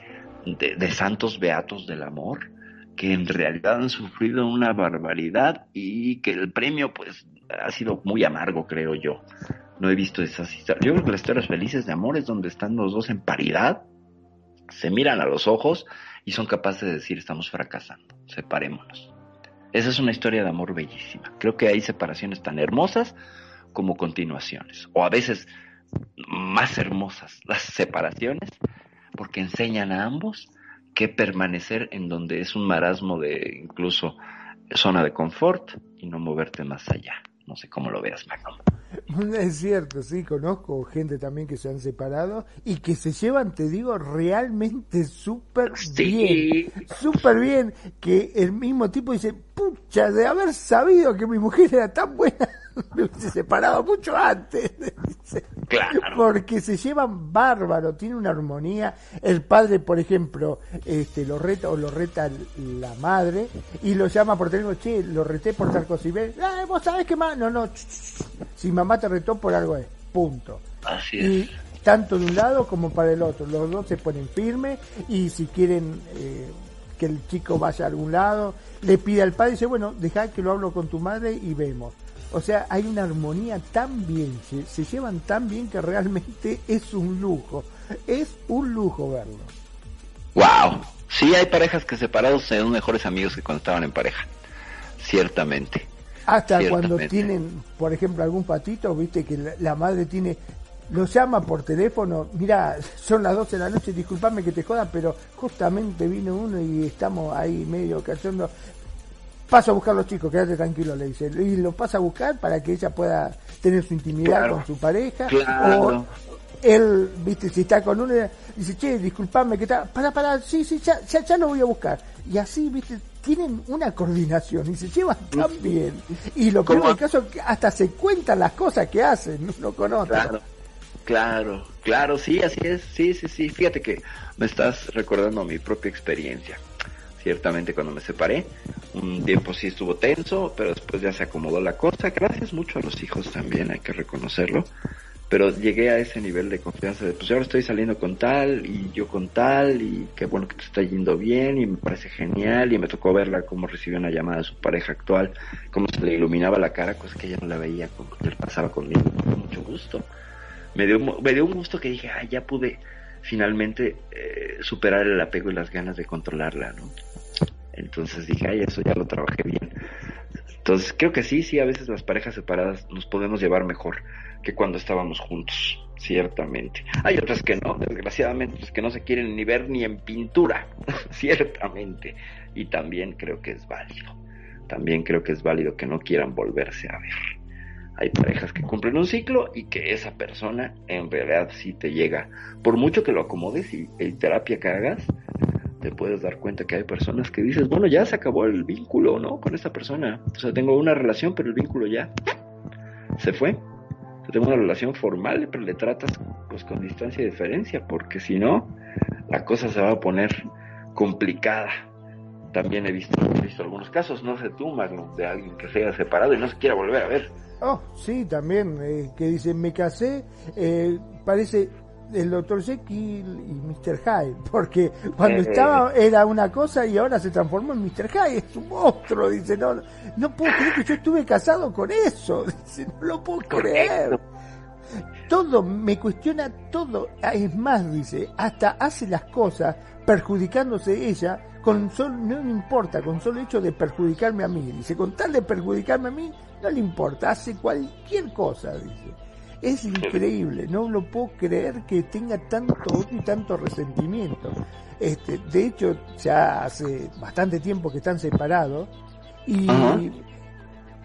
de, santos beatos del amor, que en realidad han sufrido una barbaridad y que el premio pues ha sido muy amargo, creo yo. No he visto esas historias. Yo creo que las historias felices de amor es donde están los dos en paridad, se miran a los ojos y son capaces de decir estamos fracasando, separémonos. Esa es una historia de amor bellísima. Creo que hay separaciones tan hermosas como continuaciones, o a veces más hermosas las separaciones, porque enseñan a ambos que permanecer en donde es un marasmo de incluso zona de confort y no moverte más allá. No sé cómo lo veas, Magno. Es cierto, sí, conozco gente también que se han separado y que se llevan, te digo, realmente súper bien. Súper bien. Que el mismo tipo dice, pucha, de haber sabido que mi mujer era tan buena, me hubiese separado mucho antes. Claro. Porque se llevan bárbaro, tiene una armonía. El padre, por ejemplo, este, lo reta o lo reta la madre y lo llama por teléfono, che, lo reté por tal cosa y ve, ah, vos sabés qué más, no, no, si mamá te retó por algo es, punto. Así es. Y tanto de un lado como para el otro, los dos se ponen firmes y si quieren eh, que el chico vaya a algún lado, le pide al padre dice, bueno, deja que lo hablo con tu madre y vemos. O sea, hay una armonía tan bien, se, se llevan tan bien que realmente es un lujo. Es un lujo verlo. Wow. Sí, hay parejas que separados son mejores amigos que cuando estaban en pareja. Ciertamente. Hasta Ciertamente. cuando tienen, por ejemplo, algún patito, viste que la, la madre tiene, lo llama por teléfono, mira, son las 12 de la noche, disculpame que te joda, pero justamente vino uno y estamos ahí medio cayendo. Paso a buscar a los chicos, quédate tranquilo, le dice. Y lo pasa a buscar para que ella pueda tener su intimidad Claro. con su pareja. Claro. O él, viste, si está con uno, dice, che, disculpame, que está, para, para, sí, sí, ya, ya, ya lo voy a buscar. Y así, viste, tienen una coordinación y se llevan tan bien. Y lo peor del caso es que hasta se cuentan las cosas que hacen, uno con. Claro, claro, claro, sí, así es, sí, sí, sí. Fíjate que me estás recordando mi propia experiencia. Ciertamente cuando me separé, un tiempo sí estuvo tenso, pero después ya se acomodó la cosa. Gracias mucho a los hijos también, hay que reconocerlo. Pero llegué a ese nivel de confianza de, pues ahora estoy saliendo con tal y yo con tal y qué bueno que te está yendo bien y me parece genial y me tocó verla cómo recibió una llamada de su pareja actual, cómo se le iluminaba la cara, cosa que ella no la veía con que pasaba conmigo, con mucho gusto. Me dio, me dio un gusto que dije, ay, ya pude finalmente eh, superar el apego y las ganas de controlarla, ¿no? Entonces dije, ay, eso ya lo trabajé bien. Entonces creo que sí, sí, a veces las parejas separadas nos podemos llevar mejor que cuando estábamos juntos, ciertamente. Hay otras que no, desgraciadamente, pues que no se quieren ni ver ni en pintura, ciertamente. Y también creo que es válido. También creo que es válido que no quieran volverse a ver. Hay parejas que cumplen un ciclo y que esa persona en realidad sí te llega. Por mucho que lo acomodes y el terapia que hagas, te puedes dar cuenta que hay personas que dices, bueno, ya se acabó el vínculo, ¿no? Con esta persona. O sea, tengo una relación, pero el vínculo ya se fue. Yo tengo una relación formal, pero le tratas pues con distancia y diferencia, porque si no, la cosa se va a poner complicada. También he visto, he visto algunos casos, no sé tú, Magnum, de alguien que se haya separado y no se quiera volver a ver. Oh, sí, también, eh, que dice, me casé, eh, parece el Dr. Jekyll y Mr. Hyde, porque cuando Eh. estaba era una cosa y ahora se transformó en Mr. Hyde, es un monstruo, dice, no, no puedo creer que yo estuve casado con eso, dice, no lo puedo creer. Todo, me cuestiona todo, es más, dice, hasta hace las cosas perjudicándose ella, con solo, no le importa, con solo hecho de perjudicarme a mí, dice, con tal de perjudicarme a mí, no le importa, hace cualquier cosa, dice. Es increíble, no lo puedo creer que tenga tanto odio y tanto resentimiento. Este, de hecho, ya hace bastante tiempo que están separados y Ajá.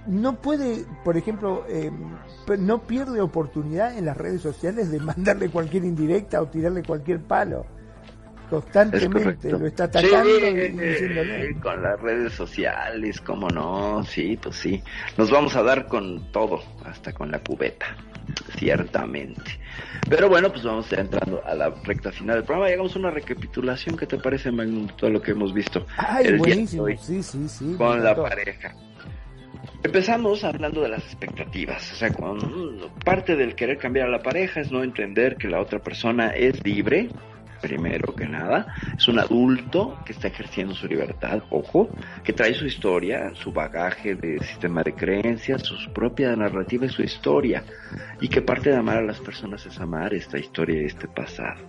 no puede, por ejemplo, eh, pe- no pierde oportunidad en las redes sociales de mandarle cualquier indirecta o tirarle cualquier palo. Constantemente lo está atacando Sí, y diciéndole. con las redes sociales, cómo no, sí, pues sí. Nos vamos a dar con todo, hasta con la cubeta, ciertamente. Pero bueno, pues vamos ya entrando a la recta final del programa. Llegamos a una recapitulación. ¿Qué te parece, Magnum, todo lo que hemos visto Ay, el día de hoy sí, sí, sí. me con la pareja? Empezamos hablando de las expectativas, o sea, con, parte del querer cambiar a la pareja es no entender que la otra persona es libre, primero que nada, es un adulto que está ejerciendo su libertad, ojo, que trae su historia, su bagaje de sistema de creencias, su propia narrativa y su historia, y que parte de amar a las personas es amar esta historia y este pasado.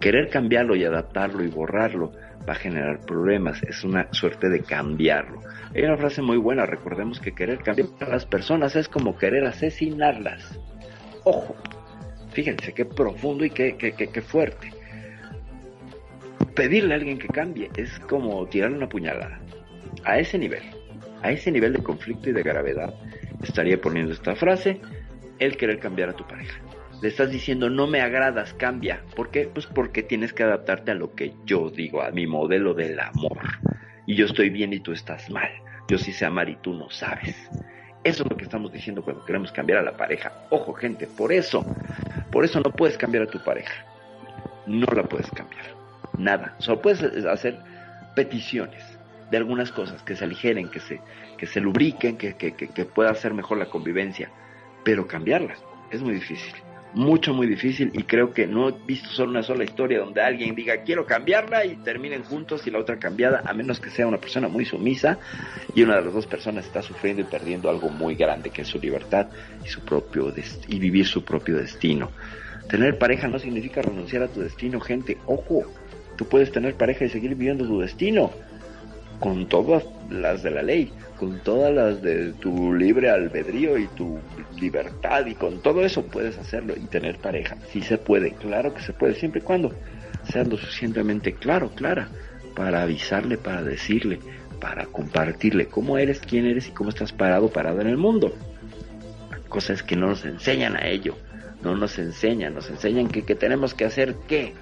Querer cambiarlo y adaptarlo y borrarlo va a generar problemas, es una suerte de cambiarlo. Hay una frase muy buena, recordemos que querer cambiar a las personas es como querer asesinarlas. Ojo, fíjense qué profundo y qué, qué, qué, qué fuerte. Pedirle a alguien que cambie es como tirarle una puñalada. A ese nivel, a ese nivel de conflicto y de gravedad, estaría poniendo esta frase, el querer cambiar a tu pareja. Le estás diciendo, no me agradas, cambia. ¿Por qué? Pues porque tienes que adaptarte a lo que yo digo, a mi modelo del amor. Y yo estoy bien y tú estás mal. Yo sí sé amar y tú no sabes. Eso es lo que estamos diciendo cuando queremos cambiar a la pareja. Ojo, gente, por eso, por eso no puedes cambiar a tu pareja. No la puedes cambiar. Nada. Solo puedes hacer peticiones de algunas cosas que se aligeren, que se, que se lubriquen, que, que, que pueda hacer mejor la convivencia. Pero cambiarlas es muy difícil mucho, muy difícil y creo que no he visto solo una sola historia donde alguien diga quiero cambiarla y terminen juntos y la otra cambiada, a menos que sea una persona muy sumisa y una de las dos personas está sufriendo y perdiendo algo muy grande que es su libertad y su propio y vivir su propio destino. Tener pareja no significa renunciar a tu destino, gente. Ojo, tú puedes tener pareja y seguir viviendo tu destino con todas las de la ley, con todas las de tu libre albedrío y tu libertad y con todo eso puedes hacerlo y tener pareja. Sí se puede, claro que se puede, siempre y cuando seas lo suficientemente claro, clara, para avisarle, para decirle, para compartirle cómo eres, quién eres y cómo estás parado, parado en el mundo. Cosas que no nos enseñan a ello, no nos enseñan, nos enseñan que, que tenemos que hacer qué.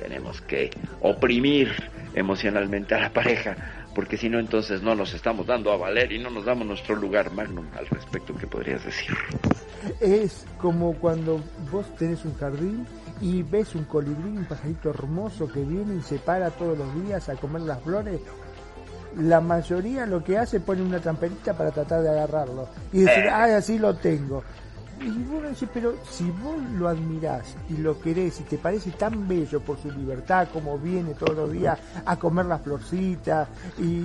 Tenemos que oprimir emocionalmente a la pareja, porque si no entonces no nos estamos dando a valer y no nos damos nuestro lugar magnum al respecto que podrías decir. Es como cuando vos tenés un jardín y ves un colibrí, un pajarito hermoso que viene y se para todos los días a comer las flores. La mayoría lo que hace pone una tramperita para tratar de agarrarlo y decir, eh. ay, así lo tengo. Y pero si vos lo admirás y lo querés y te parece tan bello por su libertad, como viene todos los días a comer las florcitas, y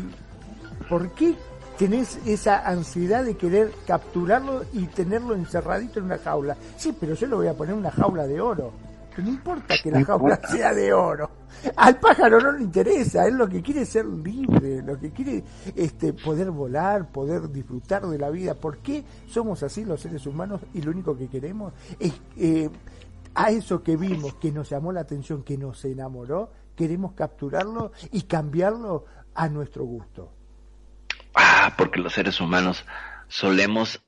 ¿por qué tenés esa ansiedad de querer capturarlo y tenerlo encerradito en una jaula? Sí, pero yo lo voy a poner en una jaula de oro. No importa que la jaula sea de oro. Al pájaro no le interesa, él lo que quiere es ser libre, lo que quiere este poder volar, poder disfrutar de la vida. ¿Por qué somos así los seres humanos y lo único que queremos es eh, a eso que vimos, que nos llamó la atención, que nos enamoró, queremos capturarlo y cambiarlo a nuestro gusto? Ah, porque los seres humanos solemos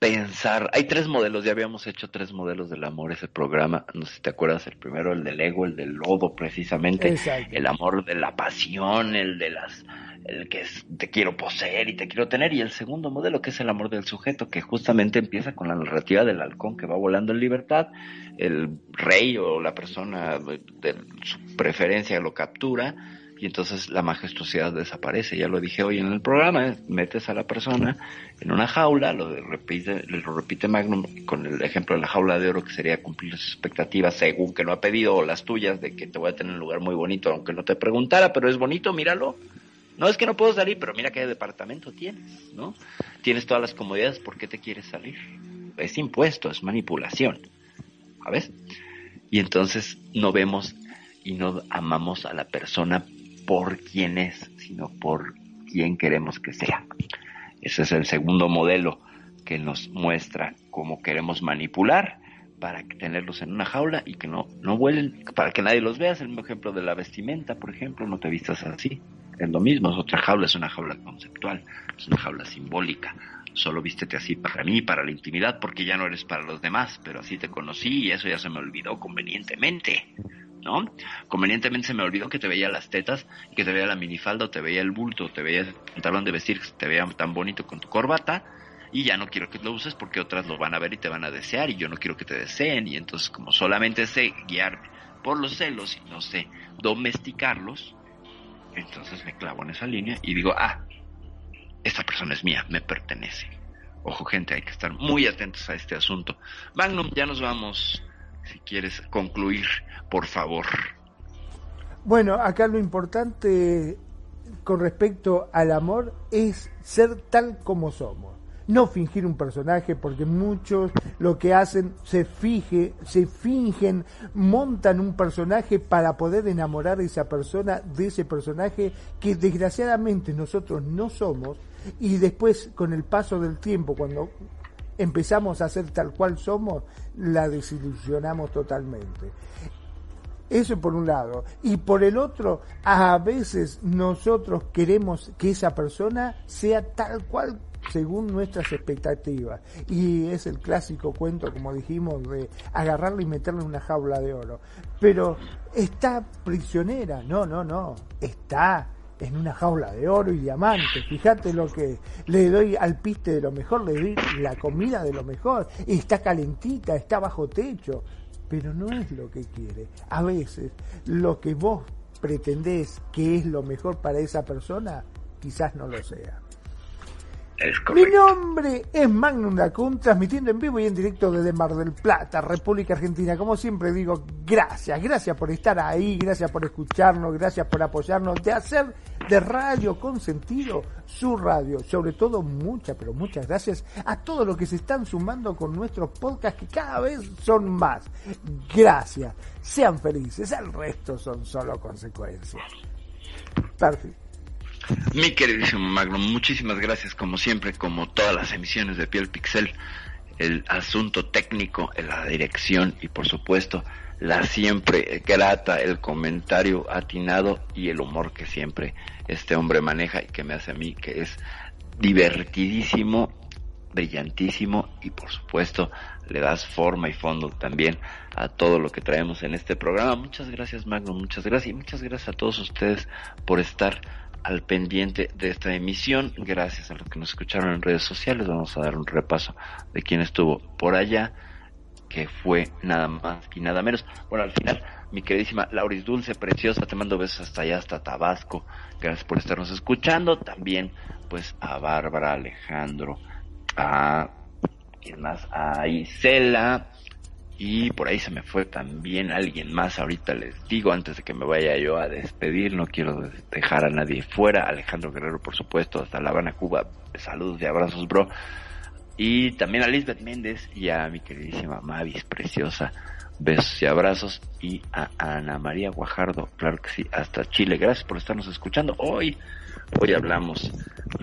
pensar, hay tres modelos, ya habíamos hecho tres modelos del amor ese programa, no sé si te acuerdas, el primero el del ego, el del lodo precisamente, el amor de la pasión, el de las el que es te quiero poseer y te quiero tener. Y el segundo modelo que es el amor del sujeto que justamente empieza con la narrativa del halcón que va volando en libertad, el rey o la persona de su preferencia lo captura y entonces la majestuosidad desaparece. Ya lo dije hoy en el programa, metes a la persona en una jaula, lo repite, lo repite Magnum con el ejemplo de la jaula de oro que sería cumplir sus expectativas según que no ha pedido o las tuyas de que te voy a tener un lugar muy bonito aunque no te preguntara, pero es bonito, míralo. No es que no puedo salir, pero mira qué departamento tienes, ¿no? Tienes todas las comodidades, ¿por qué te quieres salir? Es impuesto, es manipulación, ¿sabes? Y entonces no vemos y no amamos a la persona por quién es, sino por quién queremos que sea. Ese es el segundo modelo que nos muestra cómo queremos manipular para tenerlos en una jaula y que no, no vuelen, para que nadie los vea. Es el mismo ejemplo de la vestimenta, por ejemplo, no te vistas así. Es lo mismo, es otra jaula, es una jaula conceptual, es una jaula simbólica. Solo vístete así para mí, para la intimidad, porque ya no eres para los demás, pero así te conocí y eso ya se me olvidó convenientemente. ¿No? Convenientemente se me olvidó que te veía las tetas, que te veía la minifalda, o te veía el bulto, te veía el pantalón de vestir, te veía tan bonito con tu corbata, y ya no quiero que lo uses porque otras lo van a ver y te van a desear, y yo no quiero que te deseen, y entonces como solamente sé guiarme por los celos y no sé domesticarlos, entonces me clavo en esa línea y digo, ah, esta persona es mía, me pertenece. Ojo gente, hay que estar muy atentos a este asunto. Magnum, ya nos vamos si quieres concluir, por favor. Bueno, acá lo importante con respecto al amor es ser tal como somos. No fingir un personaje, porque muchos lo que hacen se fije, se fingen, montan un personaje para poder enamorar a esa persona de ese personaje que desgraciadamente nosotros no somos y después con el paso del tiempo, cuando empezamos a ser tal cual somos, la desilusionamos totalmente. Eso por un lado. Y por el otro, a veces nosotros queremos que esa persona sea tal cual según nuestras expectativas. Y es el clásico cuento, como dijimos, de agarrarla y meterla en una jaula de oro. Pero está prisionera. No, no, no. Está en una jaula de oro y diamantes. Fíjate lo que le doy al piste de lo mejor, le doy la comida de lo mejor. Está calentita, está bajo techo, pero no es lo que quiere. A veces lo que vos pretendés que es lo mejor para esa persona, quizás no lo sea. Mi nombre es Magnum Dacun, transmitiendo en vivo y en directo desde Mar del Plata, República Argentina. Como siempre digo, gracias, gracias por estar ahí, gracias por escucharnos, gracias por apoyarnos, de hacer de Radio con sentido su radio. Sobre todo, muchas, pero muchas gracias a todos los que se están sumando con nuestros podcasts, que cada vez son más. Gracias, sean felices, el resto son solo consecuencias. Perfecto. Mi queridísimo Magno, muchísimas gracias como siempre, como todas las emisiones de Piel Pixel, el asunto técnico, la dirección y por supuesto la siempre grata, el comentario atinado y el humor que siempre este hombre maneja y que me hace a mí que es divertidísimo, brillantísimo y por supuesto le das forma y fondo también a todo lo que traemos en este programa. Muchas gracias Magno, muchas gracias y muchas gracias a todos ustedes por estar al pendiente de esta emisión. Gracias a los que nos escucharon en redes sociales. Vamos a dar un repaso de quién estuvo por allá, que fue nada más y nada menos. Bueno, al final, mi queridísima Lauris Dulce, preciosa, te mando besos hasta allá, hasta Tabasco. Gracias por estarnos escuchando. También, pues, a Bárbara, Alejandro, a, ¿quién más? A Isela, y por ahí se me fue también alguien más. Ahorita les digo, antes de que me vaya yo a despedir, no quiero dejar a nadie fuera. Alejandro Guerrero, por supuesto, hasta La Habana, Cuba. Saludos y abrazos, bro. Y también a Lisbeth Méndez y a mi queridísima Mavis, preciosa. Besos y abrazos. Y a Ana María Guajardo, claro que sí, hasta Chile. Gracias por estarnos escuchando. Hoy, hoy hablamos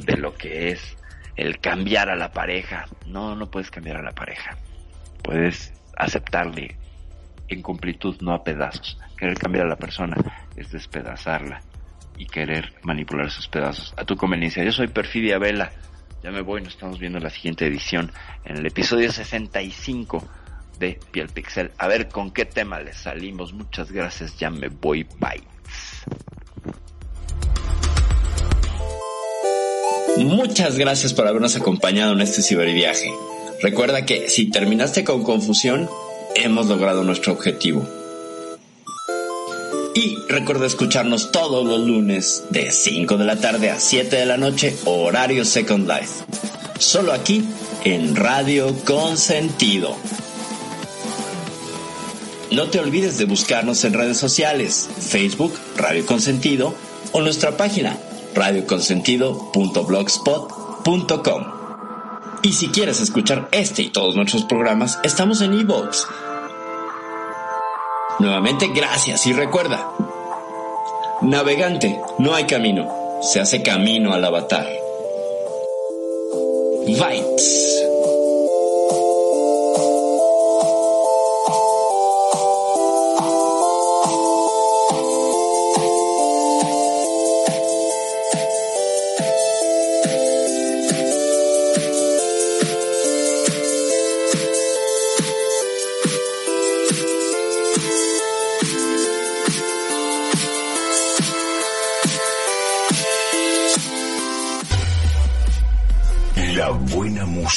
de lo que es el cambiar a la pareja. No, no puedes cambiar a la pareja. Puedes aceptarle en completud, no a pedazos. Querer cambiar a la persona es despedazarla y querer manipular sus pedazos a tu conveniencia. Yo soy Perfidia Vela. Ya me voy, nos estamos viendo en la siguiente edición, en el episodio 65 de Piel Pixel. A ver con qué tema les salimos. Muchas gracias, ya me voy, bye. Muchas gracias por habernos acompañado en este ciberviaje. Recuerda que si terminaste con confusión, hemos logrado nuestro objetivo. Y recuerda escucharnos todos los lunes de 5 de la tarde a 7 de la noche, horario Second Life. Solo aquí en Radio Consentido. No te olvides de buscarnos en redes sociales, Facebook, Radio Consentido, o nuestra página, radioconsentido.blogspot.com. Y si quieres escuchar este y todos nuestros programas, estamos en eVoox. Nuevamente, gracias y recuerda, navegante, no hay camino, se hace camino al avatar.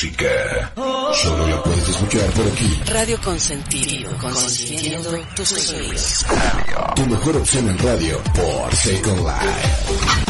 Vibes. Solo la puedes escuchar por aquí. Radio Consentido, consintiendo tus oídos. Tu mejor opción en radio por Second Life.